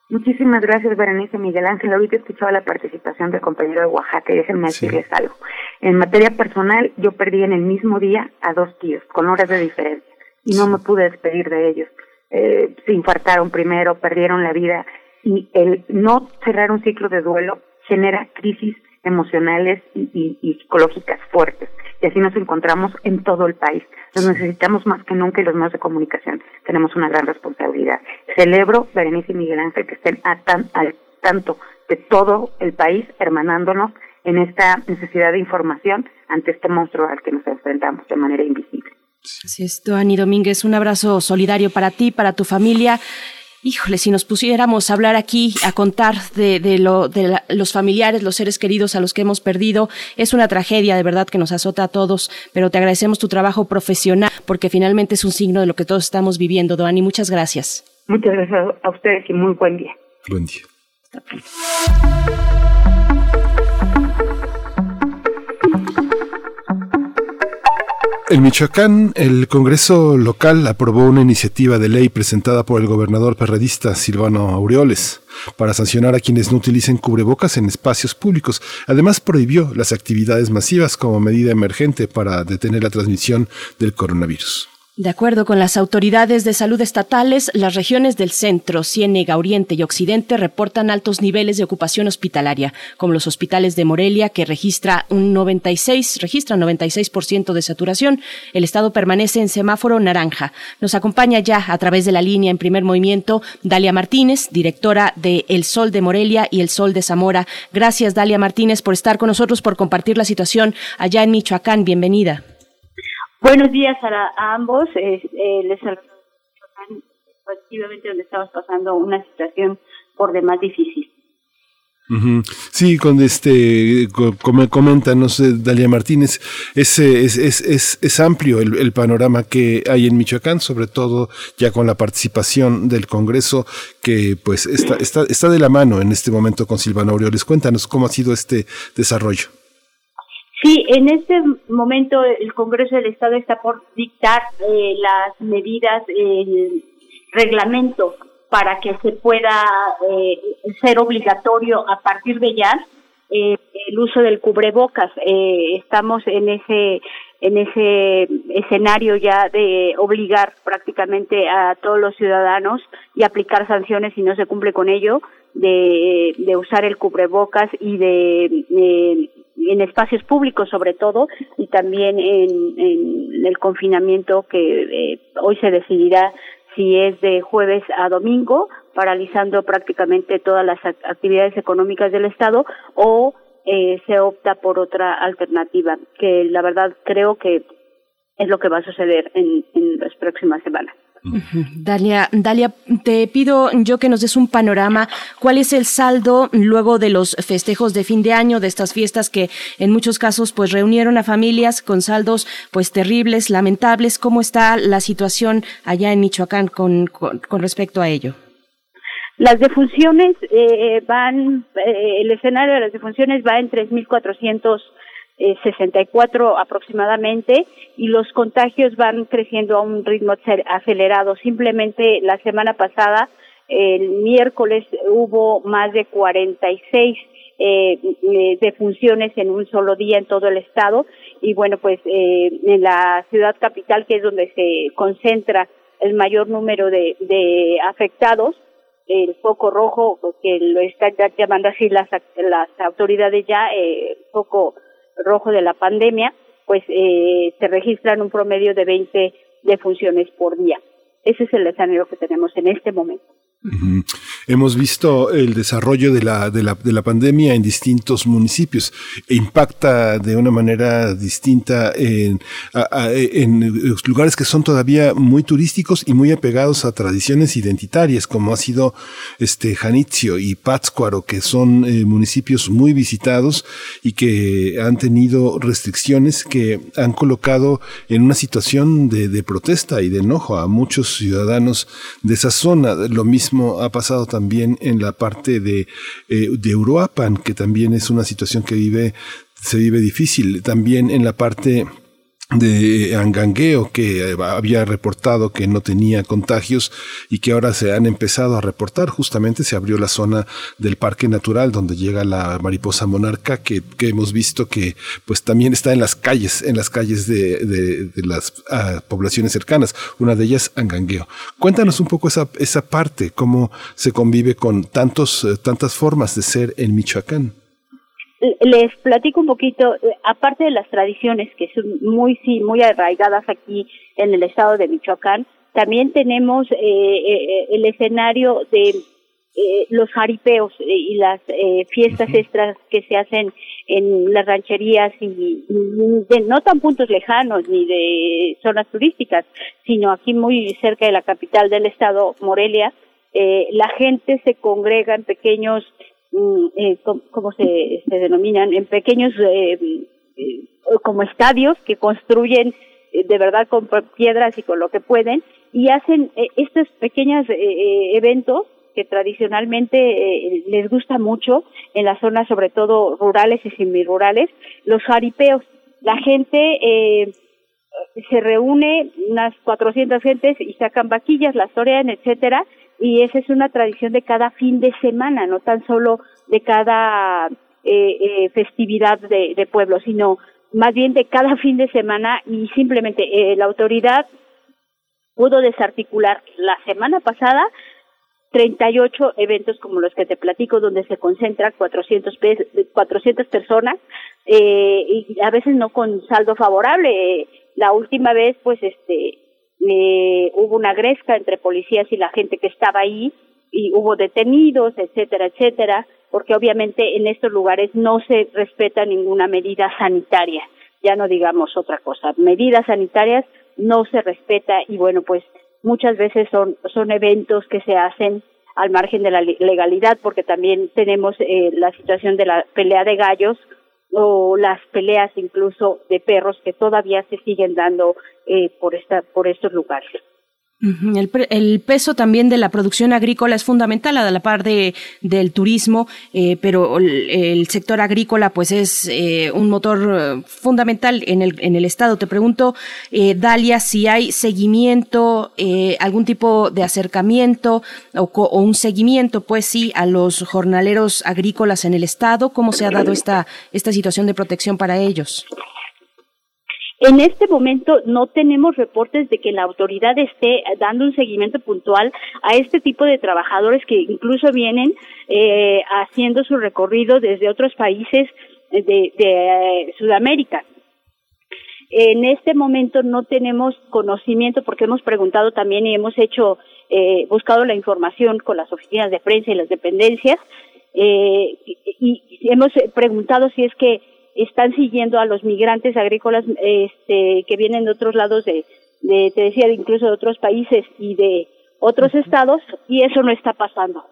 Muchísimas gracias, Berenice Miguel Ángel. Ahorita escuchaba la participación del compañero de Oaxaca y déjenme decirles algo. En materia personal, yo perdí en el mismo día a dos tíos, con horas de diferencia, y no me pude despedir de ellos. Eh, se infartaron primero, perdieron la vida, y el no cerrar un ciclo de duelo genera crisis emocionales y, y psicológicas fuertes y así nos encontramos en todo el país. Nos necesitamos más que nunca y los medios de comunicación tenemos una gran responsabilidad. Celebro, Berenice y Miguel Ángel, que estén a tan, al tanto de todo el país, hermanándonos en esta necesidad de información ante este monstruo al que nos enfrentamos de manera invisible. Así es, Doani Domínguez, un abrazo solidario para ti, para tu familia. Híjole, si nos pusiéramos a hablar aquí, a contar de, lo, de los familiares, los seres queridos a los que hemos perdido, es una tragedia de verdad que nos azota a todos, pero te agradecemos tu trabajo profesional porque finalmente es un signo de lo que todos estamos viviendo. Doani, muchas gracias. Muchas gracias a ustedes y muy buen día. Buen día. En Michoacán, el Congreso local aprobó una iniciativa de ley presentada por el gobernador perredista Silvano Aureoles para sancionar a quienes no utilicen cubrebocas en espacios públicos. Además, prohibió las actividades masivas como medida emergente para detener la transmisión del coronavirus. De acuerdo con las autoridades de salud estatales, las regiones del centro, Ciénega, Oriente y Occidente reportan altos niveles de ocupación hospitalaria, como los hospitales de Morelia, que registra un 96, registra 96% de saturación. El estado permanece en semáforo naranja. Nos acompaña ya a través de la línea en primer movimiento Dalia Martínez, directora de El Sol de Morelia y El Sol de Zamora. Gracias, Dalia Martínez, por estar con nosotros, por compartir la situación allá en Michoacán. Bienvenida. Buenos días a, ambos. Eh, les efectivamente donde estamos pasando una situación por demás difícil. Sí, con este, como coméntanos, Dalia Martínez, es, es, es, es, amplio el, el, panorama que hay en Michoacán, sobre todo ya con la participación del Congreso, que pues está, está, está de la mano en este momento con Silvano Aureoles. Cuéntanos cómo ha sido este desarrollo. Sí, en este momento el Congreso del Estado está por dictar eh, las medidas, el reglamento para que se pueda eh, ser obligatorio a partir de ya eh, el uso del cubrebocas. estamos en ese en ese escenario ya de obligar prácticamente a todos los ciudadanos y aplicar sanciones si no se cumple con ello de, de usar el cubrebocas y de en espacios públicos sobre todo y también en, en el confinamiento que eh, hoy se decidirá si es de jueves a domingo, paralizando prácticamente todas las actividades económicas del Estado o eh, se opta por otra alternativa, que la verdad creo que es lo que va a suceder en, en las próximas semanas. Dalia, Dalia, te pido yo que nos des un panorama. ¿Cuál es el saldo luego de los festejos de fin de año, de estas fiestas que en muchos casos pues reunieron a familias con saldos pues terribles, lamentables? ¿Cómo está la situación allá en Michoacán con, con, respecto a ello? Las defunciones eh, van, eh, el escenario de las defunciones va en 3.400 eh, 64 aproximadamente y los contagios van creciendo a un ritmo acelerado. Simplemente la semana pasada, el miércoles, hubo más de 46 eh, eh, defunciones en un solo día en todo el estado y bueno, pues eh, en la ciudad capital, que es donde se concentra el mayor número de, de afectados, el foco rojo, que lo están llamando así las, las autoridades ya, eh, foco rojo de la pandemia, pues eh, se registran un promedio de 20 defunciones por día. Ese es el escenario que tenemos en este momento. Hemos visto el desarrollo de la, de, la, de la pandemia en distintos municipios. E impacta de una manera distinta en, en lugares que son todavía muy turísticos y muy apegados a tradiciones identitarias, como ha sido este Janitzio y Pátzcuaro, que son eh, municipios muy visitados y que han tenido restricciones que han colocado en una situación de, de protesta y de enojo a muchos ciudadanos de esa zona. Lo mismo ha pasado también en la parte de, eh, de Uruapan, que también es una situación que vive, se vive difícil. También en la parte de Angangueo que eh, había reportado que no tenía contagios y que ahora se han empezado a reportar. Justamente se abrió la zona del Parque Natural donde llega la mariposa monarca que, que hemos visto que pues también está en las calles, en las calles de, de, las ah, poblaciones cercanas. Una de ellas Angangueo. Cuéntanos un poco esa, esa parte, cómo se convive con tantos, eh, tantas formas de ser en Michoacán les platico un poquito, eh, aparte de las tradiciones que son muy, sí, muy arraigadas aquí en el estado de Michoacán, también tenemos eh, eh, el escenario de eh, los jaripeos eh, y las eh, fiestas extras que se hacen en las rancherías y, de no tan puntos lejanos ni de zonas turísticas, sino aquí muy cerca de la capital del estado, Morelia, la gente se congrega en pequeños, mm, ¿cómo se, se, denominan? En pequeños como estadios que construyen de verdad con piedras y con lo que pueden y hacen estos pequeños eventos que tradicionalmente eh, les gusta mucho en las zonas sobre todo rurales y semirurales, los jaripeos. La gente eh, se reúne, unas 400 gentes y sacan vaquillas, las torean, etcétera, y esa es una tradición de cada fin de semana, no tan solo de cada eh, festividad de, de, pueblo, sino más bien de cada fin de semana y simplemente la autoridad pudo desarticular la semana pasada 38 eventos como los que te platico, donde se concentran 400, 400 personas eh, y a veces no con saldo favorable. La última vez, pues, este, eh, hubo una gresca entre policías y la gente que estaba ahí y hubo detenidos, etcétera, etcétera, porque obviamente en estos lugares no se respeta ninguna medida sanitaria, ya no digamos otra cosa. Medidas sanitarias no se respeta y bueno, pues muchas veces son, son eventos que se hacen al margen de la legalidad, porque también tenemos eh, la situación de la pelea de gallos o las peleas incluso de perros que todavía se siguen dando eh, por esta por estos lugares. El, peso también de la producción agrícola es fundamental a la par de, del turismo, eh, pero el, sector agrícola pues es eh, un motor eh, fundamental en el, en el Estado. Te pregunto, Dalia, si hay seguimiento, algún tipo de acercamiento o, o, un seguimiento, pues sí, a los jornaleros agrícolas en el Estado, ¿cómo se ha dado esta, esta situación de protección para ellos? En este momento no tenemos reportes de que la autoridad esté dando un seguimiento puntual a este tipo de trabajadores que incluso vienen eh, haciendo su recorrido desde otros países de, eh, Sudamérica. En este momento no tenemos conocimiento porque hemos preguntado también y hemos hecho, eh, buscado la información con las oficinas de prensa y las dependencias y hemos preguntado si es que están siguiendo a los migrantes agrícolas este, que vienen de otros lados de, de, te decía, incluso de otros países y de otros estados, y eso no está pasando.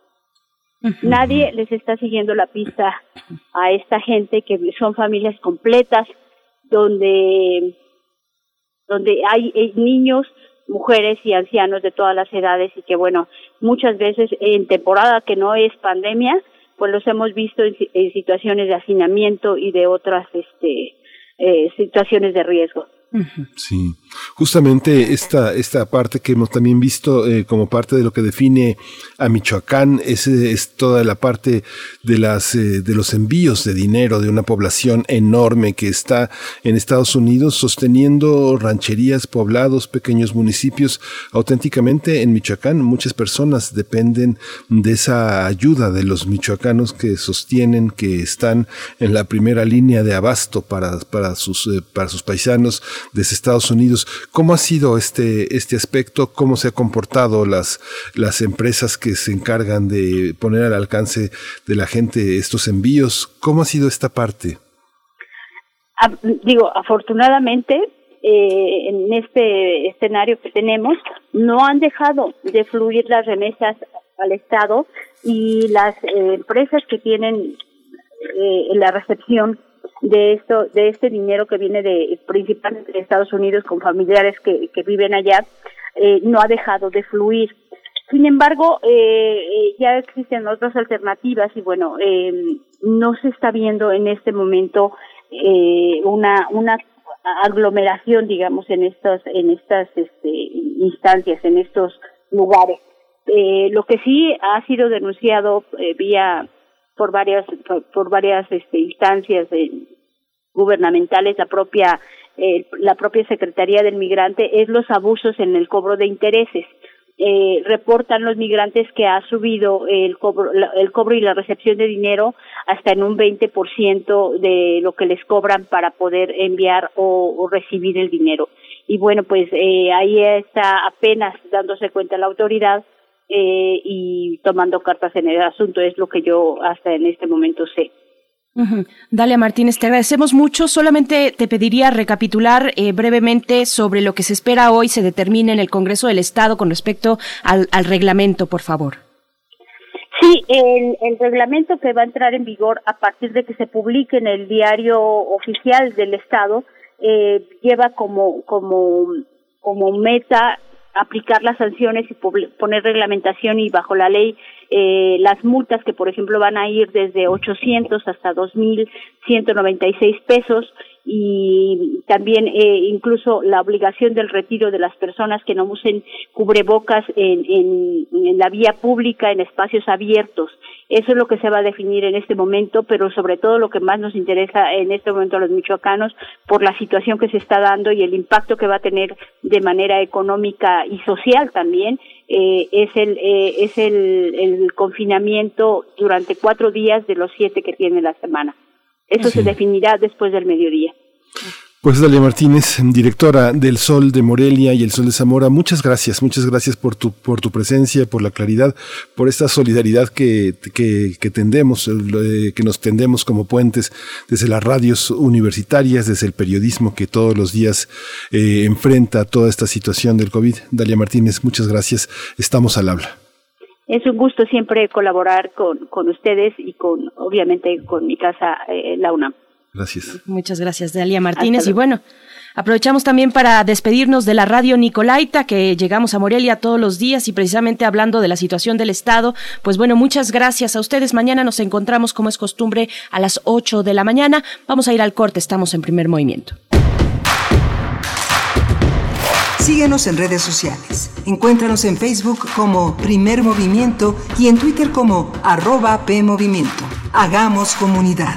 Nadie les está siguiendo la pista a esta gente que son familias completas, donde, donde hay eh, niños, mujeres y ancianos de todas las edades y que bueno, muchas veces en temporada que no es pandemia, pues los hemos visto en, situaciones de hacinamiento y de otras este, eh, situaciones de riesgo. Sí, justamente esta, esta parte que hemos también visto eh, como parte de lo que define a Michoacán es, es toda la parte de, las, eh, de los envíos de dinero de una población enorme que está en Estados Unidos sosteniendo rancherías, poblados, pequeños municipios. Auténticamente en Michoacán muchas personas dependen de esa ayuda de los michoacanos que sostienen, que están en la primera línea de abasto para, para, sus, eh, para sus paisanos desde Estados Unidos. ¿Cómo ha sido este, este aspecto? ¿Cómo se han comportado las, las empresas que se encargan de poner al alcance de la gente estos envíos? ¿Cómo ha sido esta parte? Digo, afortunadamente, eh, en este escenario que tenemos, no han dejado de fluir las remesas al Estado y las eh, empresas que tienen eh, la recepción de esto de este dinero que viene de principalmente de Estados Unidos con familiares que, que viven allá eh, no ha dejado de fluir. Sin embargo eh, eh, ya existen otras alternativas y bueno em, no se está viendo en este momento una una aglomeración digamos en estas en estas este, instancias en estos lugares. Lo que sí ha sido denunciado vía por varias por, varias este, instancias gubernamentales la propia eh, la propia secretaría del migrante es los abusos en el cobro de intereses. Eh, reportan los migrantes que ha subido el cobro el cobro y la recepción de dinero hasta en un 20% de lo que les cobran para poder enviar o, recibir el dinero. Y bueno pues eh, ahí está apenas dándose cuenta la autoridad eh, y tomando cartas en el asunto. Es lo que yo hasta en este momento sé. Dalia Martínez, te agradecemos mucho. Solamente te pediría recapitular eh, brevemente sobre lo que se espera hoy se determine en el Congreso del Estado con respecto al, reglamento, por favor. Sí, el, el, reglamento que va a entrar en vigor a partir de que se publique en el diario oficial del Estado eh, lleva como, como, como meta aplicar las sanciones y poner reglamentación y bajo la ley eh, las multas que por ejemplo van a ir desde 800 hasta 2.196 pesos y también eh, incluso la obligación del retiro de las personas que no usen cubrebocas en, la vía pública, en espacios abiertos. Eso es lo que se va a definir en este momento, pero sobre todo lo que más nos interesa en este momento a los michoacanos por la situación que se está dando y el impacto que va a tener de manera económica y social también eh, es el eh, es el, el, confinamiento durante cuatro días de los siete que tiene la semana. Eso se definirá después del mediodía. Pues Dalia Martínez, directora del Sol de Morelia y el Sol de Zamora, muchas gracias, muchas gracias por tu, por tu presencia, por la claridad, por esta solidaridad que, que, tendemos, eh, que nos tendemos como puentes desde las radios universitarias, desde el periodismo que todos los días eh, enfrenta toda esta situación del COVID. Dalia Martínez, muchas gracias, estamos al habla. Es un gusto siempre colaborar con, con ustedes y con, obviamente, con mi casa, eh, la UNAM. Gracias. Muchas gracias, Dalia Martínez. Y bueno, aprovechamos también para despedirnos de la radio Nicolaita, que llegamos a Morelia todos los días y precisamente hablando de la situación del Estado. Pues bueno, muchas gracias a ustedes. Mañana nos encontramos, como es costumbre, a las 8 de la mañana. Vamos a ir al corte, estamos en primer movimiento. Síguenos en redes sociales. Encuéntranos en Facebook como Primer Movimiento y en Twitter como arroba PMovimiento. Hagamos comunidad.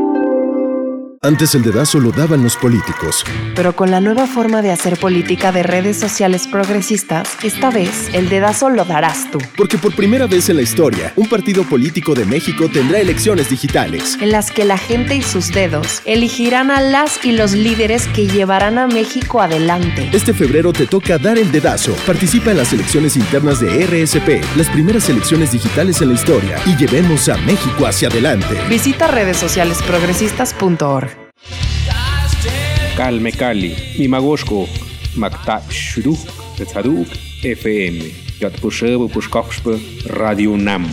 Antes el dedazo lo daban los políticos. Pero con la nueva forma de hacer política de redes sociales progresistas, esta vez el dedazo lo darás tú. Porque por primera vez en la historia, un partido político de México tendrá elecciones digitales. En las que la gente y sus dedos elegirán a las y los líderes que llevarán a México adelante. Este febrero te toca dar el dedazo. Participa en las elecciones internas de RSP, las primeras elecciones digitales en la historia, y llevemos a México hacia adelante. Visita redes sociales progresistas.org. Calme Cali, Mimagoshko, Makta Shuduk, Tzaduk, FM, Yatpushebo Pushkoshpe, Radio Nam.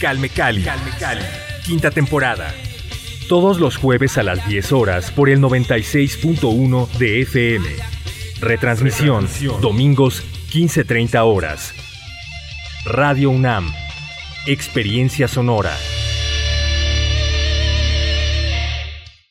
Calme Cali, Calme Cali, quinta temporada. Todos los jueves a las 10 horas por el 96.1 de FM. Retransmisión, domingos 15.30 horas. Radio UNAM. Experiencia sonora.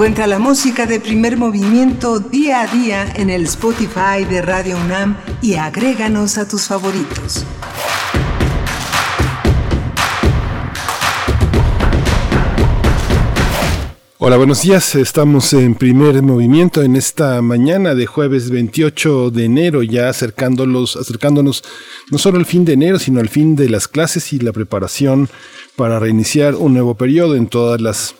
Encuentra la música de primer movimiento día a día en el Spotify de Radio UNAM y agréganos a tus favoritos. Hola, buenos días. Estamos en primer movimiento en esta mañana de jueves 28 de enero, ya acercándolos, acercándonos no solo al fin de enero, sino al fin de las clases y la preparación para reiniciar un nuevo periodo en todas las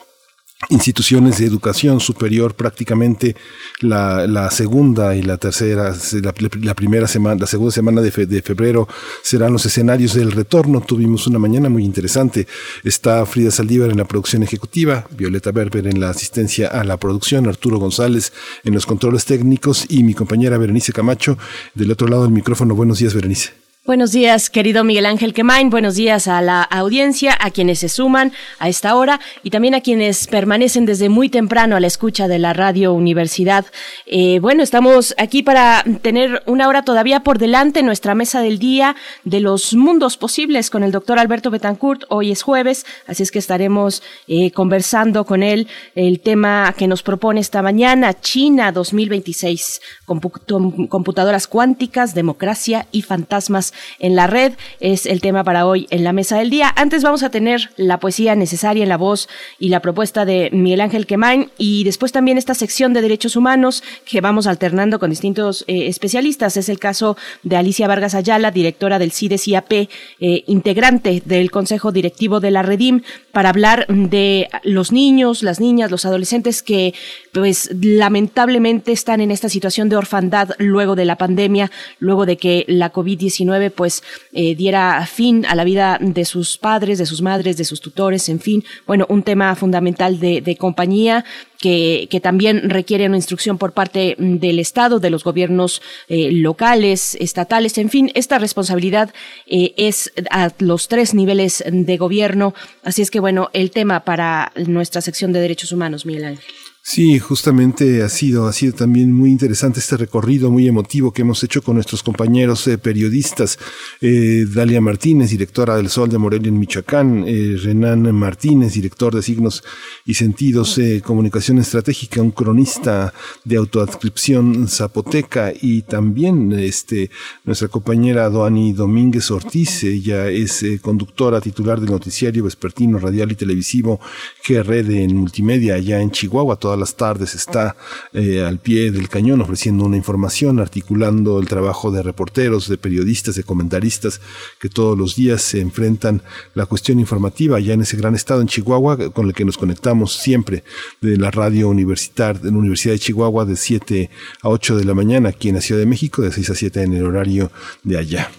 instituciones de educación superior prácticamente la, segunda y la tercera, la, primera semana, la segunda semana de, de, febrero serán los escenarios del retorno. Tuvimos una mañana muy interesante. Está Frida Saldívar en la producción ejecutiva, Violeta Berber en la asistencia a la producción, Arturo González en los controles técnicos y mi compañera Berenice Camacho del otro lado del micrófono. Buenos días, Berenice. Buenos días, querido Miguel Ángel Quemain. Buenos días a la audiencia, a quienes se suman a esta hora y también a quienes permanecen desde muy temprano a la escucha de la Radio Universidad. Eh, bueno, estamos aquí para tener una hora todavía por delante, nuestra mesa del día de los mundos posibles con el doctor Alberto Betancourt. Hoy es jueves, así es que estaremos eh, conversando con él el tema que nos propone esta mañana, China 2026, computadoras cuánticas, democracia y fantasmas en la red. Es el tema para hoy en la mesa del día. Antes vamos a tener la poesía necesaria en la voz y la propuesta de Miguel Ángel Quemain y después también esta sección de derechos humanos que vamos alternando con distintos eh, especialistas. Es el caso de Alicia Vargas Ayala, directora del CIDES-IAP, eh, integrante del Consejo Directivo de la Redim, para hablar de los niños, las niñas, los adolescentes que pues lamentablemente están en esta situación de orfandad luego de la pandemia, luego de que la COVID-19 pues eh, diera fin a la vida de sus padres, de sus madres, de sus tutores, en fin, bueno, un tema fundamental de, compañía que, que, también requiere una instrucción por parte del Estado, de los gobiernos eh, locales, estatales, en fin, esta responsabilidad eh, es a los tres niveles de gobierno. Así es que, bueno, el tema para nuestra sección de derechos humanos, Miguel Ángel. Sí, justamente ha sido, ha sido también muy interesante este recorrido muy emotivo que hemos hecho con nuestros compañeros eh, periodistas. Eh, Dalia Martínez, directora del Sol de Morelia en Michoacán, eh, Renan Martínez, director de Signos y Sentidos, eh, Comunicación Estratégica, un cronista de autoadscripción zapoteca y también este, nuestra compañera Doani Domínguez Ortiz, ella es conductora titular del noticiario vespertino radial y televisivo GRD en multimedia allá en Chihuahua todas las tardes está eh, al pie del cañón ofreciendo una información, articulando el trabajo de reporteros, de periodistas, de comentaristas que todos los días se enfrentan la cuestión informativa ya en ese gran estado en Chihuahua con el que nos conectamos siempre de la radio universitaria de la Universidad de Chihuahua de 7 a 8 de la mañana aquí en la Ciudad de México, de 6 a 7 en el horario de allá.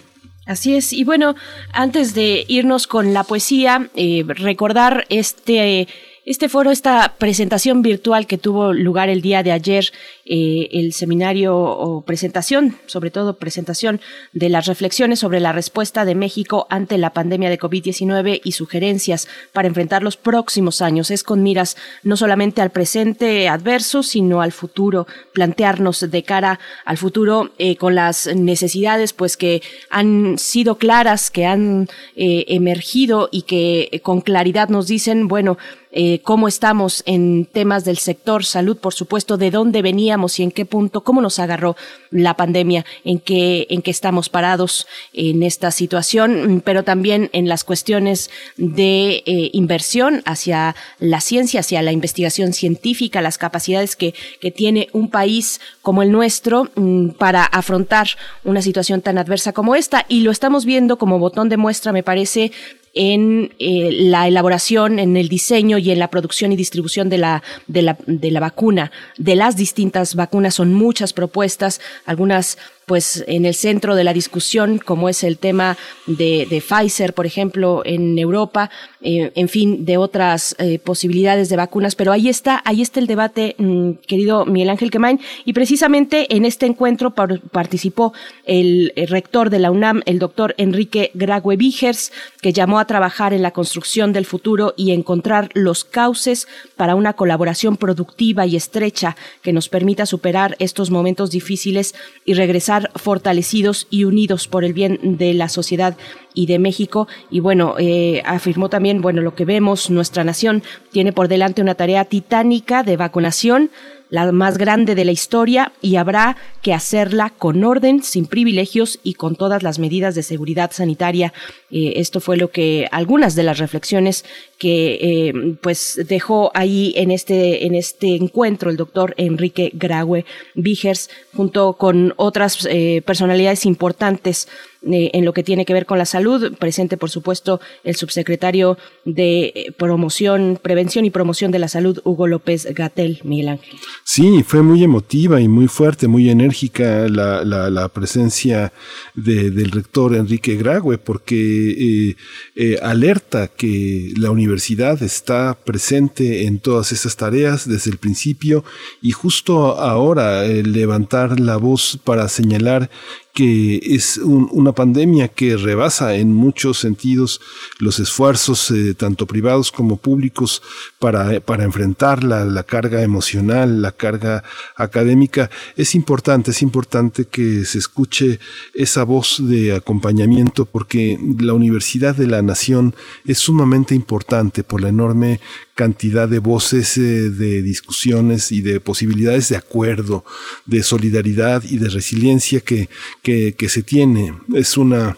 Así es. Y bueno, antes de irnos con la poesía, eh, recordar este este foro, esta presentación virtual que tuvo lugar el día de ayer, eh, el seminario o presentación, sobre todo presentación de las reflexiones sobre la respuesta de México ante la pandemia de COVID-19 y sugerencias para enfrentar los próximos años. Es con miras no solamente al presente adverso, sino al futuro, plantearnos de cara al futuro eh, con las necesidades pues que han sido claras, que han eh, emergido y que con claridad nos dicen, bueno, eh, cómo estamos en temas del sector salud, por supuesto, de dónde veníamos y en qué punto, cómo nos agarró la pandemia, en qué, en qué estamos parados en esta situación, pero también en las cuestiones de eh, inversión hacia la ciencia, hacia la investigación científica, las capacidades que, que tiene un país como el nuestro mm, para afrontar una situación tan adversa como esta. Y lo estamos viendo como botón de muestra, me parece, en eh, la elaboración, en el diseño y en la producción y distribución de la, de la, de la vacuna, de las distintas vacunas. Son muchas propuestas, algunas pues en el centro de la discusión, como es el tema de, Pfizer, por ejemplo, en Europa, eh, en fin, de otras eh, posibilidades de vacunas. Pero ahí está, ahí está el debate, mm, querido Miguel Ángel Quemain, y precisamente en este encuentro participó el, rector de la UNAM, el doctor Enrique Grague Vigers, que llamó a trabajar en la construcción del futuro y encontrar los cauces para una colaboración productiva y estrecha que nos permita superar estos momentos difíciles y regresar fortalecidos y unidos por el bien de la sociedad y de México. Y bueno, eh, afirmó también, bueno, lo que vemos, nuestra nación tiene por delante una tarea titánica de vacunación la más grande de la historia y habrá que hacerla con orden, sin privilegios y con todas las medidas de seguridad sanitaria. Eh, esto fue lo que algunas de las reflexiones que eh, pues dejó ahí en este en este encuentro el doctor Enrique Graue Vigers junto con otras eh, personalidades importantes eh, en lo que tiene que ver con la salud. Presente, por supuesto, el subsecretario de eh, Promoción, Prevención y Promoción de la Salud, Hugo López Gatel, Miguel Ángel. Sí, fue muy emotiva y muy fuerte, muy enérgica la, la, presencia del rector Enrique Grague, porque eh, alerta que la universidad está presente en todas esas tareas desde el principio y justo ahora levantar la voz para señalar que es una pandemia que rebasa en muchos sentidos los esfuerzos eh, tanto privados como públicos para, para enfrentar la, carga emocional, la carga académica. Es importante, es importante que se escuche esa voz de acompañamiento porque la Universidad de la Nación es sumamente importante por la enorme cantidad de voces eh, de discusiones y de posibilidades de acuerdo, de solidaridad y de resiliencia que, que, que se tiene. Es una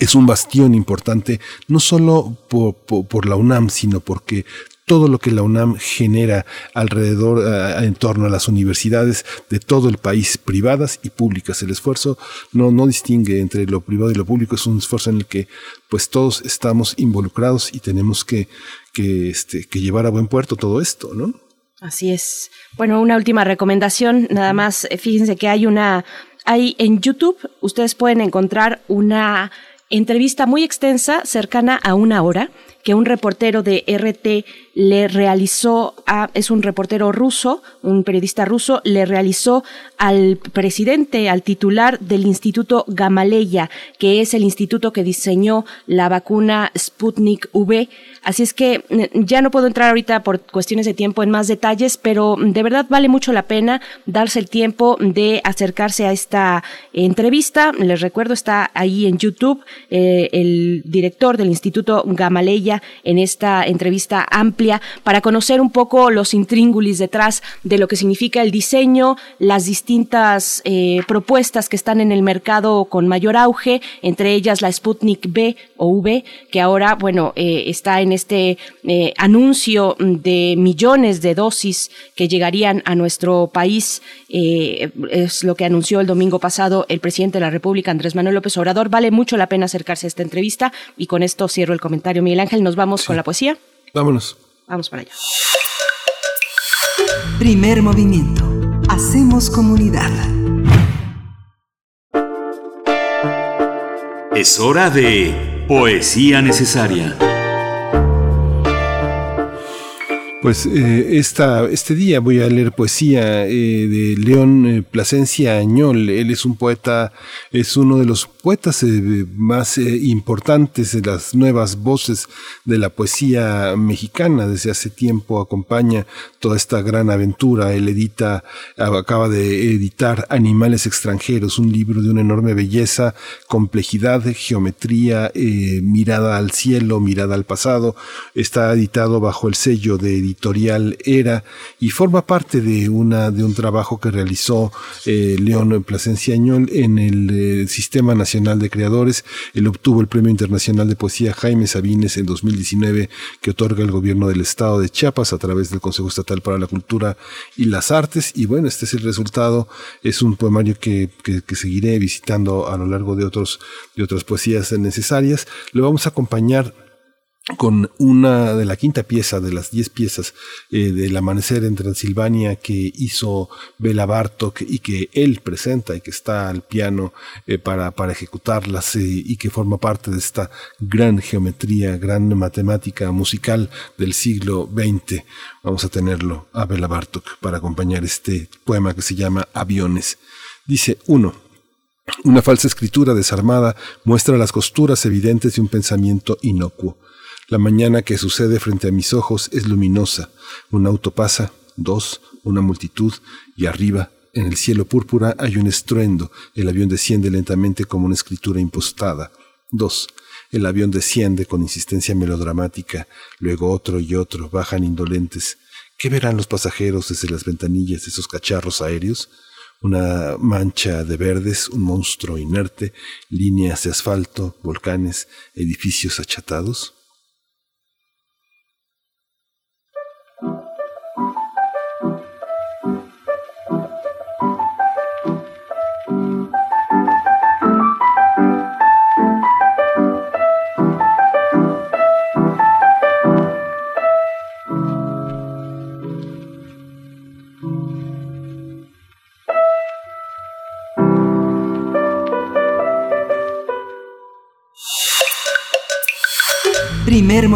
es un bastión importante, no solo por, por, la UNAM, sino porque todo lo que la UNAM genera alrededor, eh, en torno a las universidades de todo el país, privadas y públicas. El esfuerzo no, no distingue entre lo privado y lo público, es un esfuerzo en el que pues todos estamos involucrados y tenemos que, que, este, que llevar a buen puerto todo esto, ¿no? Así es. Bueno, una última recomendación, nada más, eh, fíjense que hay una, hay en YouTube, ustedes pueden encontrar una entrevista muy extensa, cercana a una hora, que un reportero de RT le realizó a, es un reportero ruso, un periodista ruso, le realizó al presidente, al titular del Instituto Gamaleya, que es el instituto que diseñó la vacuna Sputnik V. Así es que mm, ya no puedo entrar ahorita por cuestiones de tiempo en más detalles, pero de verdad vale mucho la pena darse el tiempo de acercarse a esta entrevista. Les recuerdo, está ahí en YouTube eh, el director del Instituto Gamaleya en esta entrevista amplia para conocer un poco los intríngulis detrás de lo que significa el diseño, las distintas eh, propuestas que están en el mercado con mayor auge, entre ellas la Sputnik B o V, que ahora, bueno, eh, está en este eh, anuncio de millones de dosis que llegarían a nuestro país. es lo que anunció el domingo pasado el presidente de la República, Andrés Manuel López Obrador. Vale mucho la pena acercarse a esta entrevista y con esto cierro el comentario. Miguel Ángel, nos vamos con la poesía. Vámonos. Vamos para allá. Primer movimiento. Hacemos comunidad. Es hora de Poesía Necesaria. Pues eh, esta, este día voy a leer poesía eh, de León eh, Plasencia Añol. Él es un poeta, es uno de los poetas eh, más eh, importantes de las nuevas voces de la poesía mexicana. Desde hace tiempo acompaña toda esta gran aventura. Él edita, acaba de editar Animales extranjeros, un libro de una enorme belleza, complejidad, geometría, mirada al cielo, mirada al pasado. Está editado bajo el sello de editorial Era y forma parte de, una, de un trabajo que realizó eh, León Plasencia Añol en el eh, Sistema Nacional de Creadores. Él obtuvo el Premio Internacional de Poesía Jaime Sabines en 2019 que otorga el gobierno del estado de Chiapas a través del Consejo Estatal para la Cultura y las Artes. Y bueno, este es el resultado. Es un poemario que, que, que seguiré visitando a lo largo de, otros, de otras poesías necesarias. Lo vamos a acompañar con una de la quinta pieza de las diez piezas eh, del amanecer en Transilvania que hizo Bela Bartok y que él presenta y que está al piano eh, para, para ejecutarlas eh, y que forma parte de esta gran geometría, gran matemática musical del siglo XX. Vamos a tenerlo a Bela Bartok para acompañar este poema que se llama Aviones. Dice uno. Una falsa escritura desarmada muestra las costuras evidentes de un pensamiento inocuo. La mañana que sucede frente a mis ojos es luminosa. Un auto pasa, dos, una multitud, y arriba, en el cielo púrpura, hay un estruendo. El avión desciende lentamente como una escritura impostada. Dos, el avión desciende con insistencia melodramática, luego otro y otro bajan indolentes. ¿Qué verán los pasajeros desde las ventanillas de esos cacharros aéreos? Una mancha de verdes, un monstruo inerte, líneas de asfalto, volcanes, edificios achatados.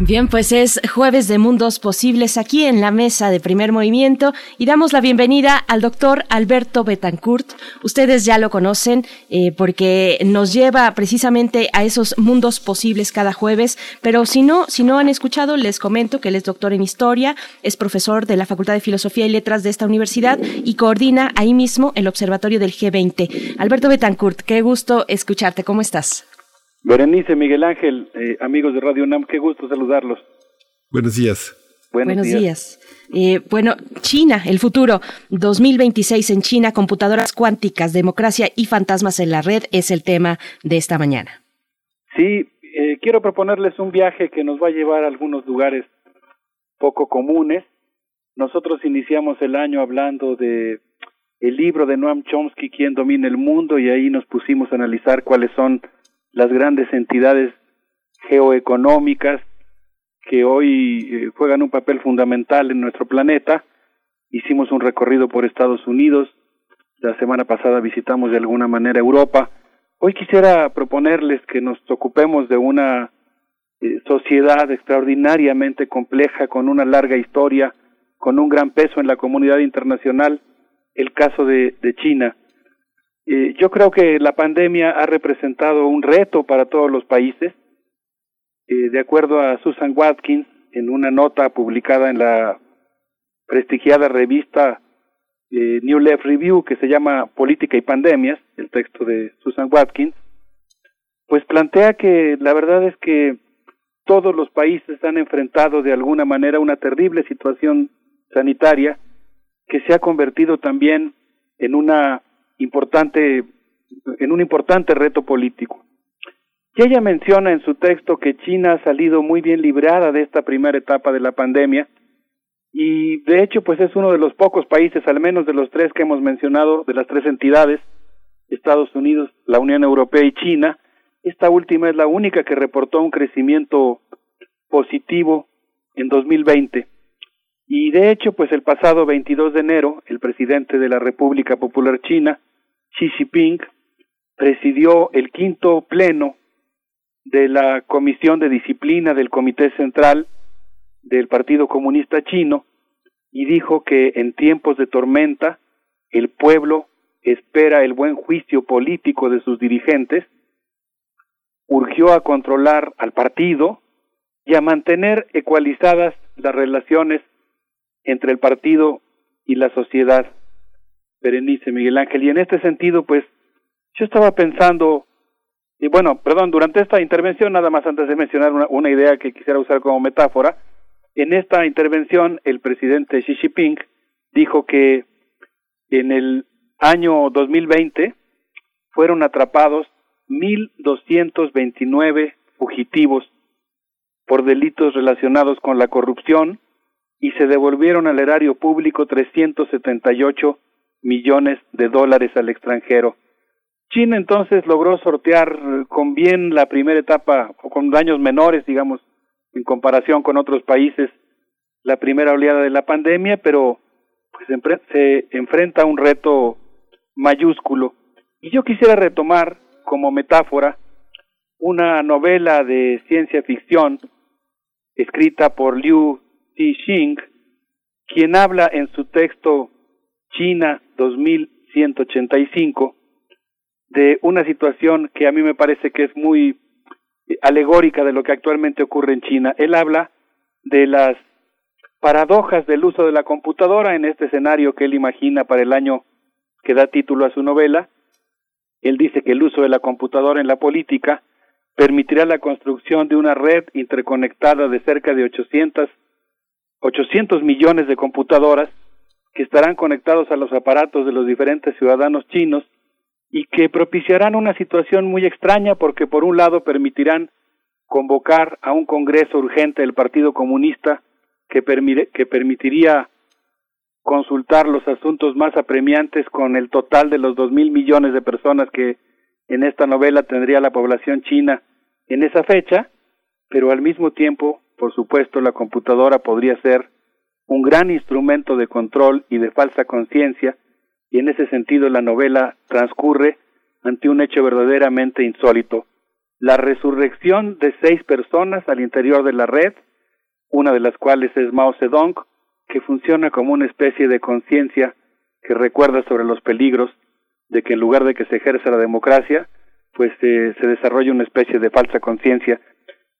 Bien, pues es jueves de mundos posibles aquí en la mesa de primer movimiento y damos la bienvenida al doctor Alberto Betancourt. Ustedes ya lo conocen eh, porque nos lleva precisamente a esos mundos posibles cada jueves, pero si no, si no han escuchado, les comento que él es doctor en historia, es profesor de la Facultad de Filosofía y Letras de esta universidad y coordina ahí mismo el observatorio del G20. Alberto Betancourt, qué gusto escucharte, ¿cómo estás? Berenice, Miguel Ángel, eh, amigos de Radio UNAM, qué gusto saludarlos. Buenos días. Buenos, Buenos días. Eh, bueno, China, el futuro, 2026 en China, computadoras cuánticas, democracia y fantasmas en la red es el tema de esta mañana. Sí, eh, quiero proponerles un viaje que nos va a llevar a algunos lugares poco comunes. Nosotros iniciamos el año hablando de el libro de Noam Chomsky, Quién domina el mundo, y ahí nos pusimos a analizar cuáles son las grandes entidades geoeconómicas que hoy eh, juegan un papel fundamental en nuestro planeta. Hicimos un recorrido por Estados Unidos, la semana pasada visitamos de alguna manera Europa. Hoy quisiera proponerles que nos ocupemos de una eh, sociedad extraordinariamente compleja, con una larga historia, con un gran peso en la comunidad internacional, el caso de, de China. Eh, yo creo que la pandemia ha representado un reto para todos los países. Eh, de acuerdo a Susan Watkins, en una nota publicada en la prestigiada revista eh, New Left Review, que se llama Política y Pandemias, el texto de Susan Watkins, pues plantea que la verdad es que todos los países han enfrentado de alguna manera una terrible situación sanitaria que se ha convertido también en una importante, en un importante reto político. Y ella menciona en su texto que China ha salido muy bien librada de esta primera etapa de la pandemia y de hecho pues es uno de los pocos países, al menos de los tres que hemos mencionado, de las tres entidades, Estados Unidos, la Unión Europea y China, esta última es la única que reportó un crecimiento positivo en 2020. Y de hecho, pues el pasado 22 de enero, el presidente de la República Popular China, Xi Jinping, presidió el quinto pleno de la Comisión de Disciplina del Comité Central del Partido Comunista Chino y dijo que en tiempos de tormenta el pueblo espera el buen juicio político de sus dirigentes, urgió a controlar al partido y a mantener ecualizadas las relaciones entre el partido y la sociedad. Berenice Miguel Ángel. Y en este sentido, pues, yo estaba pensando, y bueno, perdón, durante esta intervención, nada más antes de mencionar una, una idea que quisiera usar como metáfora, en esta intervención el presidente Xi Jinping dijo que en el año 2020 fueron atrapados 1.229 fugitivos por delitos relacionados con la corrupción y se devolvieron al erario público 378 millones de dólares al extranjero. China entonces logró sortear con bien la primera etapa, o con daños menores, digamos, en comparación con otros países, la primera oleada de la pandemia, pero pues se enfrenta a un reto mayúsculo. Y yo quisiera retomar como metáfora una novela de ciencia ficción escrita por Liu Cixing, quien habla en su texto China 2185 de una situación que a mí me parece que es muy alegórica de lo que actualmente ocurre en China. Él habla de las paradojas del uso de la computadora en este escenario que él imagina para el año que da título a su novela. Él dice que el uso de la computadora en la política permitirá la construcción de una red interconectada de cerca de 800, 800 millones de computadoras que estarán conectados a los aparatos de los diferentes ciudadanos chinos y que propiciarán una situación muy extraña porque por un lado permitirán convocar a un congreso urgente del Partido Comunista que, que permitiría consultar los asuntos más apremiantes con el total de los dos mil millones de personas que en esta novela tendría la población china en esa fecha, pero al mismo tiempo, por supuesto, la computadora podría ser un gran instrumento de control y de falsa conciencia, y en ese sentido la novela transcurre ante un hecho verdaderamente insólito, la resurrección de seis personas al interior de la red, una de las cuales es Mao Zedong, que funciona como una especie de conciencia que recuerda sobre los peligros de que en lugar de que se ejerza la democracia, pues eh, se desarrolle una especie de falsa conciencia.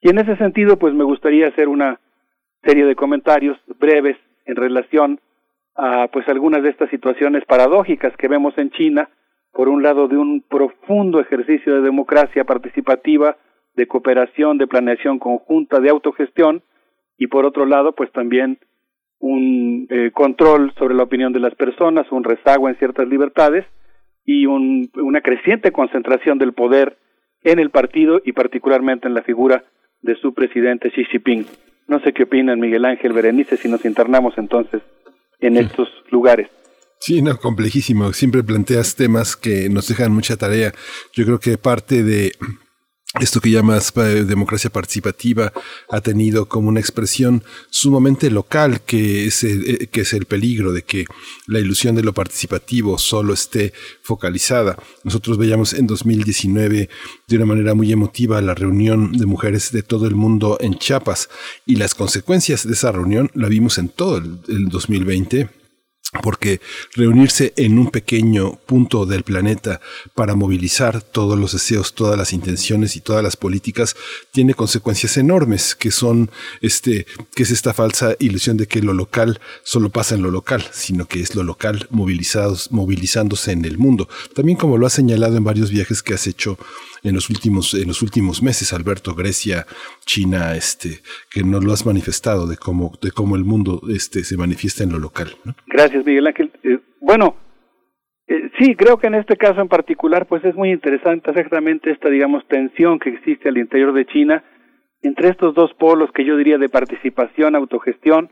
Y en ese sentido, pues me gustaría hacer una serie de comentarios breves en relación a pues algunas de estas situaciones paradójicas que vemos en China, por un lado de un profundo ejercicio de democracia participativa, de cooperación, de planeación conjunta, de autogestión, y por otro lado, pues también un eh, control sobre la opinión de las personas, un rezago en ciertas libertades y un, una creciente concentración del poder en el partido y particularmente en la figura de su presidente Xi Jinping. No sé qué opinan Miguel Ángel Berenice si nos internamos entonces en estos lugares. Sí, no, complejísimo. Siempre planteas temas que nos dejan mucha tarea. Yo creo que parte de esto que llamas eh, democracia participativa ha tenido como una expresión sumamente local que es, el, eh, que es el peligro de que la ilusión de lo participativo solo esté focalizada. Nosotros veíamos en 2019 de una manera muy emotiva la reunión de mujeres de todo el mundo en Chiapas y las consecuencias de esa reunión la vimos en todo el, el 2020 porque reunirse en un pequeño punto del planeta para movilizar todos los deseos, todas las intenciones y todas las políticas tiene consecuencias enormes, que son este, que es esta falsa ilusión de que lo local solo pasa en lo local, sino que es lo local movilizados, movilizándose en el mundo. También como lo has señalado en varios viajes que has hecho en los últimos, en los últimos meses, Alberto, Grecia, China, este, que nos lo has manifestado de cómo, de cómo el mundo este, se manifiesta en lo local. Gracias, Miguel Ángel. Eh, bueno, eh, sí, creo que en este caso en particular, pues es muy interesante exactamente esta, digamos, tensión que existe al interior de China entre estos dos polos que yo diría de participación, autogestión,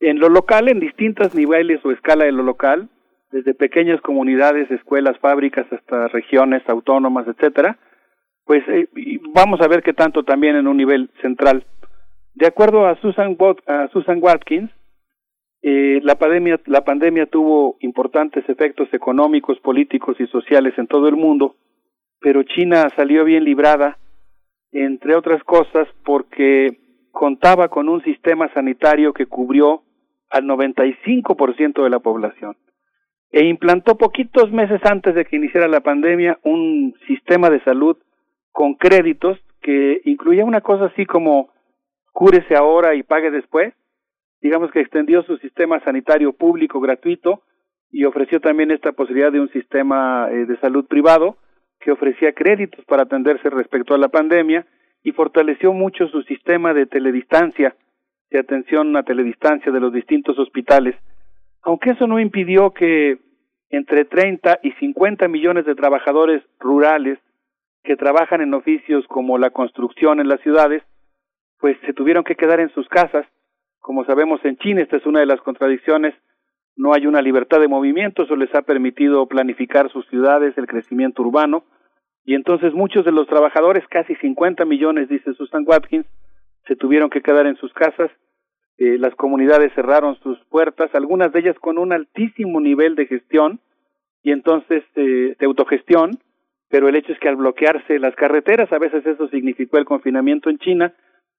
en lo local, en distintos niveles o escala de lo local, desde pequeñas comunidades, escuelas, fábricas, hasta regiones autónomas, etcétera, pues eh, vamos a ver qué tanto también en un nivel central. De acuerdo a Susan, a Susan Watkins, Eh, la, pandemia, la pandemia tuvo importantes efectos económicos, políticos y sociales en todo el mundo, pero China salió bien librada, entre otras cosas, porque contaba con un sistema sanitario que cubrió al 95% de la población e implantó poquitos meses antes de que iniciara la pandemia un sistema de salud con créditos que incluía una cosa así como cúrese ahora y pague después. Digamos que extendió su sistema sanitario público gratuito y ofreció también esta posibilidad de un sistema eh, de salud privado que ofrecía créditos para atenderse respecto a la pandemia y fortaleció mucho su sistema de teledistancia, de atención a teledistancia de los distintos hospitales, aunque eso no impidió que entre 30 y 50 millones de trabajadores rurales que trabajan en oficios como la construcción en las ciudades, pues se tuvieron que quedar en sus casas. Como sabemos en China, esta es una de las contradicciones, no hay una libertad de movimiento, eso les ha permitido planificar sus ciudades, el crecimiento urbano, y entonces muchos de los trabajadores, casi 50 millones, dice Susan Watkins, se tuvieron que quedar en sus casas, eh, las comunidades cerraron sus puertas, algunas de ellas con un altísimo nivel de gestión y entonces eh, de autogestión, pero el hecho es que al bloquearse las carreteras, a veces eso significó el confinamiento en China,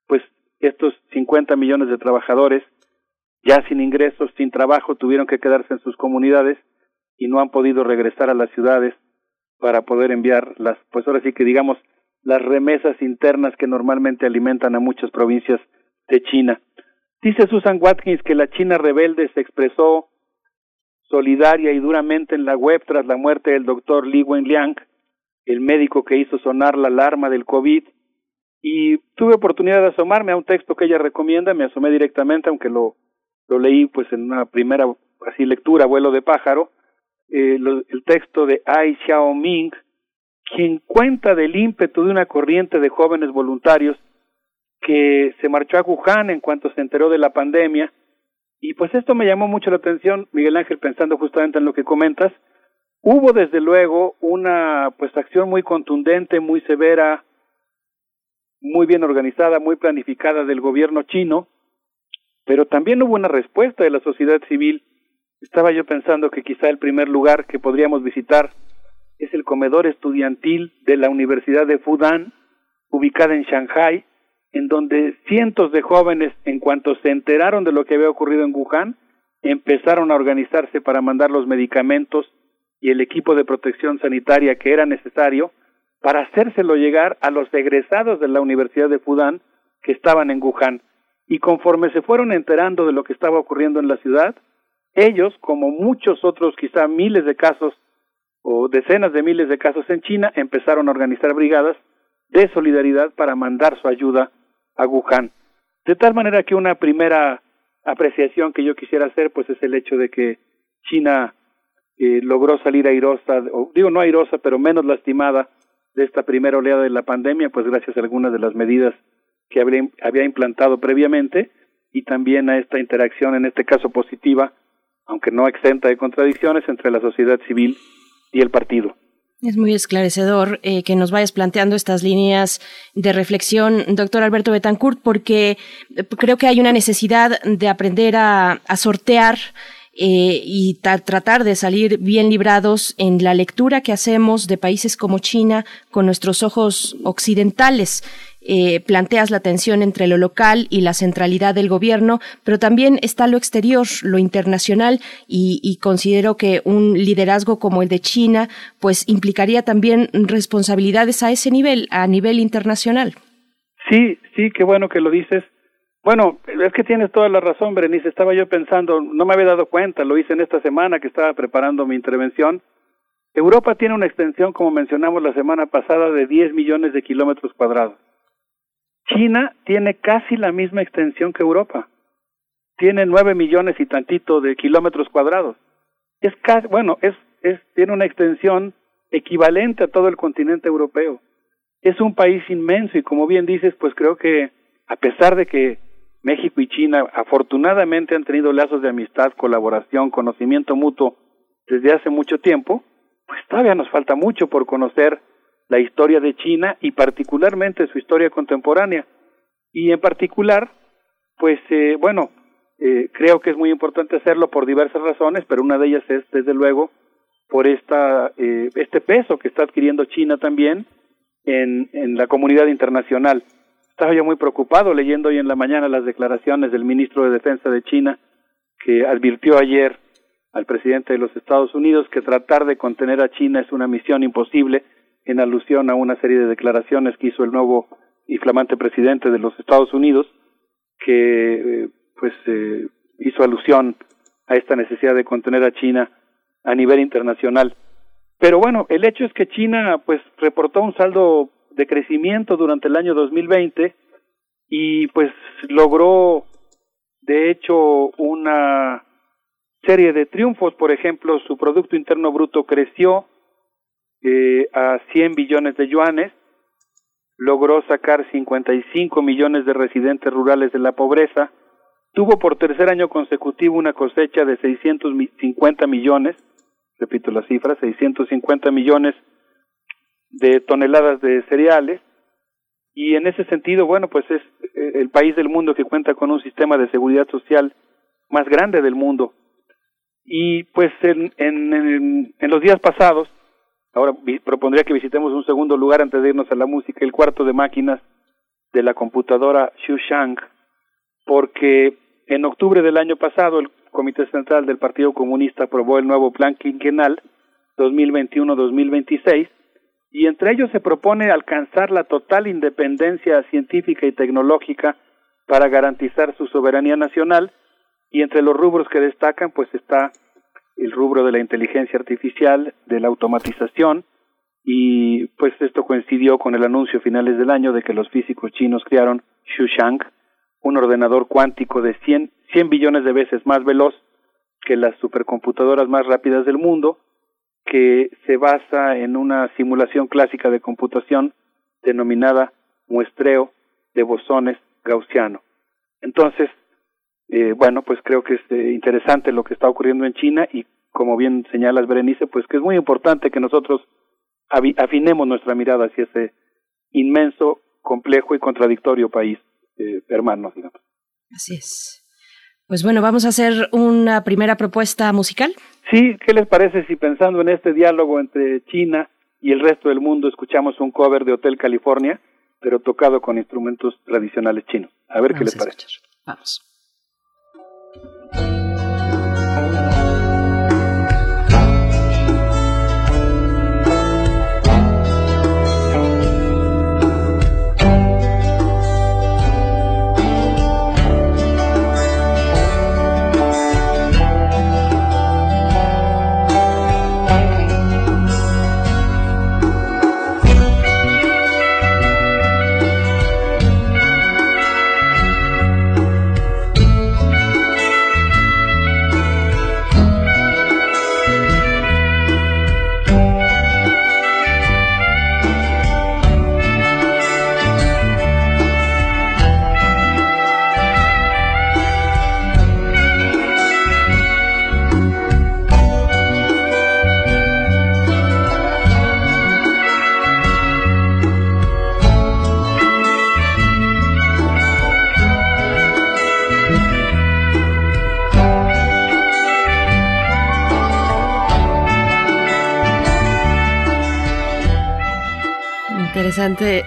pues estos 50 millones de trabajadores ya sin ingresos, sin trabajo, tuvieron que quedarse en sus comunidades y no han podido regresar a las ciudades para poder enviar las, pues ahora sí que digamos, las remesas internas que normalmente alimentan a muchas provincias de China. Dice Susan Watkins que la China rebelde se expresó solidaria y duramente en la web tras la muerte del doctor Li Wenliang, el médico que hizo sonar la alarma del COVID, y tuve oportunidad de asomarme a un texto que ella recomienda, me asomé directamente, aunque lo, lo leí pues en una primera así lectura, vuelo de pájaro, eh, el texto de Ai Xiaoming, quien cuenta del ímpetu de una corriente de jóvenes voluntarios que se marchó a Wuhan en cuanto se enteró de la pandemia, y pues esto me llamó mucho la atención, Miguel Ángel, pensando justamente en lo que comentas. Hubo desde luego una pues acción muy contundente, muy severa, muy bien organizada, muy planificada del gobierno chino, pero también hubo una respuesta de la sociedad civil. Estaba yo pensando que quizá el primer lugar que podríamos visitar es el comedor estudiantil de la Universidad de Fudan, ubicada en Shanghai, en donde cientos de jóvenes, en cuanto se enteraron de lo que había ocurrido en Wuhan, empezaron a organizarse para mandar los medicamentos y el equipo de protección sanitaria que era necesario para hacérselo llegar a los egresados de la Universidad de Fudan que estaban en Wuhan. Y conforme se fueron enterando de lo que estaba ocurriendo en la ciudad, ellos, como muchos otros, quizá miles de casos o decenas de miles de casos en China, empezaron a organizar brigadas de solidaridad para mandar su ayuda a Wuhan. De tal manera que una primera apreciación que yo quisiera hacer, pues es el hecho de que China eh, logró salir airosa, o digo no airosa, pero menos lastimada de esta primera oleada de la pandemia, pues gracias a algunas de las medidas que había implantado previamente y también a esta interacción, en este caso positiva, aunque no exenta de contradicciones, entre la sociedad civil y el partido. Es muy esclarecedor eh, que nos vayas planteando estas líneas de reflexión, doctor Alberto Betancourt, porque eh, creo que hay una necesidad de aprender a, sortear eh, y tratar de salir bien librados en la lectura que hacemos de países como China con nuestros ojos occidentales. Eh, planteas la tensión entre lo local y la centralidad del gobierno, pero también está lo exterior, lo internacional, y, considero que un liderazgo como el de China, pues implicaría también responsabilidades a ese nivel, a nivel internacional. Sí, sí, qué bueno que lo dices. Bueno, es que tienes toda la razón, Berenice. Estaba yo pensando, no me había dado cuenta, lo hice en esta semana que estaba preparando mi intervención. Europa tiene una extensión, como mencionamos la semana pasada, de 10 millones de kilómetros cuadrados. China tiene casi la misma extensión que Europa. Tiene nueve millones y tantito de kilómetros cuadrados. Es casi, bueno, es, es, tiene una extensión equivalente a todo el continente europeo. Es un país inmenso y como bien dices, pues creo que a pesar de que México y China afortunadamente han tenido lazos de amistad, colaboración, conocimiento mutuo desde hace mucho tiempo, pues todavía nos falta mucho por conocer la historia de China y particularmente su historia contemporánea. Y en particular, pues eh, bueno, Eh, creo que es muy importante hacerlo por diversas razones, pero una de ellas es, desde luego, por esta, eh, este peso que está adquiriendo China también en, en la comunidad internacional. Estaba yo muy preocupado leyendo hoy en la mañana las declaraciones del ministro de Defensa de China, que advirtió ayer al presidente de los Estados Unidos que tratar de contener a China es una misión imposible, en alusión a una serie de declaraciones que hizo el nuevo y flamante presidente de los Estados Unidos, que eh, pues eh, hizo alusión a esta necesidad de contener a China a nivel internacional. Pero bueno, el hecho es que China pues reportó un saldo de crecimiento durante el año 2020 y pues logró de hecho una serie de triunfos, por ejemplo, su producto interno bruto creció eh, a 100 billones de yuanes, logró sacar 55 millones de residentes rurales de la pobreza, tuvo por tercer año consecutivo una cosecha de 650 millones, repito la cifra, 650 millones de toneladas de cereales, y en ese sentido, bueno, pues es eh, el país del mundo que cuenta con un sistema de seguridad social más grande del mundo. Y pues en, en, los días pasados, ahora propondría que visitemos un segundo lugar antes de irnos a la música, el cuarto de máquinas de la computadora Xushang, porque en octubre del año pasado el Comité Central del Partido Comunista aprobó el nuevo Plan Quinquenal 2021-2026 y entre ellos se propone alcanzar la total independencia científica y tecnológica para garantizar su soberanía nacional y entre los rubros que destacan pues está el rubro de la inteligencia artificial, de la automatización y pues esto coincidió con el anuncio a finales del año de que los físicos chinos crearon Xushang, un ordenador cuántico de 100, 100 billones de veces más veloz que las supercomputadoras más rápidas del mundo, que se basa en una simulación clásica de computación denominada muestreo de bosones gaussiano. Entonces, eh, bueno, pues creo que es eh, interesante lo que está ocurriendo en China y como bien señalas Berenice, pues que es muy importante que nosotros afinemos nuestra mirada hacia ese inmenso, complejo y contradictorio país eh, hermano, digamos. Así es. Pues bueno, vamos a hacer una primera propuesta musical. Sí, ¿qué les parece si pensando en este diálogo entre China y el resto del mundo escuchamos un cover de Hotel California, pero tocado con instrumentos tradicionales chinos? A ver qué les parece. Vamos.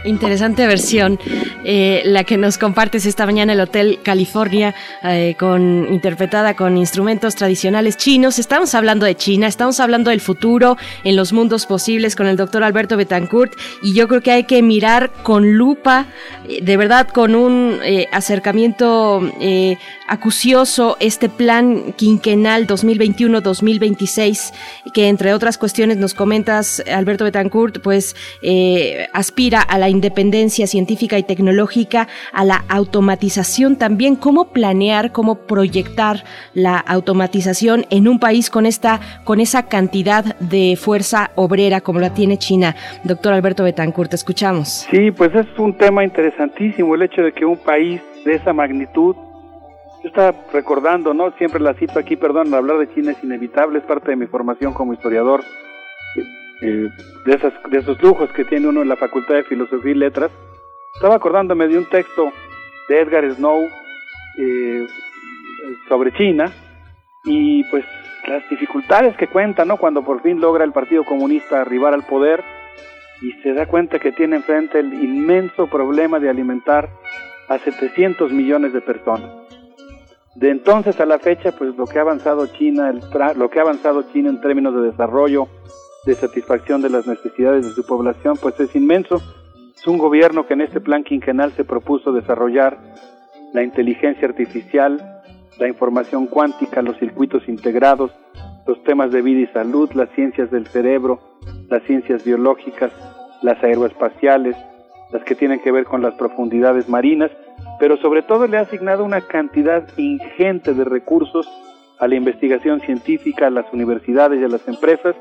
Interesante, versión eh, la que nos compartes esta mañana el Hotel California eh, con interpretada con instrumentos tradicionales chinos. Estamos hablando de China, estamos hablando del futuro en los mundos posibles con el doctor Alberto Betancourt y yo creo que hay que mirar con lupa, eh, de verdad con un acercamiento acucioso este plan quinquenal 2021-2026 que entre otras cuestiones nos comentas Alberto Betancourt pues aspira a la independencia científica y tecnológica, a la automatización también, cómo planear, cómo proyectar la automatización en un país con esta con esa cantidad de fuerza obrera como la tiene China. Doctor Alberto Betancourt, te escuchamos. Sí, pues es un tema interesantísimo el hecho de que un país de esa magnitud yo estaba recordando, ¿no? Siempre la cito aquí, perdón, hablar de China es inevitable, es parte de mi formación como historiador. Eh, de, esas, de esos lujos que tiene uno en la Facultad de Filosofía y Letras, estaba acordándome de un texto de Edgar Snow, eh, sobre China y pues las dificultades que cuenta, ¿no? Cuando por fin logra el Partido Comunista arribar al poder y se da cuenta que tiene enfrente el inmenso problema de alimentar a 700 millones de personas. De entonces a la fecha, pues lo que ha avanzado China, el lo que ha avanzado China en términos de desarrollo, de satisfacción de las necesidades de su población, pues es inmenso. Un gobierno que en este plan quinquenal se propuso desarrollar la inteligencia artificial, la información cuántica, los circuitos integrados, los temas de vida y salud, las ciencias del cerebro, las ciencias biológicas, las aeroespaciales, las que tienen que ver con las profundidades marinas, pero sobre todo le ha asignado una cantidad ingente de recursos a la investigación científica, a las universidades y a las empresas,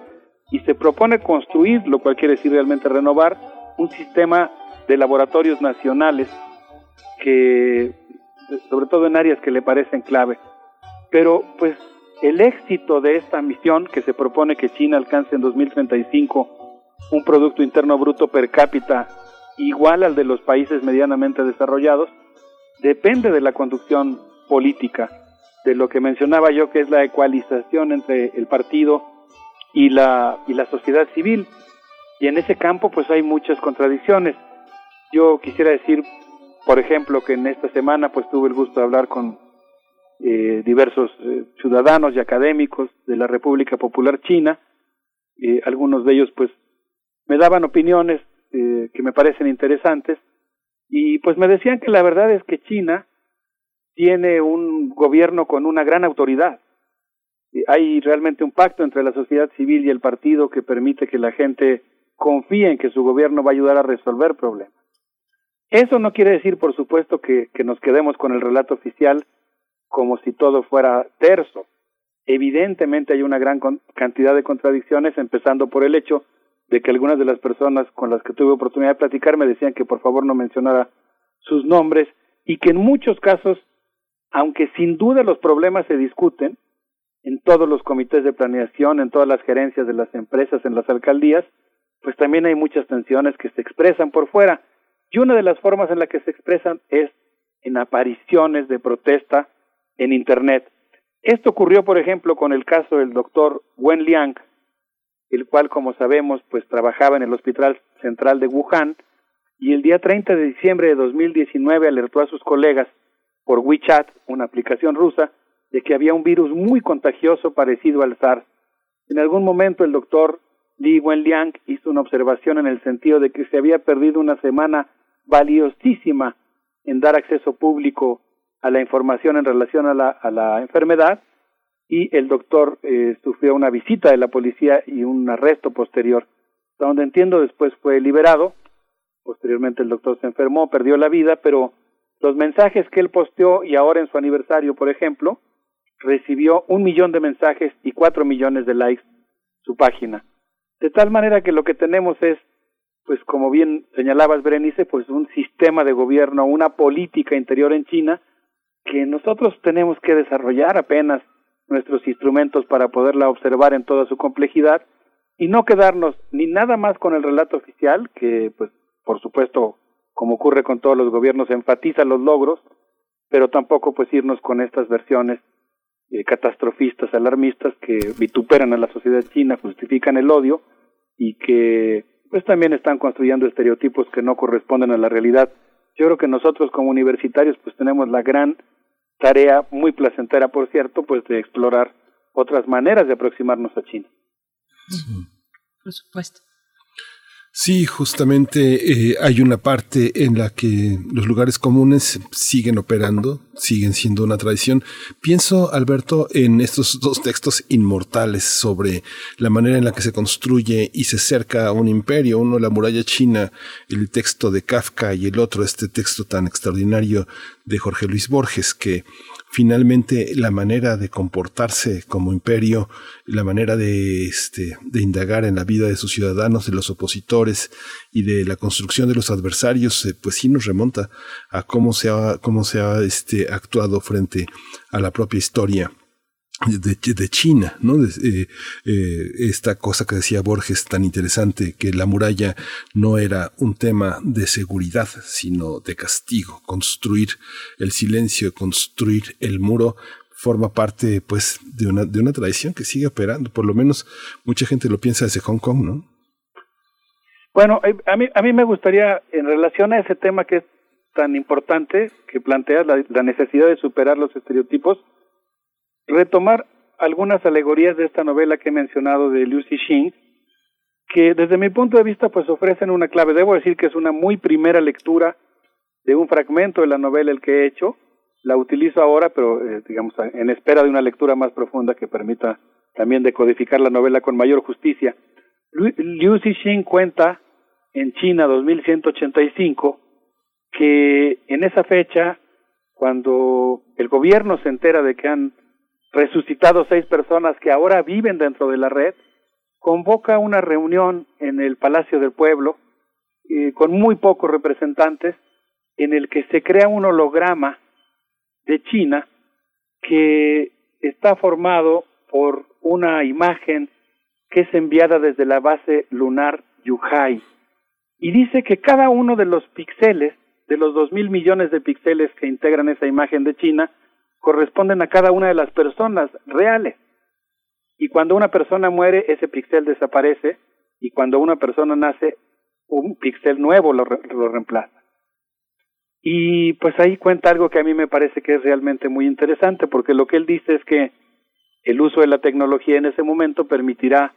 y se propone construir, lo cual quiere decir realmente renovar, un sistema de laboratorios nacionales que, sobre todo en áreas que le parecen clave. Pero pues el éxito de esta misión que se propone que China alcance en 2035 un Producto Interno Bruto per cápita igual al de los países medianamente desarrollados, depende de la conducción política, de lo que mencionaba yo que es la ecualización entre el partido y la, y la sociedad civil. Y en ese campo pues hay muchas contradicciones. Yo quisiera decir, por ejemplo, que en esta semana pues tuve el gusto de hablar con eh, diversos eh, ciudadanos y académicos de la República Popular China. Eh, algunos de ellos pues me daban opiniones que me parecen interesantes y pues me decían que la verdad es que China tiene un gobierno con una gran autoridad. Hay realmente un pacto entre la sociedad civil y el partido que permite que la gente confíe en que su gobierno va a ayudar a resolver problemas. Eso no quiere decir, por supuesto, que, que nos quedemos con el relato oficial como si todo fuera terso. Evidentemente hay una gran cantidad de contradicciones, empezando por el hecho de que algunas de las personas con las que tuve oportunidad de platicar me decían que por favor no mencionara sus nombres y que en muchos casos, aunque sin duda los problemas se discuten en todos los comités de planeación, en todas las gerencias de las empresas, en las alcaldías, pues también hay muchas tensiones que se expresan por fuera. Y una de las formas en la que se expresan es en apariciones de protesta en Internet. Esto ocurrió, por ejemplo, con el caso del doctor Wen Liang, el cual, como sabemos, pues trabajaba en el Hospital Central de Wuhan y el día 30 de diciembre de 2019 alertó a sus colegas por WeChat, una aplicación rusa, de que había un virus muy contagioso parecido al SARS. En algún momento el doctor Li Wenliang hizo una observación en el sentido de que se había perdido una semana valiosísima en dar acceso público a la información en relación a la, a la enfermedad y el doctor eh, sufrió una visita de la policía y un arresto posterior, donde entiendo después fue liberado, posteriormente el doctor se enfermó, perdió la vida, pero los mensajes que él posteó y ahora en su aniversario, por ejemplo, recibió un millón de mensajes y cuatro millones de likes su página. De tal manera que lo que tenemos es, pues como bien señalabas, Berenice, pues un sistema de gobierno, una política interior en China que nosotros tenemos que desarrollar apenas nuestros instrumentos para poderla observar en toda su complejidad y no quedarnos ni nada más con el relato oficial, que pues por supuesto, como ocurre con todos los gobiernos, enfatiza los logros, pero tampoco pues irnos con estas versiones eh, catastrofistas, alarmistas, que vituperan a la sociedad china, justifican el odio y que pues también están construyendo estereotipos que no corresponden a la realidad. Yo creo que nosotros como universitarios pues tenemos la gran tarea muy placentera, por cierto, pues de explorar otras maneras de aproximarnos a China. Por supuesto. Sí, justamente eh, hay una parte en la que los lugares comunes siguen operando, siguen siendo una tradición. Pienso, Alberto, en estos dos textos inmortales sobre la manera en la que se construye y se cerca a un imperio, uno la muralla china, el texto de Kafka y el otro este texto tan extraordinario de Jorge Luis Borges, que finalmente la manera de comportarse como imperio, la manera de, este, de indagar en la vida de sus ciudadanos, de los opositores y de la construcción de los adversarios, eh, pues sí nos remonta a cómo se ha, cómo se ha este, actuado frente a la propia historia de, China, ¿no? Eh, eh, esta cosa que decía Borges tan interesante, que la muralla no era un tema de seguridad, sino de castigo. Construir el silencio, construir el muro, forma parte pues de una, de una tradición que sigue operando. Por lo menos mucha gente lo piensa desde Hong Kong, ¿no? Bueno, eh, a mí, a mí me gustaría, en relación a ese tema que es tan importante, que plantea la, la necesidad de superar los estereotipos, retomar algunas alegorías de esta novela que he mencionado de Liu Cixin, que desde mi punto de vista pues ofrecen una clave. Debo decir que es una muy primera lectura de un fragmento de la novela el que he hecho. La utilizo ahora, pero eh, digamos en espera de una lectura más profunda que permita también decodificar la novela con mayor justicia. Liu Cixin cuenta en China 2185 que en esa fecha, cuando el gobierno se entera de que han resucitado seis personas que ahora viven dentro de la red, convoca una reunión en el Palacio del Pueblo eh, con muy pocos representantes en el que se crea un holograma de China que está formado por una imagen que es enviada desde la base lunar Yuhai. Y dice que cada uno de los píxeles, de los dos mil millones de píxeles que integran esa imagen de China, corresponden a cada una de las personas reales. Y cuando una persona muere, ese píxel desaparece, y cuando una persona nace, un píxel nuevo lo, lo reemplaza. Y pues ahí cuenta algo que a mí me parece que es realmente muy interesante, porque lo que él dice es que el uso de la tecnología en ese momento permitirá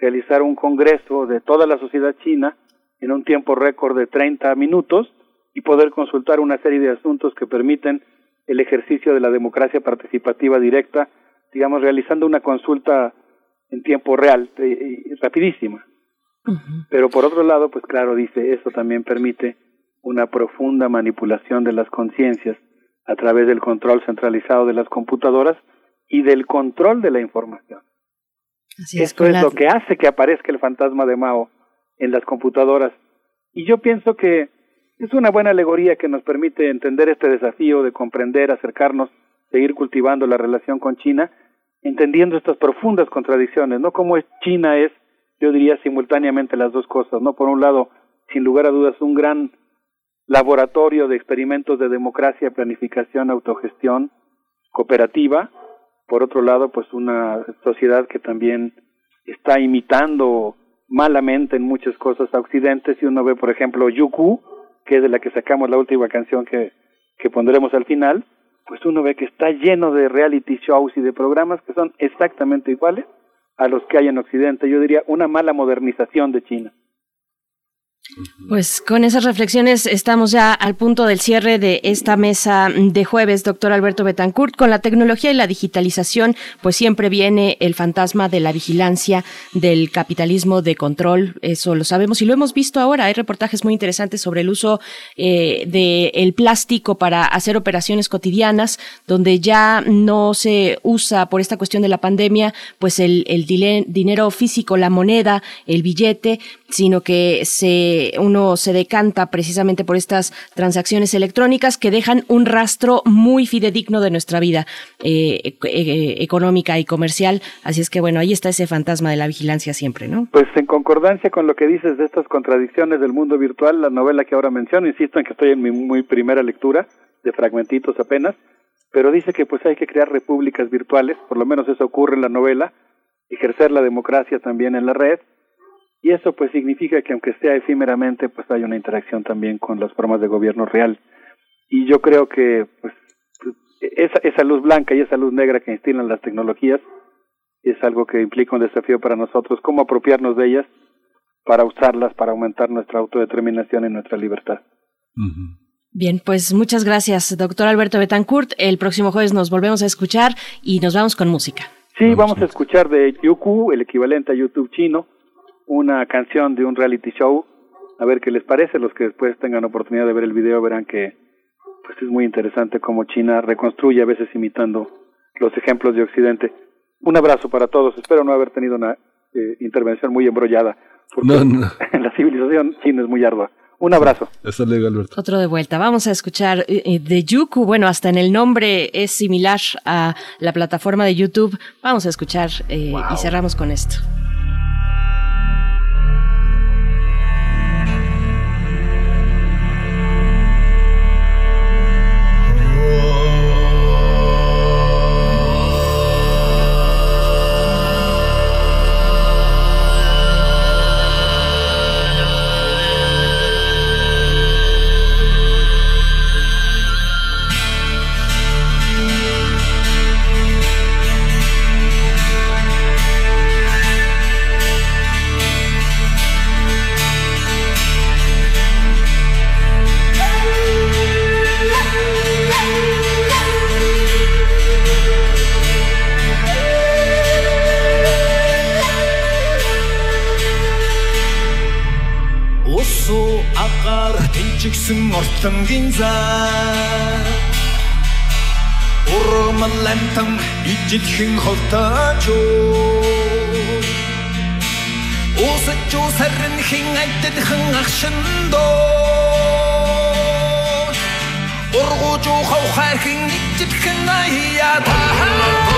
realizar un congreso de toda la sociedad china en un tiempo récord de 30 minutos y poder consultar una serie de asuntos que permiten el ejercicio de la democracia participativa directa, digamos, realizando una consulta en tiempo real, eh, rapidísima. Pero por otro lado, pues claro, dice, eso también permite una profunda manipulación de las conciencias a través del control centralizado de las computadoras y del control de la información. Esto es lo que hace que aparezca el fantasma de Mao en las computadoras. Y yo pienso que es una buena alegoría que nos permite entender este desafío de comprender, acercarnos, seguir cultivando la relación con China, entendiendo estas profundas contradicciones, ¿no? Como es China es, yo diría simultáneamente las dos cosas, ¿no? Por un lado, sin lugar a dudas, un gran laboratorio de experimentos de democracia, planificación, autogestión, cooperativa, por otro lado, pues una sociedad que también está imitando malamente en muchas cosas a Occidente, si uno ve, por ejemplo, Yuku, que es de la que sacamos la última canción que, que pondremos al final, pues uno ve que está lleno de reality shows y de programas que son exactamente iguales a los que hay en Occidente. Yo diría una mala modernización de China. Pues con esas reflexiones estamos ya al punto del cierre de esta mesa de jueves, doctor Alberto Betancourt. Con la tecnología y la digitalización, pues siempre viene el fantasma de la vigilancia del capitalismo de control. Eso lo sabemos y lo hemos visto ahora. Hay reportajes muy interesantes sobre el uso eh, del plástico para hacer operaciones cotidianas, donde ya no se usa por esta cuestión de la pandemia, pues el, el dinero físico, la moneda, el billete, sino que se, uno se decanta precisamente por estas transacciones electrónicas que dejan un rastro muy fidedigno de nuestra vida eh, eh, económica y comercial. Así es que bueno, ahí está ese fantasma de la vigilancia siempre, ¿no? Pues en concordancia con lo que dices de estas contradicciones del mundo virtual, la novela que ahora menciono, insisto en que estoy en mi muy primera lectura, de fragmentitos apenas, pero dice que pues hay que crear repúblicas virtuales, por lo menos eso ocurre en la novela, ejercer la democracia también en la red, y eso pues significa que aunque sea efímeramente, pues hay una interacción también con las formas de gobierno real. Y yo creo que pues esa, esa luz blanca y esa luz negra que instilan las tecnologías es algo que implica un desafío para nosotros, cómo apropiarnos de ellas para usarlas, para aumentar nuestra autodeterminación y nuestra libertad. Bien, pues muchas gracias, doctor Alberto Betancourt. El próximo jueves nos volvemos a escuchar y nos vamos con música. Sí, vamos a escuchar de Youku, el equivalente a YouTube chino, una canción de un reality show, a ver qué les parece. Los que después tengan oportunidad de ver el video verán que pues es muy interesante cómo China reconstruye, a veces imitando los ejemplos de Occidente. Un abrazo para todos. Espero no haber tenido una eh, intervención muy embrollada, porque la civilización china es muy ardua. Un abrazo. Otro de vuelta. Vamos a escuchar eh, eh, de Yuku. Bueno, hasta en el nombre es similar a la plataforma de YouTube. Vamos a escuchar y cerramos con esto. жигсэн ортлонгийн заа Урман лантам ижилхэн холтооч Усад жусарын хин айдад хан ахшиндоо Ургууж ухав хайрхин ижилхэн аяа таа?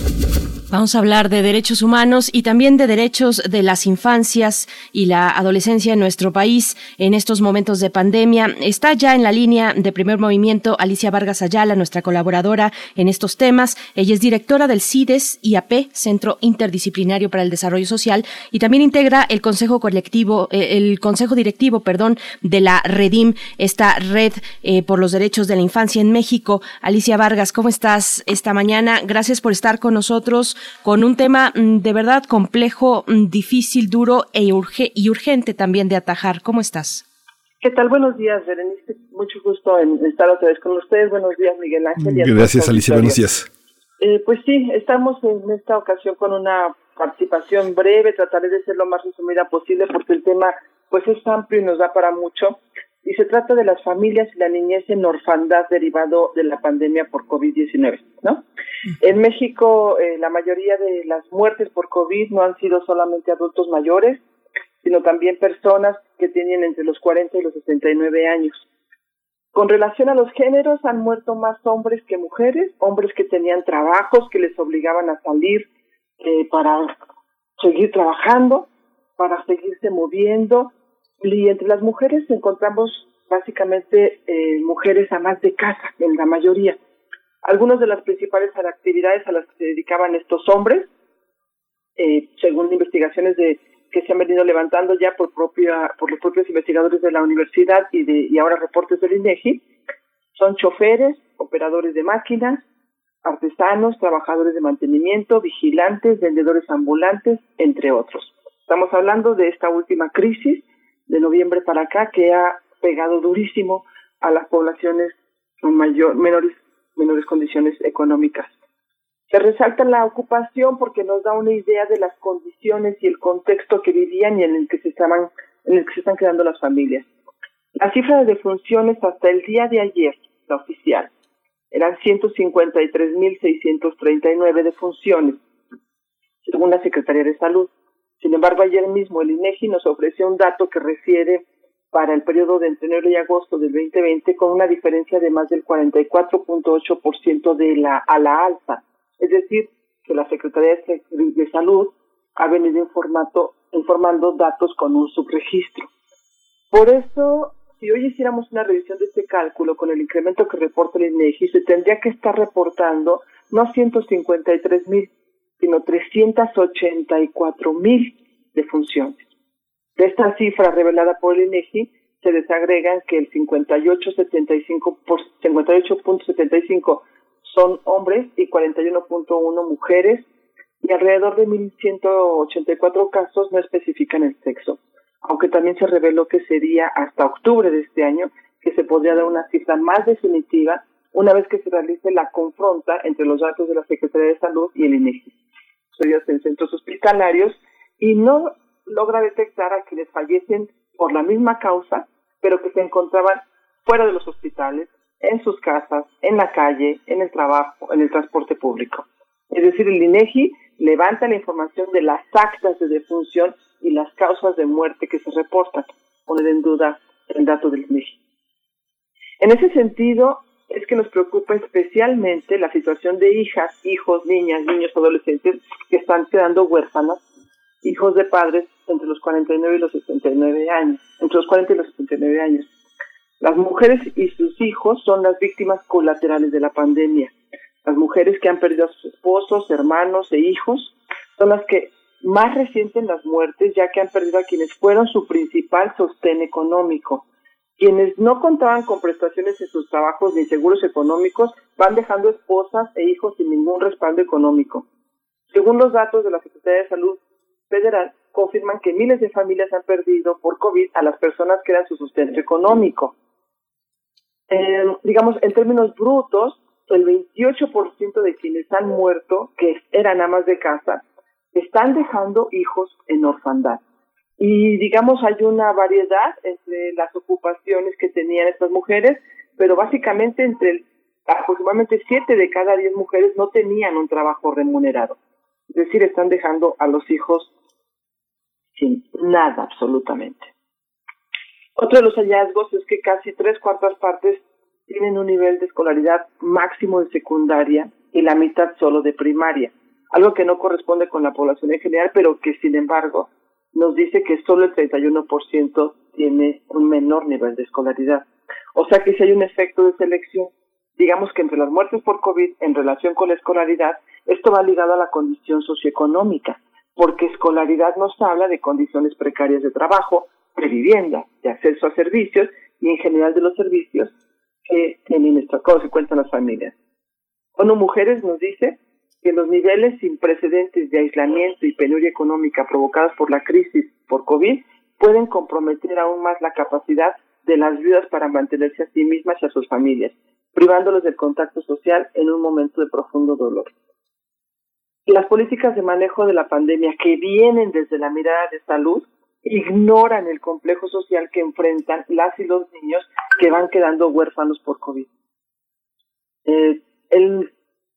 Vamos a hablar de derechos humanos y también de derechos de las infancias y la adolescencia en nuestro país en estos momentos de pandemia. Está ya en la línea de primer movimiento Alicia Vargas Ayala, nuestra colaboradora en estos temas. Ella es directora del CIDES IAP, Centro Interdisciplinario para el Desarrollo Social, y también integra el Consejo Colectivo, eh, el Consejo Directivo, perdón, de la Redim, esta red eh, por los derechos de la infancia en México. Alicia Vargas, ¿cómo estás esta mañana? Gracias por estar con nosotros con un tema mm, de verdad complejo, mm, difícil, duro e urge y urgente también de atajar. ¿Cómo estás? ¿Qué tal? Buenos días, Berenice. Mucho gusto en estar otra vez con ustedes. Buenos días, Miguel Ángel. y a Gracias, Alicia. Buenos días. Eh, pues sí, estamos en esta ocasión con una participación breve. Trataré de ser lo más resumida posible porque el tema pues es amplio y nos da para mucho. Y se trata de las familias y la niñez en orfandad derivado de la pandemia por COVID-19, ¿no? En México, eh, la mayoría de las muertes por COVID no han sido solamente adultos mayores, sino también personas que tienen entre los 40 y los 69 años. Con relación a los géneros, han muerto más hombres que mujeres, hombres que tenían trabajos que les obligaban a salir eh, para seguir trabajando, para seguirse moviendo, y entre las mujeres encontramos básicamente eh, mujeres amas de casa, en la mayoría. Algunas de las principales actividades a las que se dedicaban estos hombres, eh, según investigaciones de que se han venido levantando ya por propia por los propios investigadores de la universidad y de y ahora reportes del INEGI, son choferes, operadores de máquinas, artesanos, trabajadores de mantenimiento, vigilantes, vendedores ambulantes, entre otros. Estamos hablando de esta última crisis de noviembre para acá que ha pegado durísimo a las poblaciones con mayor, menores, menores condiciones económicas. Se resalta la ocupación porque nos da una idea de las condiciones y el contexto que vivían y en el que se estaban, en el que se están quedando las familias. La cifra de defunciones hasta el día de ayer, la oficial, eran 153.639 defunciones, según la Secretaría de Salud. Sin embargo, ayer mismo el INEGI nos ofreció un dato que refiere para el periodo de entre enero y agosto del 2020 con una diferencia de más del 44.8% de la a la alza. Es decir, que la Secretaría de Salud ha venido informando, informando datos con un subregistro. Por eso, si hoy hiciéramos una revisión de este cálculo con el incremento que reporta el INEGI, se tendría que estar reportando no 153 mil, sino 384 mil defunciones. De esta cifra revelada por el INEGI, se desagregan que el 58.75 58.75 son hombres y 41.1 mujeres y alrededor de 1.184 casos no especifican el sexo, aunque también se reveló que sería hasta octubre de este año que se podría dar una cifra más definitiva una vez que se realice la confronta entre los datos de la Secretaría de Salud y el INEGI. Estudios en centros hospitalarios y no logra detectar a quienes fallecen por la misma causa, pero que se encontraban fuera de los hospitales, en sus casas, en la calle, en el trabajo, en el transporte público. Es decir, el INEGI levanta la información de las actas de defunción y las causas de muerte que se reportan, poner en duda el dato del INEGI. En ese sentido, es que nos preocupa especialmente la situación de hijas, hijos, niñas, niños, adolescentes que están quedando huérfanas, hijos de padres entre los 49 y los 79 años, entre los 40 y los 79 años. Las mujeres y sus hijos son las víctimas colaterales de la pandemia. Las mujeres que han perdido a sus esposos, hermanos e hijos son las que más resienten las muertes ya que han perdido a quienes fueron su principal sostén económico. Quienes no contaban con prestaciones en sus trabajos ni seguros económicos van dejando esposas e hijos sin ningún respaldo económico. Según los datos de la Secretaría de Salud Federal, confirman que miles de familias han perdido por COVID a las personas que eran su sustento económico. digamos, en términos brutos, el 28% de quienes han muerto, que eran amas de casa, están dejando hijos en orfandad. Y digamos, hay una variedad entre las ocupaciones que tenían estas mujeres, pero básicamente entre aproximadamente 7 de cada 10 mujeres no tenían un trabajo remunerado. Es decir, están dejando a los hijos sin nada absolutamente. Otro de los hallazgos es que casi tres cuartas partes tienen un nivel de escolaridad máximo de secundaria y la mitad solo de primaria, algo que no corresponde con la población en general, pero que sin embargo nos dice que solo el 31% tiene un menor nivel de escolaridad. O sea que si hay un efecto de selección, digamos que entre las muertes por COVID en relación con la escolaridad, esto va ligado a la condición socioeconómica, porque escolaridad nos habla de condiciones precarias de trabajo, de vivienda, de acceso a servicios y en general de los servicios que tienen cómo se cuentan las familias. ONU Mujeres nos dice que los niveles sin precedentes de aislamiento y penuria económica provocados por la crisis por COVID pueden comprometer aún más la capacidad de las viudas para mantenerse a sí mismas y a sus familias, privándolos del contacto social en un momento de profundo dolor. Las políticas de manejo de la pandemia que vienen desde la mirada de salud ignoran el complejo social que enfrentan las y los niños que van quedando huérfanos por COVID. Eh, el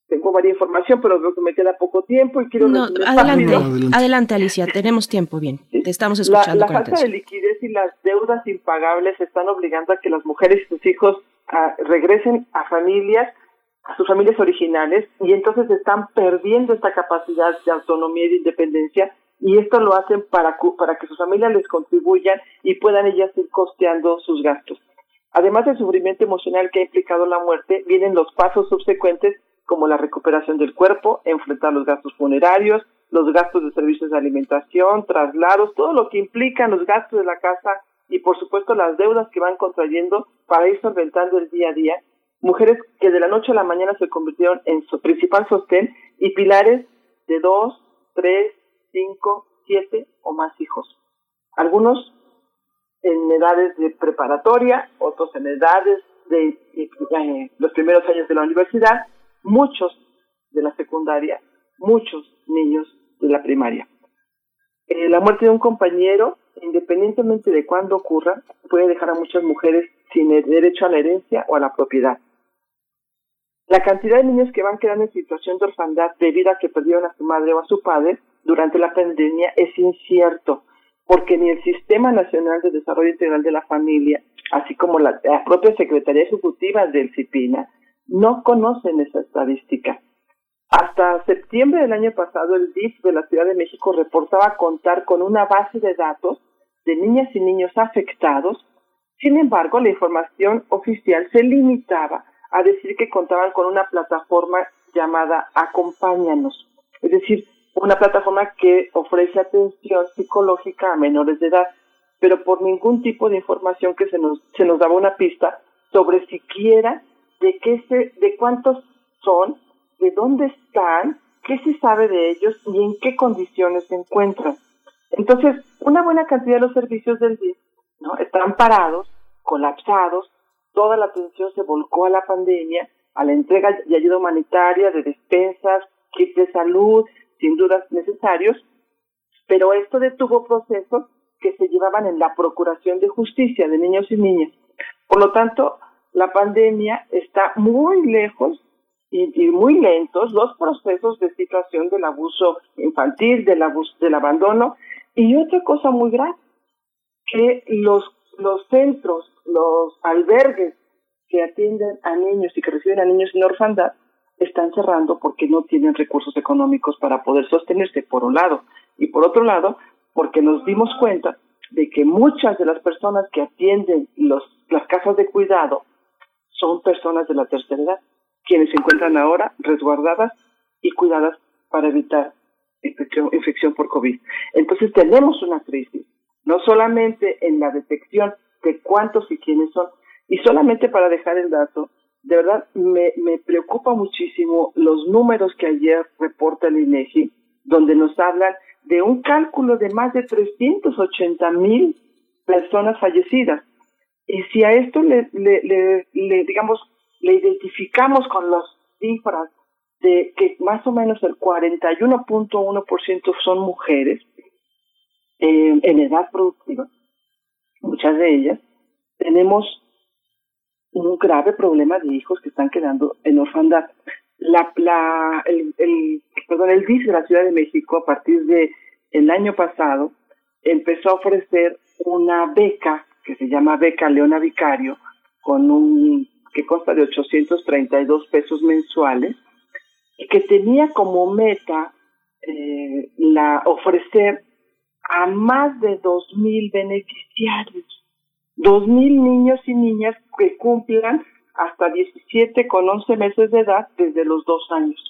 tengo varias información, pero creo que me queda poco tiempo y quiero... No, adelante, adelante, Alicia, tenemos tiempo, bien, te estamos escuchando. La, la falta de liquidez y las deudas impagables están obligando a que las mujeres y sus hijos ah, regresen a familias, a sus familias originales, y entonces están perdiendo esta capacidad de autonomía y de independencia, y esto lo hacen para, para que sus familias les contribuyan y puedan ellas ir costeando sus gastos. Además del sufrimiento emocional que ha implicado la muerte, vienen los pasos subsecuentes como la recuperación del cuerpo, enfrentar los gastos funerarios, los gastos de servicios de alimentación, traslados, todo lo que implican los gastos de la casa y por supuesto las deudas que van contrayendo para ir solventando el día a día. Mujeres que de la noche a la mañana se convirtieron en su principal sostén y pilares de dos, tres, cinco, siete o más hijos. Algunos en edades de preparatoria, otros en edades de eh, los primeros años de la universidad muchos de la secundaria, muchos niños de la primaria. Eh, la muerte de un compañero, independientemente de cuándo ocurra, puede dejar a muchas mujeres sin el derecho a la herencia o a la propiedad. La cantidad de niños que van quedando en situación de orfandad debido a que perdieron a su madre o a su padre durante la pandemia es incierto, porque ni el Sistema Nacional de Desarrollo Integral de la Familia, así como la, la propia Secretaría Ejecutiva del CIPINA, no conocen esa estadística. Hasta septiembre del año pasado, el DIF de la Ciudad de México reportaba contar con una base de datos de niñas y niños afectados. Sin embargo, la información oficial se limitaba a decir que contaban con una plataforma llamada Acompáñanos, es decir, una plataforma que ofrece atención psicológica a menores de edad, pero por ningún tipo de información que se nos, se nos daba una pista sobre siquiera de qué se, de cuántos son, de dónde están, qué se sabe de ellos y en qué condiciones se encuentran. Entonces, una buena cantidad de los servicios del DIF ¿no? están parados, colapsados, toda la atención se volcó a la pandemia, a la entrega de ayuda humanitaria, de despensas, kits de salud, sin dudas necesarios, pero esto detuvo procesos que se llevaban en la procuración de justicia de niños y niñas. Por lo tanto, la pandemia está muy lejos y, muy lentos los procesos de situación del abuso infantil, del abuso, del abandono y otra cosa muy grave, que los, los centros, los albergues que atienden a niños y que reciben a niños en orfandad están cerrando porque no tienen recursos económicos para poder sostenerse, por un lado. Y por otro lado, porque nos dimos cuenta de que muchas de las personas que atienden los, las casas de cuidado son personas de la tercera edad, quienes se encuentran ahora resguardadas y cuidadas para evitar infección, por COVID. Entonces tenemos una crisis, no solamente en la detección de cuántos y quiénes son, y solamente para dejar el dato, de verdad me, me preocupa muchísimo los números que ayer reporta el INEGI, donde nos hablan de un cálculo de más de 380 mil personas fallecidas. Y si a esto le, le, le, digamos, le identificamos con las cifras de que más o menos el 41.1% son mujeres eh, en edad productiva, muchas de ellas, tenemos un grave problema de hijos que están quedando en orfandad. La, la, el, el, perdón, el DIF de la Ciudad de México, a partir de el año pasado, empezó a ofrecer una beca que se llama Beca Leona Vicario, con un que consta de 832 pesos mensuales, y que tenía como meta eh, la ofrecer a más de 2.000 beneficiarios, 2.000 niños y niñas que cumplan hasta 17 con 11 meses de edad desde los dos años.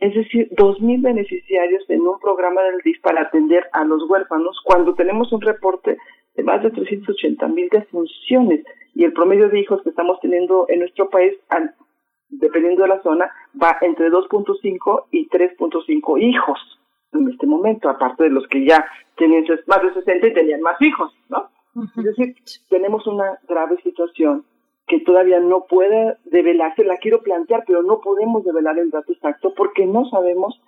Es decir, 2.000 beneficiarios en un programa del DIF para atender a los huérfanos cuando tenemos un reporte de más de 380.000 defunciones y el promedio de hijos que estamos teniendo en nuestro país, dependiendo de la zona, va entre 2.5 y 3.5 hijos en este momento, aparte de los que ya tenían más de 60 y tenían más hijos, ¿no? Es decir, tenemos una grave situación que todavía no puede develarse, la quiero plantear, pero no podemos develar el dato exacto porque no sabemos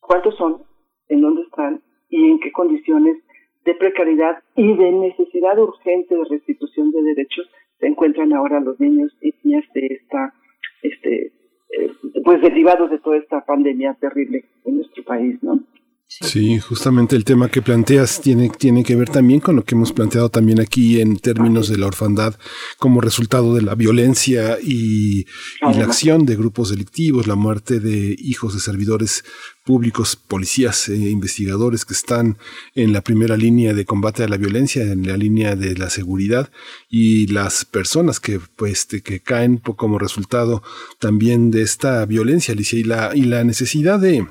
cuántos son, en dónde están y en qué condiciones de precariedad y de necesidad urgente de restitución de derechos se encuentran ahora los niños y niñas de esta, este, eh, pues derivados de toda esta pandemia terrible en nuestro país, ¿no? Sí. justamente el tema que planteas tiene, tiene que ver también con lo que hemos planteado también aquí en términos de la orfandad como resultado de la violencia y, la acción de grupos delictivos, la muerte de hijos de servidores públicos, policías e investigadores que están en la primera línea de combate a la violencia, en la línea de la seguridad y las personas que, pues, que caen como resultado también de esta violencia, Alicia, y la, y la necesidad de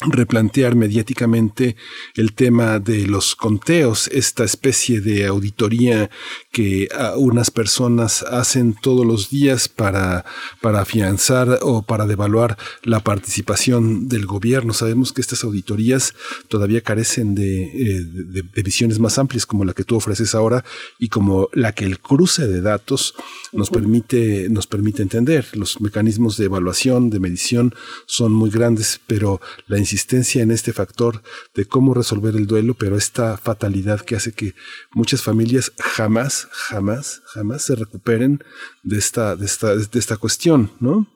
replantear mediáticamente el tema de los conteos, esta especie de auditoría que unas personas hacen todos los días para, para afianzar o para devaluar la participación del gobierno. Sabemos que estas auditorías todavía carecen de, eh, de visiones más amplias como la que tú ofreces ahora y como la que el cruce de datos nos permite, nos permite entender. Los mecanismos de evaluación, de medición son muy grandes, pero la insistencia en este factor de cómo resolver el duelo, pero esta fatalidad que hace que muchas familias jamás, jamás, jamás se recuperen de esta, de esta, de esta cuestión, ¿no?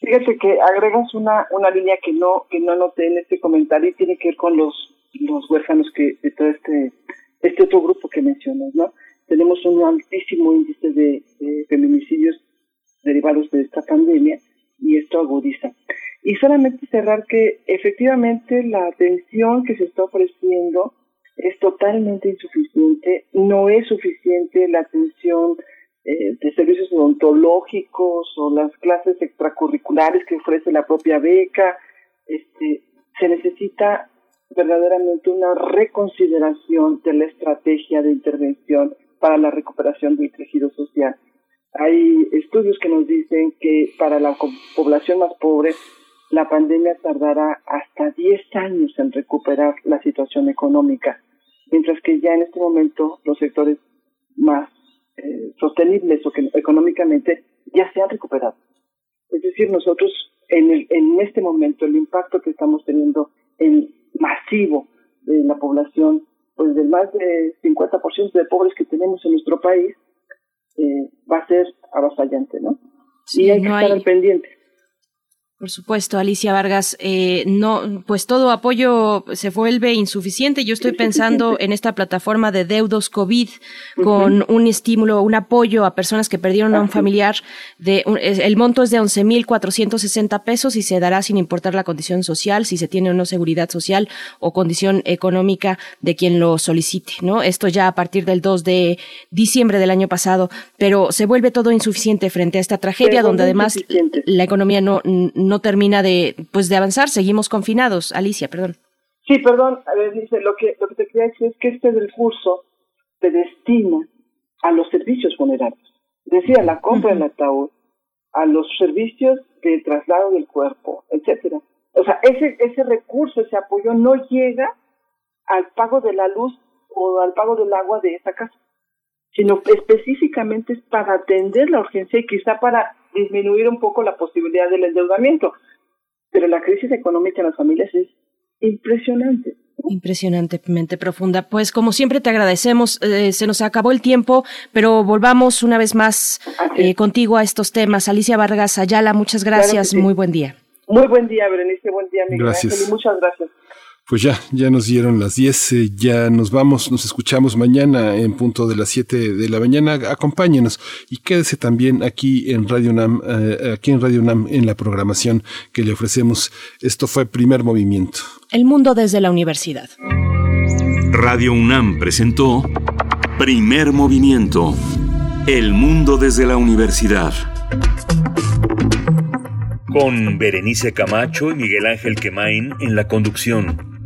Fíjate que agregas una, una línea que no, que no noté en este comentario y tiene que ver con los, los huérfanos que, de todo este, este otro grupo que mencionas, ¿no? Tenemos un altísimo índice de, de feminicidios derivados de esta pandemia y esto agudiza. Y solamente cerrar que efectivamente la atención que se está ofreciendo es totalmente insuficiente, no es suficiente la atención eh, de servicios odontológicos o las clases extracurriculares que ofrece la propia beca, este, se necesita verdaderamente una reconsideración de la estrategia de intervención para la recuperación del tejido social. Hay estudios que nos dicen que para la población más pobre la pandemia tardará hasta 10 años en recuperar la situación económica, mientras que ya en este momento los sectores más eh, sostenibles o que económicamente ya se han recuperado. Es decir, nosotros en, el, en este momento el impacto que estamos teniendo en masivo de la población, pues del más de 50% de pobres que tenemos en nuestro país, eh, va a ser avasallante, ¿no? Sí, y hay que estar hay- al pendiente. Por supuesto, Alicia Vargas, eh, no, pues todo apoyo se vuelve insuficiente. Yo estoy pensando en esta plataforma de deudos COVID con un estímulo, un apoyo a personas que perdieron a un familiar. De, el monto es de 11.460 pesos y se dará sin importar la condición social, si se tiene o no seguridad social o condición económica de quien lo solicite, ¿no? Esto ya a partir del 2 de diciembre del año pasado, pero se vuelve todo insuficiente frente a esta tragedia donde además la economía no no termina de, pues, de avanzar, seguimos confinados. Alicia, perdón. Sí, perdón, a ver, dice, lo que, lo que te quería decir es que este recurso se destina a los servicios funerarios, decía la compra del ataúd, a los servicios de traslado del cuerpo, etcétera. O sea, ese, ese recurso, ese apoyo no llega al pago de la luz o al pago del agua de esa casa, sino específicamente es para atender la urgencia y quizá para disminuir un poco la posibilidad del endeudamiento. Pero la crisis económica en las familias es impresionante. Impresionantemente profunda. Pues como siempre te agradecemos, eh, se nos acabó el tiempo, pero volvamos una vez más eh, contigo a estos temas. Alicia Vargas Ayala, muchas gracias, muy buen día. Muy buen día, Berenice, buen día, Miguel gracias. muchas gracias. Pues ya, ya nos dieron las 10, eh, ya nos vamos, nos escuchamos mañana en punto de las 7 de la mañana. Acompáñenos y quédese también aquí en Radio Nam, eh, aquí en Radio Nam en la programación que le ofrecemos. Esto fue Primer Movimiento. El mundo desde la universidad. Radio UNAM presentó Primer Movimiento. El mundo desde la universidad. Con Berenice Camacho y Miguel Ángel Quemain en la conducción.